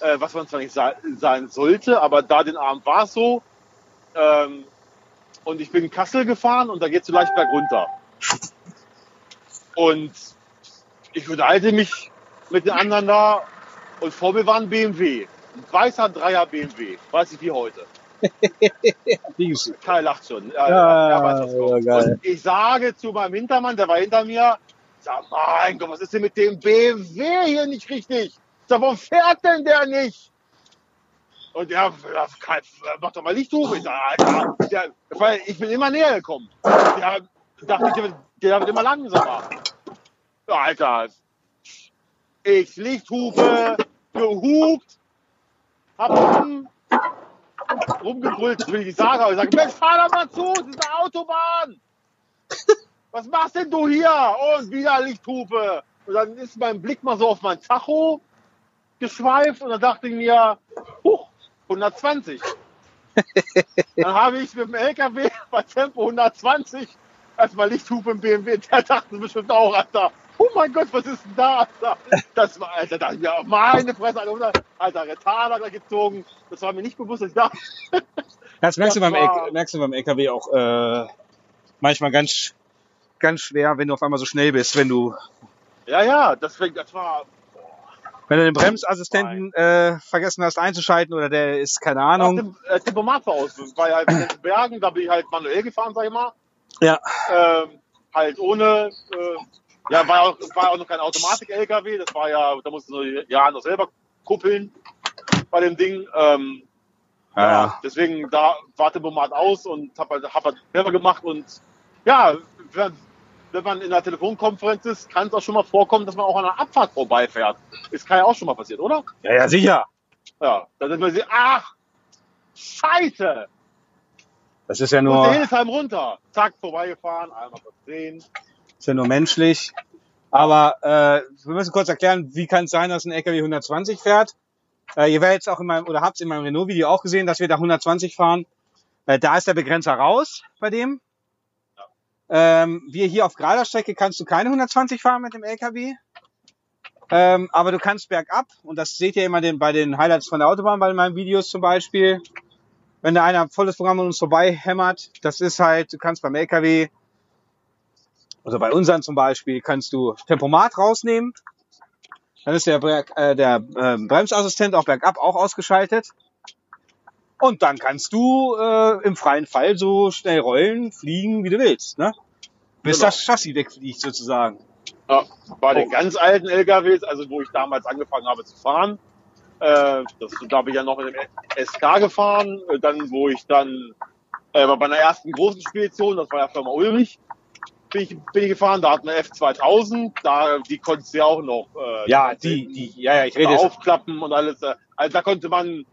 äh, was man zwar nicht sein sollte, aber da den Abend war es so. Ähm, und ich bin in Kassel gefahren und da geht es so leicht bergunter. Und ich unterhalte mich mit den anderen da und vor mir war ein BMW. Ein weißer Dreier BMW. Weiß ich wie heute. Kai lacht schon. Ja, Ja, er ja, ich sage zu meinem Hintermann, der war hinter mir, sag, mein Gott, was ist denn mit dem BMW hier nicht richtig? Sag, warum fährt denn der nicht? Und der, ja, mach doch mal Lichthupe. Ich sag, Alter, der, weil ich bin immer näher gekommen. Der dachte, der, wird- der wird immer langsamer. Ja, Alter, ich Lichthupe, gehupt, hab rum, rumgebrüllt, will ich sagen, aber ich sage, Mensch, fahr doch mal zu, das ist eine Autobahn. Was machst denn du hier? Und wieder Lichthupe. Und dann ist mein Blick mal so auf mein Tacho geschweift und dann dachte ich mir, huch, 120. dann habe ich mit dem LKW bei Tempo 120 erstmal Lichthupe im BMW. Der dachte bestimmt auch, Alter, oh mein Gott, was ist denn da, Alter? Das war, Alter, ich mir, meine Fresse, Alter, Alter, Retarder da gezogen. Das war mir nicht bewusst, dass ich da, Das merkst du Das beim, war- merkst du beim LKW auch äh, manchmal ganz, ganz schwer, wenn du auf einmal so schnell bist, wenn du, ja, ja, deswegen, das war, wenn du den Bremsassistenten äh, vergessen hast einzuschalten oder der ist, keine Ahnung. dem äh, Tempomat war aus. Das war ja halt in den Bergen, da bin ich halt manuell gefahren, sag ich mal. Ja. Ähm, halt ohne, äh, ja, war auch, war auch noch kein Automatik-LKW, das war ja, da musste so ja noch selber kuppeln bei dem Ding. Ähm, ja. Ja, deswegen da war Tempomat aus und hab halt, hab halt selber gemacht und ja, wenn, wenn man in einer Telefonkonferenz ist, kann es auch schon mal vorkommen, dass man auch an einer Abfahrt vorbeifährt. Ist kann ja auch schon mal passiert, oder? ja, ja, sicher. Ja, da sind wir sie, ach, scheiße, Das ist ja und nur, Hildesheim runter. Zack, vorbeigefahren, einmal kurz drehen. Ist ja nur menschlich. Aber äh, wir müssen kurz erklären, wie kann es sein, dass ein LKW 120 fährt? Äh, ihr werdet jetzt auch in meinem, oder habt in meinem Renault-Video auch gesehen, dass wir da 120 fahren. Äh, da ist der Begrenzer raus bei dem. Ähm, wir hier auf gerader Strecke kannst du keine 120 fahren mit dem LKW. Ähm, aber du kannst bergab, und das seht ihr immer den, bei den Highlights von der Autobahn, bei meinen Videos zum Beispiel. Wenn da einer volles Programm an uns vorbei hämmert, das ist halt, du kannst beim LKW also bei unseren zum Beispiel kannst du Tempomat rausnehmen. Dann ist der, Berg, äh, der äh, Bremsassistent auch bergab auch ausgeschaltet. Und dann kannst du äh, im freien Fall so schnell rollen, fliegen, wie du willst. Ne? Bis Genau. das Chassis wegfliegt sozusagen. Ja, bei Oh. den ganz alten LKWs, also wo ich damals angefangen habe zu fahren, äh, das, da bin ich ja noch mit dem SK gefahren, äh, dann wo ich dann äh, bei meiner ersten großen Spedition, das war ja Firma Ulrich, bin ich, bin ich gefahren, da hatten wir F2000, da, die konntest du ja auch noch äh, Ja, die, die, ja, ja, ich rede jetzt. aufklappen und alles. äh, Also da konnte man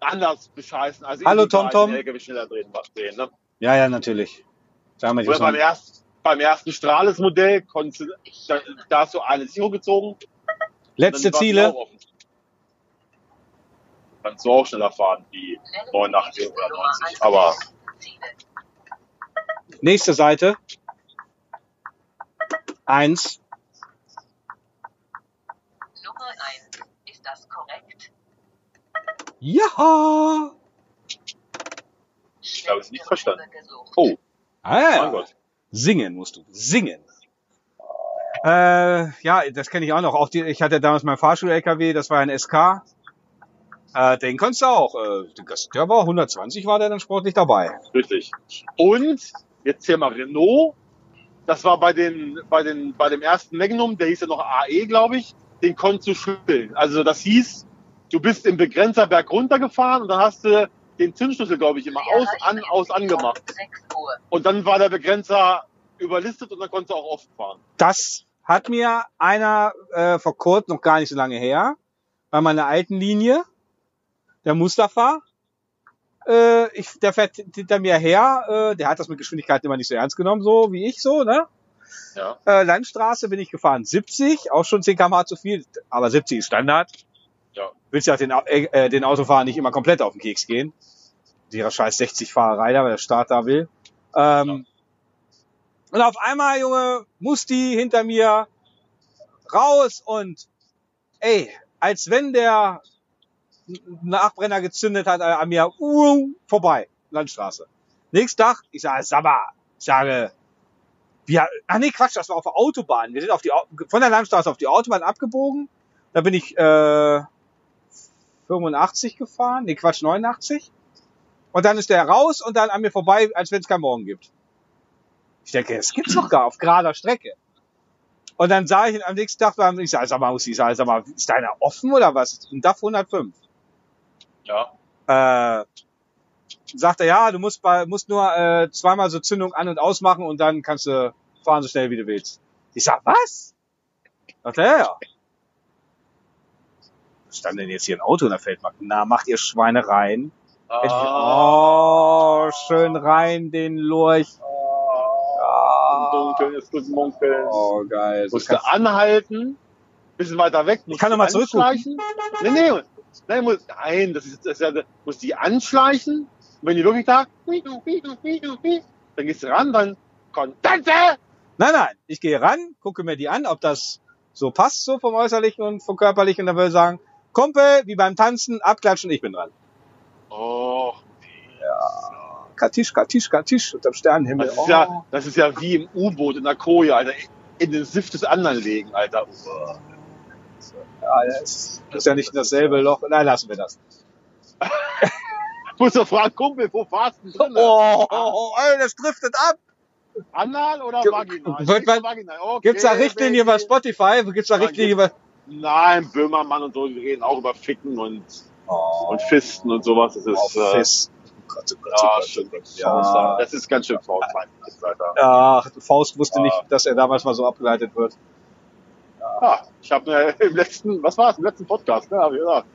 anders bescheißen. Also Hallo, alten TomTom. LKW schneller drehen, was drehen, ne? Ja, ja, natürlich. Wir Oder beim, erst, beim ersten Strahles-Modell konntest du, da, da hast du eine Sicherung gezogen. Letzte Ziele. Kannst du auch schneller fahren wie 89 oder 90. Aber Nächste Seite. Eins. Nummer 1. Ist das korrekt? Ja. ich habe es nicht verstanden. Oh, Ah, mein ja. Gott. Singen musst du. Singen. Äh, ja, das kenne ich auch noch. Auch die, ich hatte damals meinen Fahrschul-LKW, das war ein SK. Äh, den konntest du auch. Äh, der war 120, war der dann sportlich dabei. Richtig. Und jetzt hier mal Renault. Das war bei den, bei den, bei dem ersten Magnum, der hieß ja noch AE, glaube ich, den konntest du schütteln. Also das hieß, du bist im Begrenzerberg runtergefahren und dann hast du den Zündschlüssel, glaube ich, immer aus, an, aus, angemacht. 6 Uhr. Und dann war der Begrenzer überlistet und dann konntest du auch offen fahren. Das hat mir einer äh, vor kurzem, noch gar nicht so lange her, bei meiner alten Linie, der Mustafa, äh, ich, der fährt hinter mir her, äh, der hat das mit Geschwindigkeit immer nicht so ernst genommen, so wie ich so, ne? Ja. Äh, Landstraße bin ich gefahren 70, auch schon 10 km zu viel, aber 70 ist Standard. Ja. Willst ja den, Au- äh, den Autofahrer nicht immer komplett auf den Keks gehen. Dieser scheiß 60 Fahrerei da, weil der Staat da will. Ähm, Und auf einmal, Junge, Musti hinter mir raus und ey, als wenn der Nachbrenner gezündet hat an mir, uh, vorbei, Landstraße. Nächsten Tag, ich sage, Sabba, ich sage, wir, ach nee, Quatsch, das war auf der Autobahn. Wir sind auf die, von der Landstraße auf die Autobahn abgebogen. Da bin ich äh, 85 gefahren, nee, Quatsch, 89. Und dann ist der raus und dann an mir vorbei, als wenn es keinen Morgen gibt. Ich denke, es gibt's doch gar auf gerader Strecke. Und dann sah ich ihn am nächsten Tag, ich sag, sag mal, ich sag, sag mal, ist deiner offen oder was? Ein DAF 105. Ja. Äh, sagt er, ja, du musst, bei, musst nur äh, zweimal so Zündung an- und ausmachen und dann kannst du fahren so schnell wie du willst. Ich sag, was? Sagt er, ja, ja. Was stand denn jetzt hier ein Auto in der Feldmark? Na, macht ihr Schweine rein. Ah. Oh, schön rein, den Lurch. Im Dunkeln ist gut munkeln. Oh, geil. Musst du anhalten, bisschen weiter weg. musst kann du noch mal zurückgucken. Nee, nee, nein, muss, nein, das ist, das ist ja, du musst die anschleichen. Und wenn die wirklich da, dann gehst du ran, dann Kontante! Nein, nein, ich gehe ran, gucke mir die an, ob das so passt, so vom Äußerlichen und vom Körperlichen, und dann würde ich sagen, Kumpel, wie beim Tanzen, abklatschen, ich bin dran. Oh, Katisch, Katisch, Katisch, unterm Sternenhimmel. das ist Oh. ja, das ist ja wie im U-Boot in der Koje, Alter. In den Sift des anderen legen, Alter. Oh. Das ist, ja nicht dasselbe Loch. Nein, lassen wir das. Muss doch fragen, Kumpel, wo warst du drin? Oh, oh, oh, ey, das driftet ab. Anal oder vaginal? wird man- vaginal. Okay, Gibt's da Richtlinien bei. Spotify? Gibt's da Richtlinien bei... Nein, Böhmermann und so, die reden auch über Ficken und, Oh, und Fisten und sowas. Das ist, oh, äh, Fist. Oh Gott, oh Gott, oh ja, Gott. stimmt. Ja. Das ist ganz schön Alter. Ach, Faust wusste Ja. nicht, dass er damals mal so abgeleitet wird. Ja, ich habe mir im letzten, was war es, im letzten Podcast, ne, hab ich gesagt,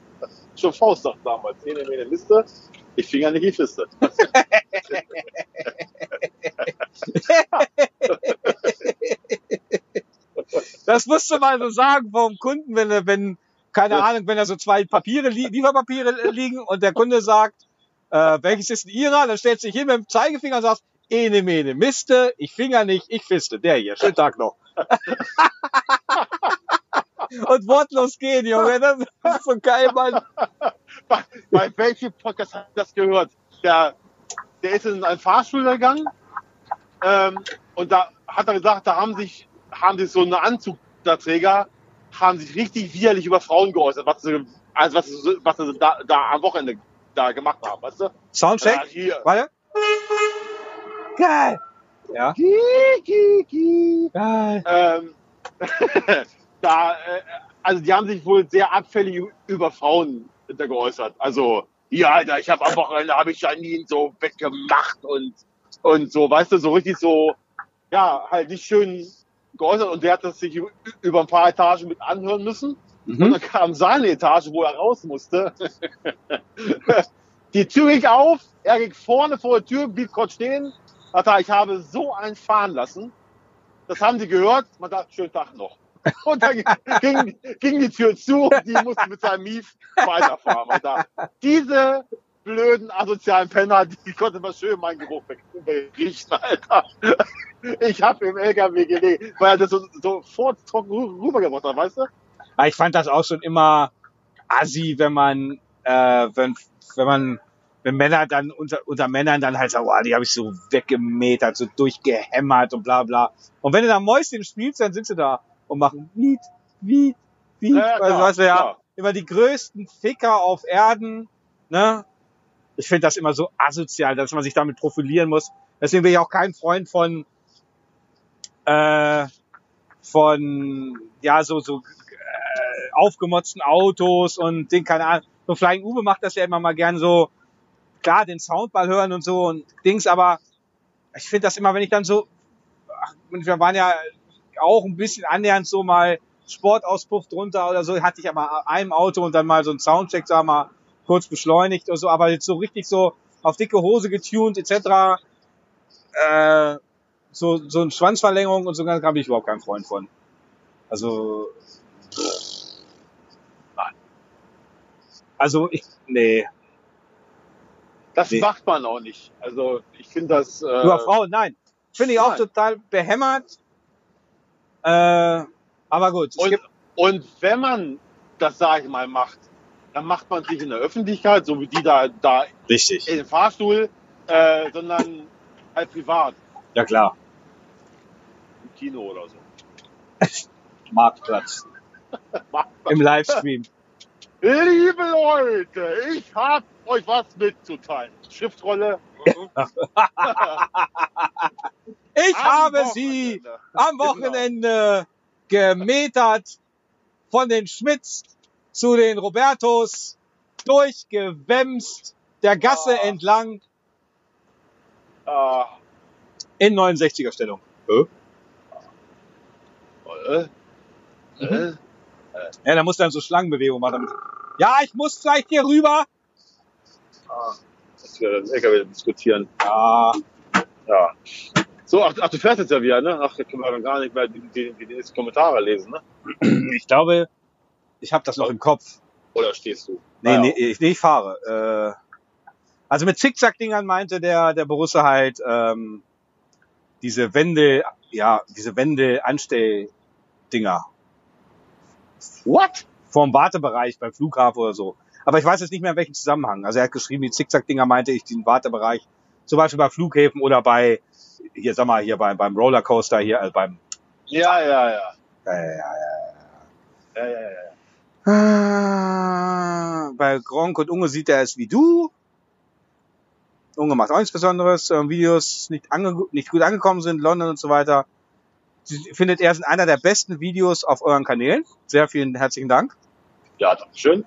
schon Faust sagt damals, Ene, Mene, Miste, ich fing an die Fiste. Das musst du mal so sagen vom Kunden, wenn er, wenn, keine Ahnung, wenn da so zwei Papiere, li Lieferpapiere liegen und der Kunde sagt, äh, welches ist denn Ihrer? Dann stellst du dich hin mit dem Zeigefinger und sagst, ene, mene, miste, ich finger nicht, ich fiste. Der hier, schönen Tag noch. und wortlos gehen, Junge, das ist so geil, Mann. bei, bei welchem Podcast hat das gehört? Der, der ist in einen Fahrstuhl gegangen ähm, und da hat er gesagt, da haben sich, haben sich so eine Anzugträger, haben sich richtig widerlich über Frauen geäußert, was sie, also was sie, was sie da, da am Wochenende da gemacht haben, weißt du? Ja, Soundcheck, hier. warte. Geil. Ja, geil. ähm, da, äh, also die haben sich wohl sehr abfällig über Frauen da geäußert. Also, ja, Alter, ich habe am Wochenende habe ich Janine so weggemacht und und so, weißt du, so richtig so, ja, halt nicht schön geäußert und der hat das sich über ein paar Etagen mit anhören müssen. Und Mhm. dann kam seine Etage, wo er raus musste. Die Tür ging auf, er ging vorne vor der Tür, blieb kurz stehen. Sagt, ich habe so einen fahren lassen. Das haben die gehört. Man dachte, schönen Tag noch. Und dann ging, ging die Tür zu und die musste mit seinem Mief weiterfahren. Alter. Diese blöden asozialen Penner, die konnte man schön meinen Geruch weg- wegriechen, Alter. Ich habe im LKW gelegen, weil er das so, so vortrocken rü- rübergebracht hat, weißt du? Ja, ich fand das auch schon immer assi, wenn man, äh, wenn, wenn man, wenn Männer dann unter, unter Männern dann halt sagen, oh, die habe ich so weggemetert, so durchgehämmert und bla bla. Und wenn du da Mäuschen spielst, dann sind sie da und machen Wied, Wied. Ja, ja, also, klar, weißt du, ja, klar. immer die größten Ficker auf Erden, ne? Ich finde das immer so asozial, dass man sich damit profilieren muss. Deswegen bin ich auch kein Freund von, äh, von ja so so äh, aufgemotzten Autos und den keine Ahnung. So Flying Uwe macht das ja immer mal gern so klar den Soundball hören und so und Dings, aber ich finde das immer, wenn ich dann so ach, wir waren ja auch ein bisschen annähernd so mal Sportauspuff drunter oder so, hatte ich aber einem Auto und dann mal so einen Soundcheck, sag mal, kurz beschleunigt oder so, aber jetzt so richtig so auf dicke Hose getuned etc. Äh, so, so eine Schwanzverlängerung und so da bin ich überhaupt kein Freund von. Also nein. Also ich nee. Das Nee. macht man auch nicht. Also ich finde das. Äh, Nur Frauen, nein. Finde ich auch nein. total behämmert. Äh, aber gut. Und, und wenn man das, sage ich mal, macht, dann macht man sich in der Öffentlichkeit, so wie die da, da richtig. in den Fahrstuhl, äh, sondern halt privat, Ja klar. im Kino oder so. Marktplatz. Im Livestream. Liebe Leute, ich hab euch was mitzuteilen. Schriftrolle. Ich Am habe sie Wochenende. am Genau. Wochenende gemetert von den Schmitz zu den Robertos, durchgewemst, der Gasse Ah. entlang Ah, in 69er Stellung. äh, Mhm. äh, Ja, da muss dann so Schlangenbewegungen machen. Damit. Ja, ich muss vielleicht hier rüber. ah, dass wir das LKW diskutieren. Ja, Ja. So, ach, ach, du fährst jetzt ja wieder, ne? Ach, da können wir dann gar nicht mehr die, die, die, die Kommentare lesen, ne? ich glaube, ich habe das noch im Kopf. Oder stehst du? Nee, Ah, nee, ich, nee, ich fahre. Äh, also mit Zickzack-Dingern meinte der, der Borusse halt ähm, diese Wände, ja, diese Wände-Anstell-Dinger What? vorm Wartebereich beim Flughafen oder so. Aber ich weiß jetzt nicht mehr in welchem Zusammenhang. Also er hat geschrieben, die Zickzack-Dinger meinte ich, den Wartebereich, zum Beispiel bei Flughäfen oder bei, hier, sag mal, hier beim, beim Rollercoaster hier, also beim, Ja, ja, ja. äh, ja, ja, ja, ja. Ah, bei Gronk und Unge sieht er es wie du. Unge macht auch nichts Besonderes. Ähm, Videos nicht, nicht gut angekommen sind, London und so weiter. Sie findet er sind einer der besten Videos auf euren Kanälen. Sehr vielen herzlichen Dank. Ja, danke schön.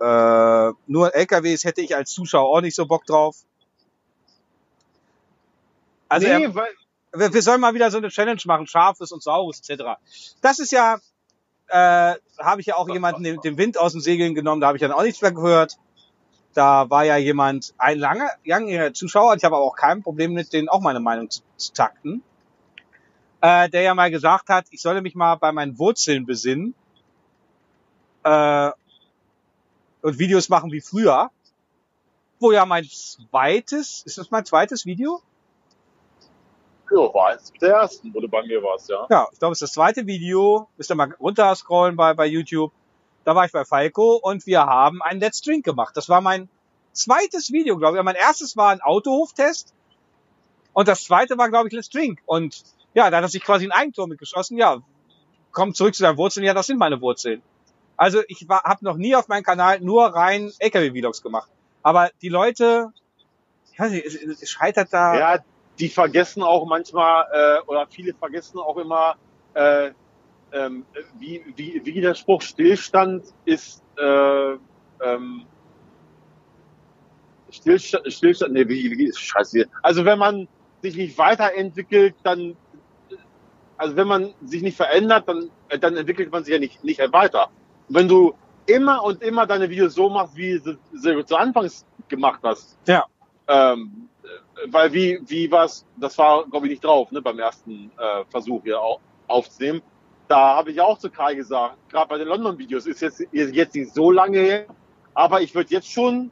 Äh, nur LKWs hätte ich als Zuschauer auch nicht so Bock drauf. Also nee, er, weil, wir, sollen mal wieder so eine Challenge machen, scharfes und saures etc. Das ist ja, äh, habe ich ja auch jemanden den, den Wind aus den Segeln genommen, da habe ich dann auch nichts mehr gehört. Da war ja jemand, ein langer, langjähriger Zuschauer, ich habe aber auch kein Problem mit denen auch meine Meinung zu, zu takten, äh, der ja mal gesagt hat, ich solle mich mal bei meinen Wurzeln besinnen äh, und Videos machen wie früher. Wo ja mein zweites, ist das mein zweites Video? Ja, war eins der ersten, wo du bei mir warst, ja. Ja, ich glaube, es ist das zweite Video. Müsst ihr mal runter scrollen bei, bei YouTube. Da war ich bei Falco und wir haben einen Let's Drink gemacht. Das war mein zweites Video, glaube ich. Mein erstes war ein Autohoftest und das zweite war, glaube ich, Let's Drink. Und ja, da hat er sich quasi ein Eigentor mitgeschossen. Ja, komm zurück zu deinen Wurzeln. Ja, das sind meine Wurzeln. Also ich habe noch nie auf meinem Kanal nur rein LKW-Vlogs gemacht. Aber die Leute, ich weiß nicht, es, es scheitert da. Ja, die vergessen auch manchmal, äh, oder viele vergessen auch immer, äh, ähm, wie, wie, wie der Spruch Stillstand ist, äh, ähm, Stillstand, Stillstand, nee, wie, wie, scheiße. Also wenn man sich nicht weiterentwickelt, dann, also wenn man sich nicht verändert, dann, dann entwickelt man sich ja nicht, nicht weiter. Wenn du immer und immer deine Videos so machst, wie sie, sie zu Anfangs gemacht hast, Ja. ähm, äh, weil wie, wie was, das war, glaube ich, nicht drauf, ne, beim ersten äh, Versuch hier au aufzunehmen. Da habe ich auch zu Kai gesagt, gerade bei den London-Videos ist jetzt, ist jetzt nicht so lange her, aber ich würde jetzt schon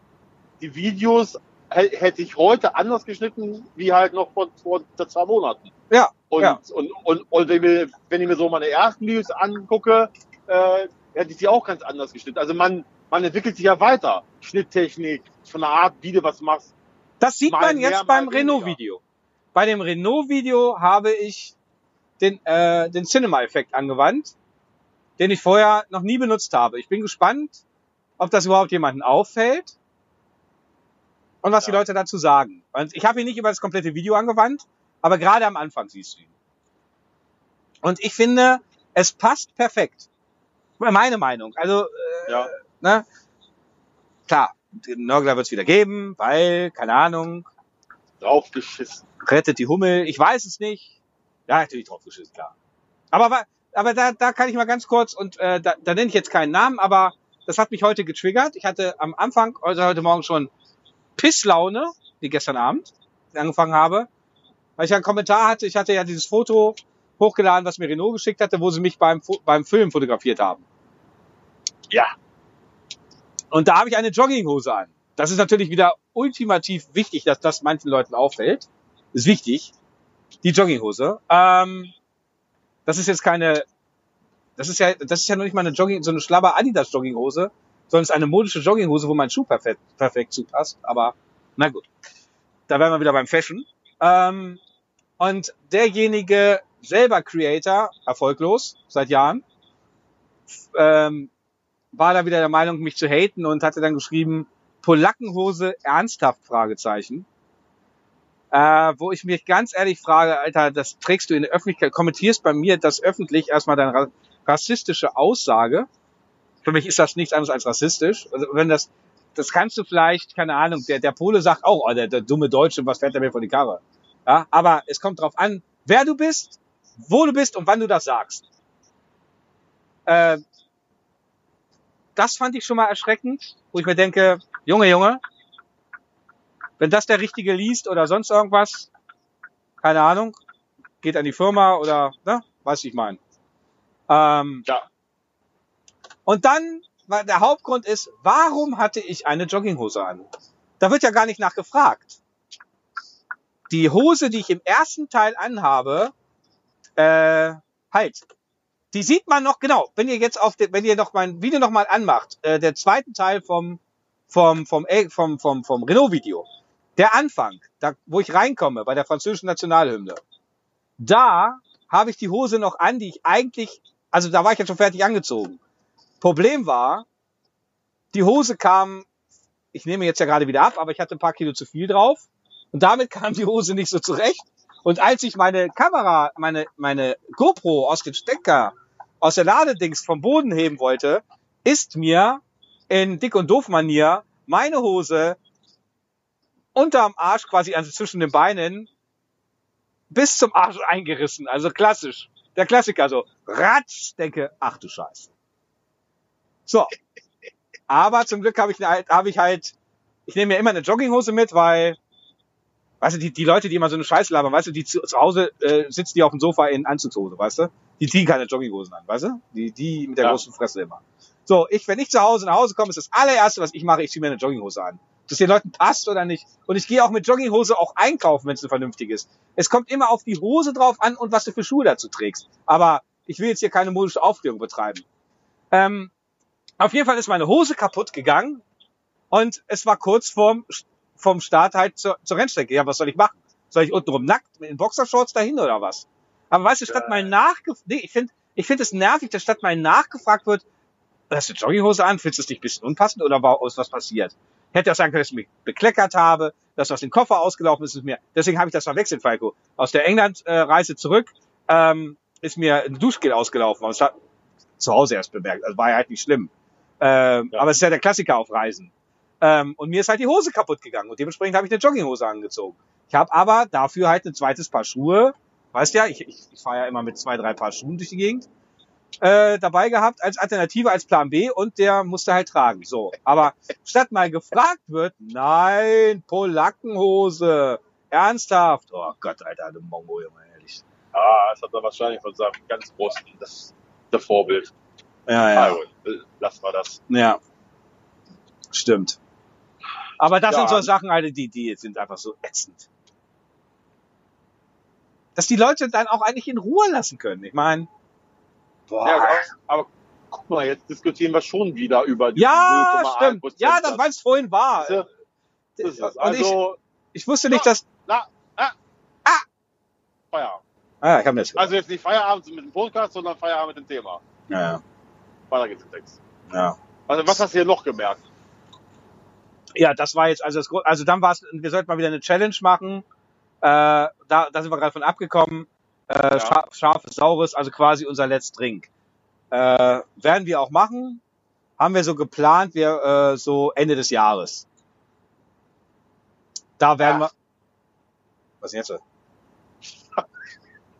die Videos hä- hätte ich heute anders geschnitten, wie halt noch vor, vor zwei Monaten. Ja, Und, ja. und, und, und wenn, ich mir, wenn ich mir so meine ersten Videos angucke, äh, hätte ich die auch ganz anders geschnitten. Also man, man entwickelt sich ja weiter. Schnitttechnik, von der Art, wie du was machst. Das sieht Mal man mehr, jetzt mal beim. Renault-Video. Bei dem Renault-Video habe ich den, äh, den Cinema-Effekt angewandt, den ich vorher noch nie benutzt habe. Ich bin gespannt, ob das überhaupt jemanden auffällt und was die Ja. Leute dazu sagen. Ich habe ihn nicht über das komplette Video angewandt, aber gerade am Anfang siehst du ihn. Und ich finde, es passt perfekt. Meine Meinung. Also, äh, Ja. ne? Klar, den Nörgler wird es wieder geben, weil, keine Ahnung, Draufgeschissen. rettet die Hummel. Ich weiß es nicht. Ja, natürlich draufgeschissen, klar. Aber, aber da, da kann ich mal ganz kurz, und äh, da, da nenne ich jetzt keinen Namen, aber das hat mich heute getriggert. Ich hatte am Anfang, also heute Morgen schon Pisslaune, wie gestern Abend angefangen habe, weil ich ja einen Kommentar hatte. Ich hatte ja dieses Foto hochgeladen, was mir Renault geschickt hatte, wo sie mich beim, beim Film fotografiert haben. Ja. Und da habe ich eine Jogginghose an. Das ist natürlich wieder ultimativ wichtig, dass das manchen Leuten auffällt. Ist wichtig. Die Jogginghose. Ähm, das ist jetzt keine, das ist ja, das ist ja noch nicht mal eine Jogging, so eine schlabber Adidas Jogginghose, sondern es ist eine modische Jogginghose, wo mein Schuh perfekt, perfekt zupasst. Aber, na gut. Da wären wir wieder beim Fashion. Ähm, und derjenige selber Creator, erfolglos, seit Jahren, ähm, war da wieder der Meinung, mich zu haten und hatte dann geschrieben, Polackenhose ernsthaft, Fragezeichen. Äh, wo ich mich ganz ehrlich frage, Alter, das trägst du in der Öffentlichkeit, kommentierst bei mir das öffentlich erstmal deine ra rassistische Aussage. Für mich ist das nichts anderes als rassistisch. Also wenn das, das kannst du vielleicht, keine Ahnung, der, der Pole sagt auch, oh, der, der dumme Deutsche, was fährt der mir vor die Karre? Ja, aber es kommt drauf an, wer du bist, wo du bist und wann du das sagst. Äh, das fand ich schon mal erschreckend, wo ich mir denke, Junge, Junge, wenn das der Richtige liest oder sonst irgendwas, keine Ahnung, geht an die Firma oder, ne, weiß ich mein. Ähm, Ja. Und dann, der Hauptgrund ist, warum hatte ich eine Jogginghose an? Da wird ja gar nicht nachgefragt. Die Hose, die ich im ersten Teil anhabe, äh, halt, die sieht man noch genau. Wenn ihr jetzt auf, den, wenn ihr noch mein Video noch mal anmacht, äh, der zweiten Teil vom vom vom äh, vom vom, vom Renault Video, der Anfang, da wo ich reinkomme bei der französischen Nationalhymne, da habe ich die Hose noch an, die ich eigentlich, also da war ich ja schon fertig angezogen. Problem war, die Hose kam, ich nehme jetzt ja gerade wieder ab, aber ich hatte ein paar Kilo zu viel drauf und damit kam die Hose nicht so zurecht. Und als ich meine Kamera, meine, meine GoPro aus dem Stecker, aus der Ladedings vom Boden heben wollte, ist mir in Dick- und Doof-Manier meine Hose unterm Arsch quasi, also zwischen den Beinen, bis zum Arsch eingerissen. Also klassisch. Der Klassiker, so ratsch, denke, ach du Scheiße. So. Aber zum Glück habe ich, halt- habe ich halt, ich nehme mir immer eine Jogginghose mit, weil, weißt du, die, die Leute, die immer so eine Scheiße labern, weißt du, die zu, zu Hause äh, sitzen die auf dem Sofa in Anzugshose, weißt du? Die ziehen keine Jogginghosen an, weißt du? Die, die mit der Ja. großen Fresse immer. So, ich, wenn ich zu Hause nach Hause komme, ist das allererste, was ich mache, ich ziehe mir eine Jogginghose an. Ob das den Leuten passt oder nicht. Und ich gehe auch mit Jogginghose auch einkaufen, wenn es eine vernünftige ist. Es kommt immer auf die Hose drauf an und was du für Schuhe dazu trägst. Aber ich will jetzt hier keine modische Aufklärung betreiben. Ähm, auf jeden Fall ist meine Hose kaputt gegangen und es war kurz vorm, vom Start halt zur, zur Rennstrecke. Ja, was soll ich machen? Soll ich untenrum nackt mit den Boxershorts dahin oder was? Aber weißt du, statt mal nachgefragt, nee, ich finde ich finde es nervig, dass statt mal nachgefragt wird, hast du Jogginghose an, findest du es nicht ein bisschen unpassend oder war ist was passiert? Hätte auch sagen können, dass ich mich bekleckert habe, dass aus dem Koffer ausgelaufen ist, ist mir. Deswegen habe ich das verwechselt, Falco. Aus der England-Reise zurück ähm, ist mir ein Duschgel ausgelaufen. Aber es hat zu Hause erst bemerkt. Also war ja halt nicht schlimm. Ähm, Ja. Aber es ist ja der Klassiker auf Reisen. Ähm, und mir ist halt die Hose kaputt gegangen und dementsprechend habe ich eine Jogginghose angezogen. Ich habe aber dafür halt ein zweites Paar Schuhe, weißt ja, ich, ich, ich fahre ja immer mit zwei, drei Paar Schuhen durch die Gegend, äh, dabei gehabt als Alternative, als Plan B und der musste halt tragen. So, aber statt mal gefragt wird, nein, Polackenhose, ernsthaft. Oh Gott, Alter, du Mongo, Junge, ehrlich. Ah, das hat er wahrscheinlich von seinem ganz großen, das, das Vorbild. Ja, Ja. gut, lassen wir das. Ja. Stimmt. Aber das Ja. sind so Sachen, Alter, die, die sind einfach so ätzend. Dass die Leute dann auch eigentlich in Ruhe lassen können. Ich meine, boah. Ja, aber, guck mal, jetzt diskutieren wir schon wieder über die Ja, 0,1 stimmt. Ja, das, weil es vorhin war. Das ist es. Und ich, Also, ich wusste nicht, dass... na, ah, Ah! Feierabend. Ah, ich habe das. Also jetzt nicht Feierabend mit dem Podcast, sondern Feierabend mit dem Thema. Ja, Weiter geht's im Text. ja. Also was hast du hier noch gemerkt? Ja, das war jetzt also das also dann war es, wir sollten mal wieder eine Challenge machen. Äh, da, da sind wir gerade von abgekommen. Äh, Ja. Scha scharfes, saures, also quasi unser Let's Drink. Äh, werden wir auch machen. Haben wir so geplant, wir äh, so Ende des Jahres. Da werden Ja. wir. Was ist jetzt?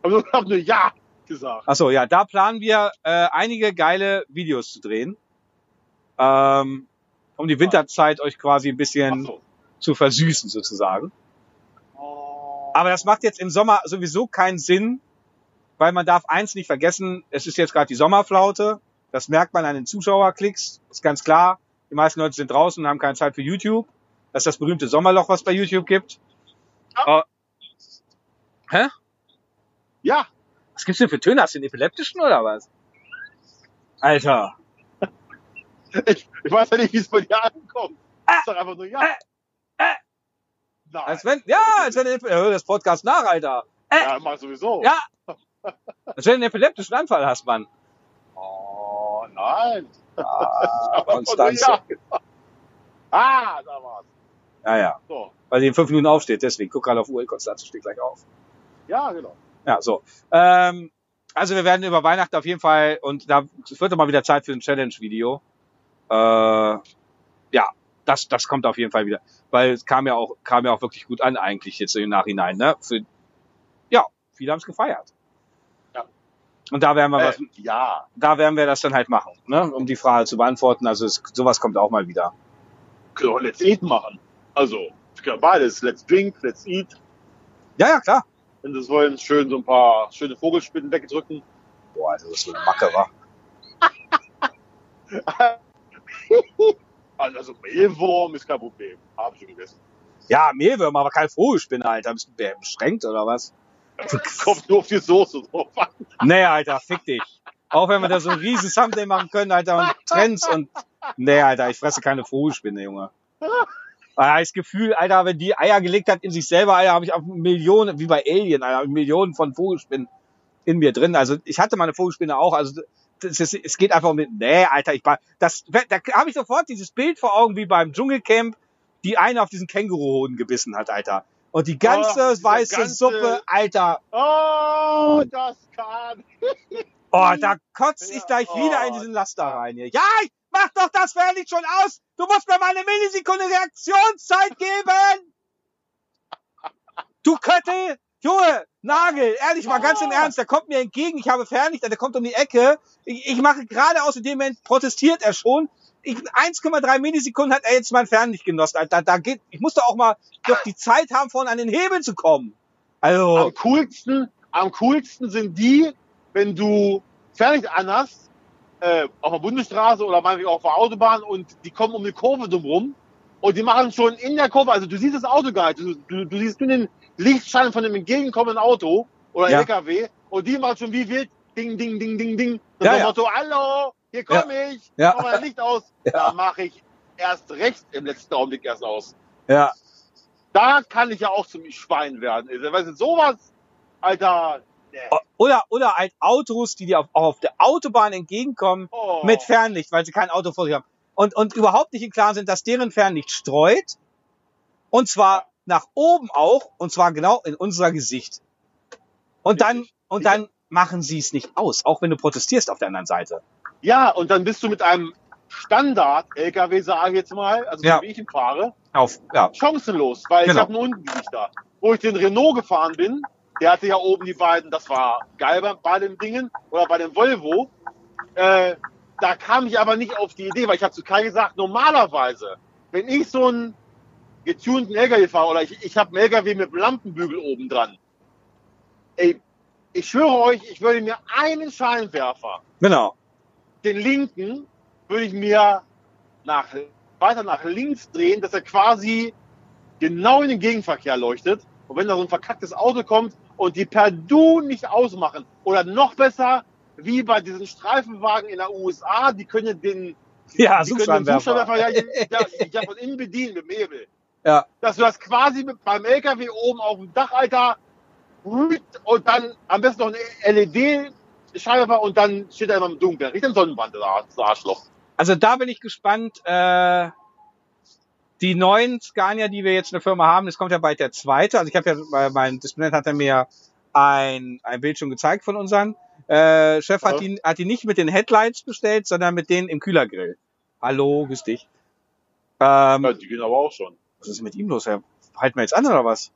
Also ich habe nur Ja gesagt. Achso, ja, da planen wir äh, einige geile Videos zu drehen. Ähm, um die Winterzeit euch quasi ein bisschen so. zu versüßen sozusagen. Oh. Aber das macht jetzt im Sommer sowieso keinen Sinn, weil man darf eins nicht vergessen, es ist jetzt gerade die Sommerflaute. Das merkt man an den Zuschauerklicks, ist ganz klar. Die meisten Leute sind draußen und haben keine Zeit für YouTube. Das ist das berühmte Sommerloch, was bei YouTube gibt. Ja. Äh, hä? Ja, Was gibt's denn für Töne? Hast du den epileptischen oder was? Alter. Ich, ich weiß ja nicht, wie es bei dir ankommt. Ah. Ich sag einfach nur Ja. Äh, äh. Nein. Als wenn, ja, als wenn du, hör das Podcast nach, Alter. ja, mach sowieso. Ja. Als wenn du einen epileptischen Anfall hast, Mann. Oh, nein. Ah, Konstanze. Ja. gesagt. Ah, da war's. Ja, ja. So. Weil die in fünf Minuten aufsteht, deswegen. Guck gerade auf Uhr, Konstanze steht gleich auf. Ja, genau. Ja, so. Ähm, also wir werden über Weihnachten auf jeden Fall, und da es wird doch mal wieder Zeit für ein Challenge-Video. Äh, ja, das, das kommt auf jeden Fall wieder. Weil es kam ja auch, kam ja auch wirklich gut an eigentlich jetzt im Nachhinein, ne? Für, ja, viele haben es gefeiert. Ja. Und da werden wir was, Äh, ja. da werden wir das dann halt machen, ne? Um die Frage zu beantworten. Also es, sowas kommt auch mal wieder. Können wir Let's Eat machen. Also, beides. Let's Drink, Let's Eat. Ja, ja, klar. Wenn das wollen, schön so ein paar schöne Vogelspinnen wegdrücken. Boah, also das ist so eine Macke, wa? Also Mehlwurm ist kein Problem. Hab ich schon gegessen. Ja, Mehlwürmer, aber keine Vogelspinne, Alter. Bist du beschränkt oder was? Kommt nur auf die Soße drauf an. Nee, Alter, fick dich. Auch wenn wir da so ein riesen Thumbnail machen können, Alter, und Trends und... Nee, Alter, ich fresse keine Vogelspinne, Junge. Ah, das Gefühl, Alter, wenn die Eier gelegt hat in sich selber, Alter, habe ich auch Millionen, wie bei Alien, Alter, ich Millionen von Vogelspinnen in mir drin. Also ich hatte meine Vogelspinne auch, also ist, es geht einfach um den, nee, Alter, ich das, da habe ich sofort dieses Bild vor Augen, wie beim Dschungelcamp, die eine auf diesen Känguruhoden gebissen hat, Alter. Und die ganze Oh, weiße ganze- Suppe, Alter, Oh, das kann. Oh, da kotze ich gleich wieder oh. in diesen Laster rein hier. Ja, ich mach doch das fertig schon aus. Du musst mir mal eine Millisekunde Reaktionszeit geben. Du Köttel, Junge, Nagel, ehrlich mal ganz im Oh. Ernst, der kommt mir entgegen, ich habe Fernlichter, der kommt um die Ecke. Ich, ich mache geradeaus, in dem Moment protestiert er schon. Ich, 1,3 Millisekunden hat er jetzt mein Fernlicht genossen. Alter, da geht, ich musste auch mal doch die Zeit haben, vorne an den Hebel zu kommen. Also, Am coolsten, am coolsten sind die, wenn du Fernlicht anhast, äh, auf der Bundesstraße oder meinetwegen auf der Autobahn und die kommen um die Kurve drumrum und die machen schon in der Kurve, also du siehst das Auto gar nicht, du, du, du siehst nur den Lichtschein von dem entgegenkommenden Auto oder Ja. LKW und die machen schon wie wild, ding, ding, ding, ding, ding. Und Ja, ja, ja. Motto, hallo, hier komme ich, Ja. mach mal Licht aus. Ja. Da mache ich erst recht im letzten Augenblick erst aus. ja, Da kann ich ja auch zum Schwein werden. Weißt du, sowas, Alter, nee. Oder, oder halt Autos, die dir auf, auf der Autobahn entgegenkommen Oh. mit Fernlicht, weil sie kein Auto vor sich haben. Und, und überhaupt nicht im Klaren sind, dass deren Fernlicht streut. Und zwar nach oben auch, und zwar genau in unser Gesicht. Und dann, und dann machen sie es nicht aus, auch wenn du protestierst auf der anderen Seite. Ja, und dann bist du mit einem Standard-LKW, sage ich jetzt mal, also Ja. wie ich ihn fahre, Auf, ja. chancenlos, weil Genau. ich habe einen Ungewichter. Wo ich den Renault gefahren bin, der hatte ja oben die beiden, das war geil bei, bei den Dingen, oder bei dem Volvo, äh, da kam ich aber nicht auf die Idee, weil ich habe zu Kai gesagt, normalerweise, wenn ich so einen getunten LKW fahre, oder ich, ich habe einen LKW mit Lampenbügel oben dran, ey, ich schwöre euch, ich würde mir einen Scheinwerfer Genau. den linken würde ich mir nach, weiter nach links drehen, dass er quasi genau in den Gegenverkehr leuchtet. Und wenn da so ein verkacktes Auto kommt und die per Du nicht ausmachen, oder noch besser, wie bei diesen Streifenwagen in der USA, die können den, Ja, die können den. Suchscheinwerfer ja, ja, ja von innen bedienen mit dem Hebel. Ja. Dass du das quasi mit, beim LKW oben auf dem Dach, Alter, und dann am besten noch ein LED-Scheinwerfer und dann steht er immer im Dunkeln. Richtig im Sonnenbrand, das Arsch- das Arschloch. Also da bin ich gespannt. Äh, die neuen Scania, die wir jetzt in der Firma haben, es kommt ja bald der zweite. Also ich habe ja, weil mein Disponent hat er mir ein, ein Bild schon gezeigt von unseren. Äh, Chef hat Ja. ihn, hat ihn nicht mit den Headlights bestellt, sondern mit denen im Kühlergrill. Hallo, grüß dich. Ähm, Ja, die gehen aber auch schon. Was ist mit ihm los? Herr? Halten wir jetzt an oder was?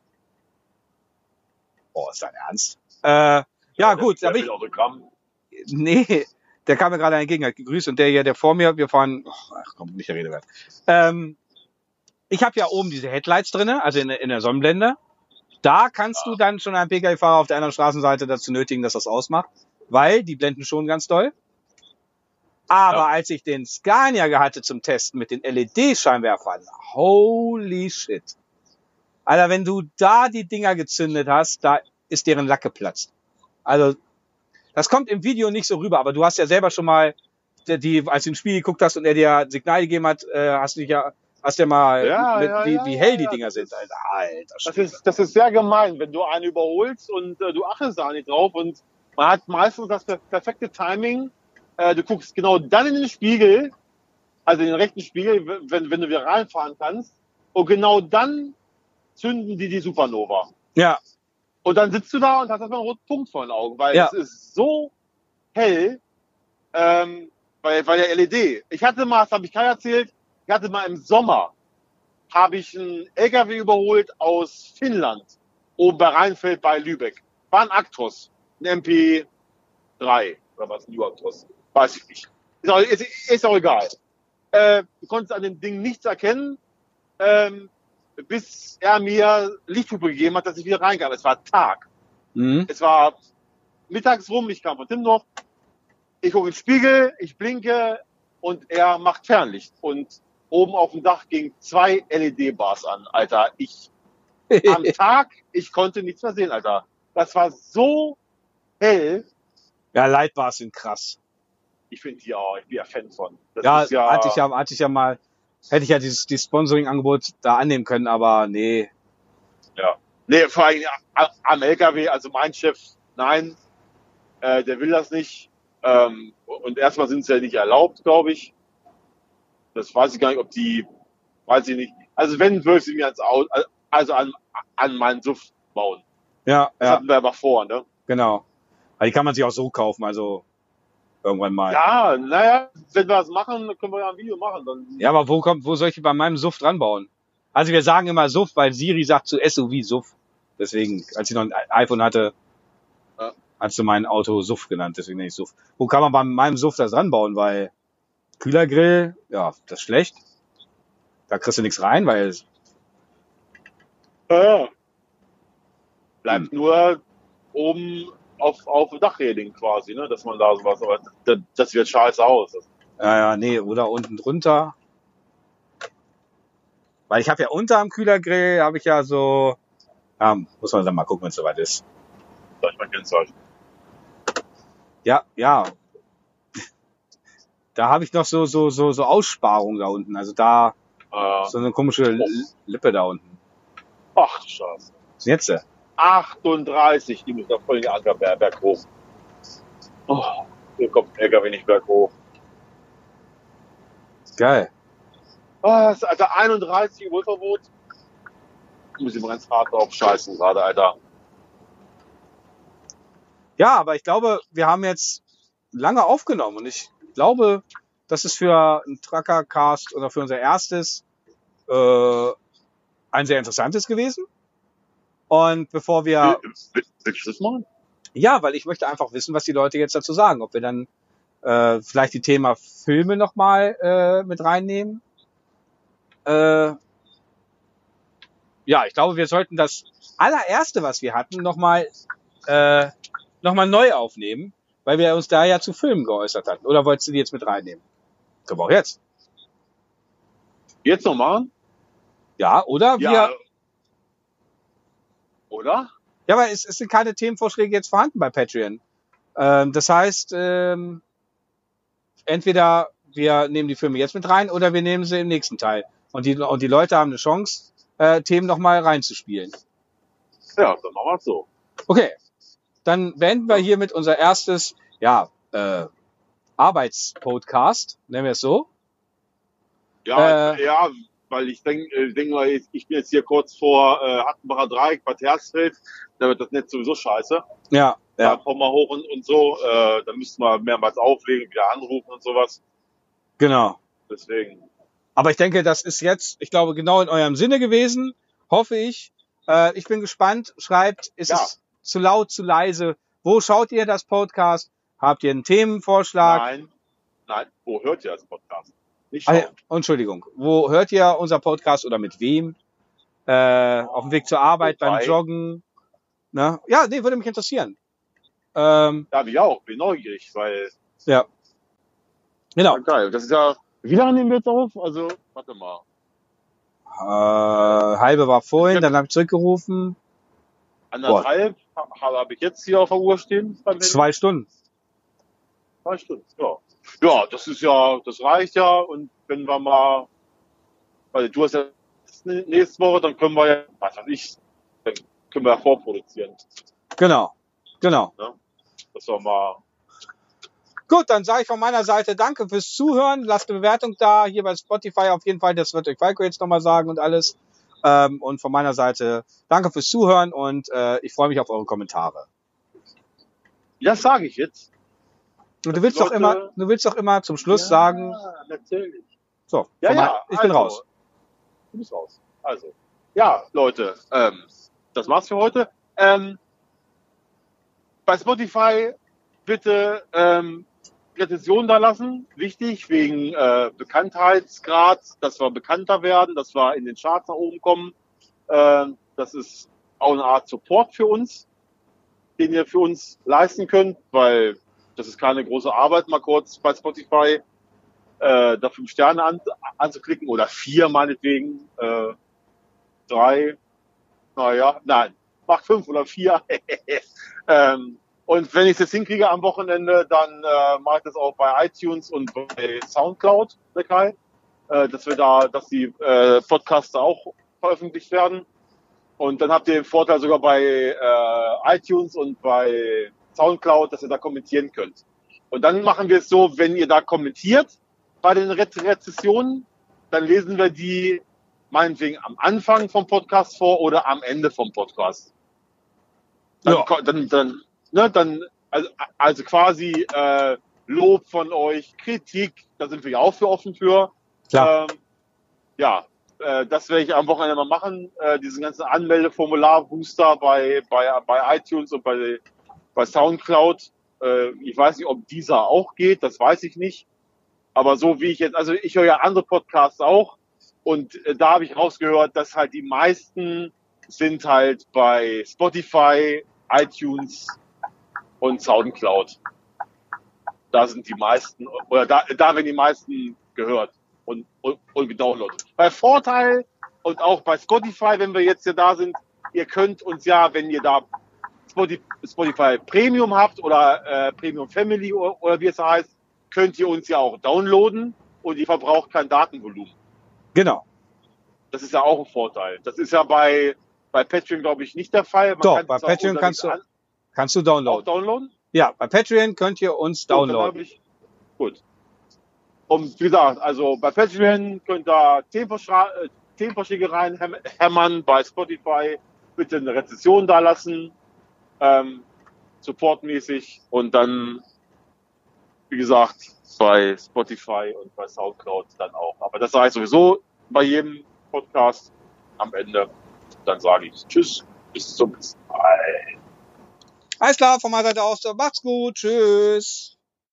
Oh, ist dein Ernst? Äh, ja, gut, Der will Autogramm. nee, der kam mir gerade entgegen, hat gegrüßt und der hier, der vor mir, wir fahren, oh, ach komm, nicht der Rede wert. Ähm, ich habe ja oben diese Headlights drinne, also in, der- in der Sonnenblende. Da kannst du dann schon einen Pkw-Fahrer auf der anderen Straßenseite dazu nötigen, dass das ausmacht, weil die blenden schon ganz doll. Aber Ja. als ich den Scania hatte zum Testen mit den LED-Scheinwerfern, holy shit. Alter, wenn du da die Dinger gezündet hast, da ist deren Lack geplatzt. Also, das kommt im Video nicht so rüber, aber du hast ja selber schon mal, die, als du im Spiel geguckt hast und er dir ein Signal gegeben hat, äh, hast du dich ja, hast ja mal, Ja, mit, ja, wie, ja, wie hell die Dinger sind, Alter. Alter, Das ist, das ist sehr gemein, wenn du einen überholst und äh, du achtest da nicht drauf und man hat meistens das per perfekte Timing. Äh, du guckst genau dann in den Spiegel, also in den rechten Spiegel, wenn, wenn du wieder reinfahren kannst. Und genau dann zünden die die Supernova. Ja, Und dann sitzt du da und hast erstmal einen roten Punkt vor den Augen, weil Ja. es ist so hell, ähm, weil, weil der LED. Ich hatte mal, das habe ich Kai erzählt, ich hatte mal im Sommer, habe ich einen LKW überholt aus Finnland, oben bei Rheinfeld bei Lübeck. War ein Actros, ein MP3 oder was, ein New Actros, weiß ich nicht. Ist auch, ist, ist auch egal. Äh, du konntest an dem Ding nichts erkennen, ähm, bis er mir Lichthupe gegeben hat, dass ich wieder reinkam. Es war Tag. mhm. Es war mittags rum, ich kam von Timmendorf. Ich gucke in den Spiegel, ich blinke und er macht Fernlicht. Und oben auf dem Dach gingen zwei LED-Bars an, Alter. Ich am Tag, ich konnte nichts mehr sehen, Alter. Das war so hell. ja, Lightbars sind krass. Ich finde die auch, ich bin ja Fan von. Das Ja, ja, hatte ich ja, hatte ich ja mal, hätte ich ja dieses, dieses Sponsoring-Angebot da annehmen können, aber nee. Nee, vor allem a- am LKW, also mein Chef, nein, äh, der will das nicht. Ähm, und erstmal sind sie ja nicht erlaubt, glaube ich. Das weiß ich gar nicht, ob die, weiß ich nicht. Also wenn, würde ich sie mir ans Auto, also an, an meinen Suff bauen. Ja, Das ja, hatten wir aber vor, ne? genau. Aber die kann man sich auch so kaufen, also irgendwann mal. Ja, naja, wenn wir das machen, dann können wir ja ein Video machen. Dann, Ja, aber wo kommt, wo soll ich bei meinem Suff dran bauen? Also wir sagen immer Suff, weil Siri sagt zu SUV Suff. Deswegen, als ich noch ein iPhone hatte, Ja. hast du mein Auto Suff genannt, deswegen nenne ich Suff. Wo kann man bei meinem Suff das dran bauen? Weil Kühlergrill, ja, das ist schlecht. Da kriegst du nichts rein, weil es- ja. Bleibt Hm. nur oben auf, auf Dachreding quasi, ne? Dass man da sowas, aber das, das wird scheiße aus. Ja, ja, nee, oder unten drunter. Weil ich habe ja unter am Kühlergrill, habe ich ja so, ja, muss man dann mal gucken, wenn es soweit ist. sag ich mal Kennzeichen. Ja, ja. Da habe ich noch so, so, so, so Aussparungen da unten. Also da, Äh, so eine komische Lippe da unten. ach, du Scheiße. Was ist denn jetzt? Äh? 38, die muss da voll in den Ankerberg berg hoch. Oh, hier kommt ein LKW nicht berghoch. Geil. Ah, das ist, Alter, 31 Überholverbot. Muss ich mal ganz hart drauf scheißen gerade, Alter. Ja, aber ich glaube, wir haben jetzt lange aufgenommen und ich glaube, das ist für ein Trucker-Cast oder für unser erstes äh, ein sehr interessantes gewesen. Und bevor wir, Will- Willst du das machen? ja, weil ich möchte einfach wissen, was die Leute jetzt dazu sagen, ob wir dann äh, vielleicht die Thema Filme nochmal äh, mit reinnehmen. Äh, ja, ich glaube, wir sollten das allererste, was wir hatten, nochmal äh, noch mal neu aufnehmen, weil wir uns da ja zu Filmen geäußert hatten. Oder wolltest du die jetzt mit reinnehmen? Können wir auch jetzt. Jetzt noch machen? Ja, oder? Ja. Wir, Oder? ja, aber es, es sind keine Themenvorschläge jetzt vorhanden bei Patreon. Ähm, das heißt, ähm, entweder wir nehmen die Filme jetzt mit rein oder wir nehmen sie im nächsten Teil. Und die, und die Leute haben eine Chance, äh, Themen nochmal reinzuspielen. Ja, dann machen wir es so. Okay, dann beenden wir hiermit unser erstes, ja, äh, Arbeitspodcast, nennen wir es so. Ja, Äh. ja, weil ich denke, äh, denk mal, ich ich bin jetzt hier kurz vor äh, Hattenbacher Dreieck, Bad Hersfeld, da wird das Netz sowieso scheiße. Ja, Da ja, kommen wir hoch und, und so, äh, da müssten wir mehrmals auflegen, wieder anrufen und sowas. genau. Deswegen. Aber ich denke, das ist jetzt, ich glaube, genau in eurem Sinne gewesen, hoffe ich. Äh, ich bin gespannt. Schreibt, ist Ja. es zu laut, zu leise? Wo schaut ihr das Podcast? Habt ihr einen Themenvorschlag? Nein, nein, wo hört ihr das Podcast? Nicht Ah, ja, Entschuldigung. Wo hört ihr unser Podcast oder mit wem? Äh, auf dem Weg zur Arbeit, beim Joggen? Ne? Ja, nee, würde mich interessieren. Ähm, Ja, wie auch, bin neugierig, weil ja. Genau. ja, geil. Das ist ja, wie lange nehmen wir jetzt auf? Also, warte mal. Äh, halbe war vorhin, dann habe ich zurückgerufen. Anderthalb ha- habe ich jetzt hier auf der Uhr stehen. Zwei Stunden. Zwei Stunden, ja. Ja, das ist ja, das reicht ja. Und wenn wir mal, weil du hast ja nächste Woche, dann können wir ja, was weiß ich, dann können wir ja vorproduzieren. Genau. Genau. Das war mal, Gut, dann sage ich von meiner Seite danke fürs Zuhören. Lasst eine Bewertung da, hier bei Spotify auf jeden Fall. Das wird euch Falco jetzt nochmal sagen und alles. Ähm, und von meiner Seite danke fürs Zuhören und äh, ich freue mich auf eure Kommentare. das sage ich jetzt. Und du willst doch immer, du willst doch immer zum Schluss ja, sagen, natürlich. so, Ja, ja. ich bin also, raus. Du bist raus. Also, ja, Leute, ähm, das war's für heute. Ähm, bei Spotify bitte ähm, Rezension da lassen. Wichtig, wegen äh, Bekanntheitsgrad, dass wir bekannter werden, dass wir in den Charts nach oben kommen. Ähm, das ist auch eine Art Support für uns, den ihr für uns leisten könnt, weil das ist keine große Arbeit, mal kurz bei Spotify äh, da fünf Sterne an, anzuklicken oder vier meinetwegen, äh, drei, naja, nein, macht fünf oder vier. ähm, und wenn ich es jetzt hinkriege am Wochenende, dann äh, mache ich das auch bei iTunes und bei Soundcloud, der Kai, äh, dass wir da, dass die äh, Podcasts auch veröffentlicht werden. Und dann habt ihr den Vorteil sogar bei äh, iTunes und bei Soundcloud, dass ihr da kommentieren könnt. Und dann machen wir es so, wenn ihr da kommentiert bei den Re Rezessionen, dann lesen wir die meinetwegen am Anfang vom Podcast vor oder am Ende vom Podcast. Dann, Ja. dann, dann, ne, dann also, also quasi äh, Lob von euch, Kritik, da sind wir ja auch für offen für. Klar. Ähm, ja, äh, das werde ich am Wochenende mal machen. Äh, diesen ganzen Anmeldeformular-Booster bei, bei, bei iTunes und bei, bei Soundcloud. Äh, ich weiß nicht, ob dieser auch geht, das weiß ich nicht. Aber so wie ich jetzt, also ich höre ja andere Podcasts auch und äh, da habe ich rausgehört, dass halt die meisten sind halt bei Spotify, iTunes und Soundcloud. Da sind die meisten, oder da, da werden die meisten gehört und, und, und gedownloadet. Bei Vorteil und auch bei Spotify, wenn wir jetzt hier da sind, ihr könnt uns ja, wenn ihr da Spotify, Premium habt oder äh, Premium Family oder, oder wie es heißt, könnt ihr uns ja auch downloaden und ihr verbraucht kein Datenvolumen. Genau. Das ist ja auch ein Vorteil. Das ist ja bei, bei Patreon, glaube ich, nicht der Fall. Man Doch, bei Patreon kannst du an- Kannst du auch downloaden. downloaden. Ja, bei Patreon könnt ihr uns downloaden. Ich, gut. Und wie gesagt, also bei Patreon könnt ihr Themenvorschla- äh, Themenvorschläge reinhämmern, bei Spotify bitte eine Rezession da lassen, ähm, supportmäßig und dann, wie gesagt, bei Spotify und bei Soundcloud dann auch. Aber das sage ich sowieso bei jedem Podcast am Ende. Dann sage ich Tschüss, bis zum nächsten Mal. Alles klar, von meiner Seite aus. Macht's gut. Tschüss.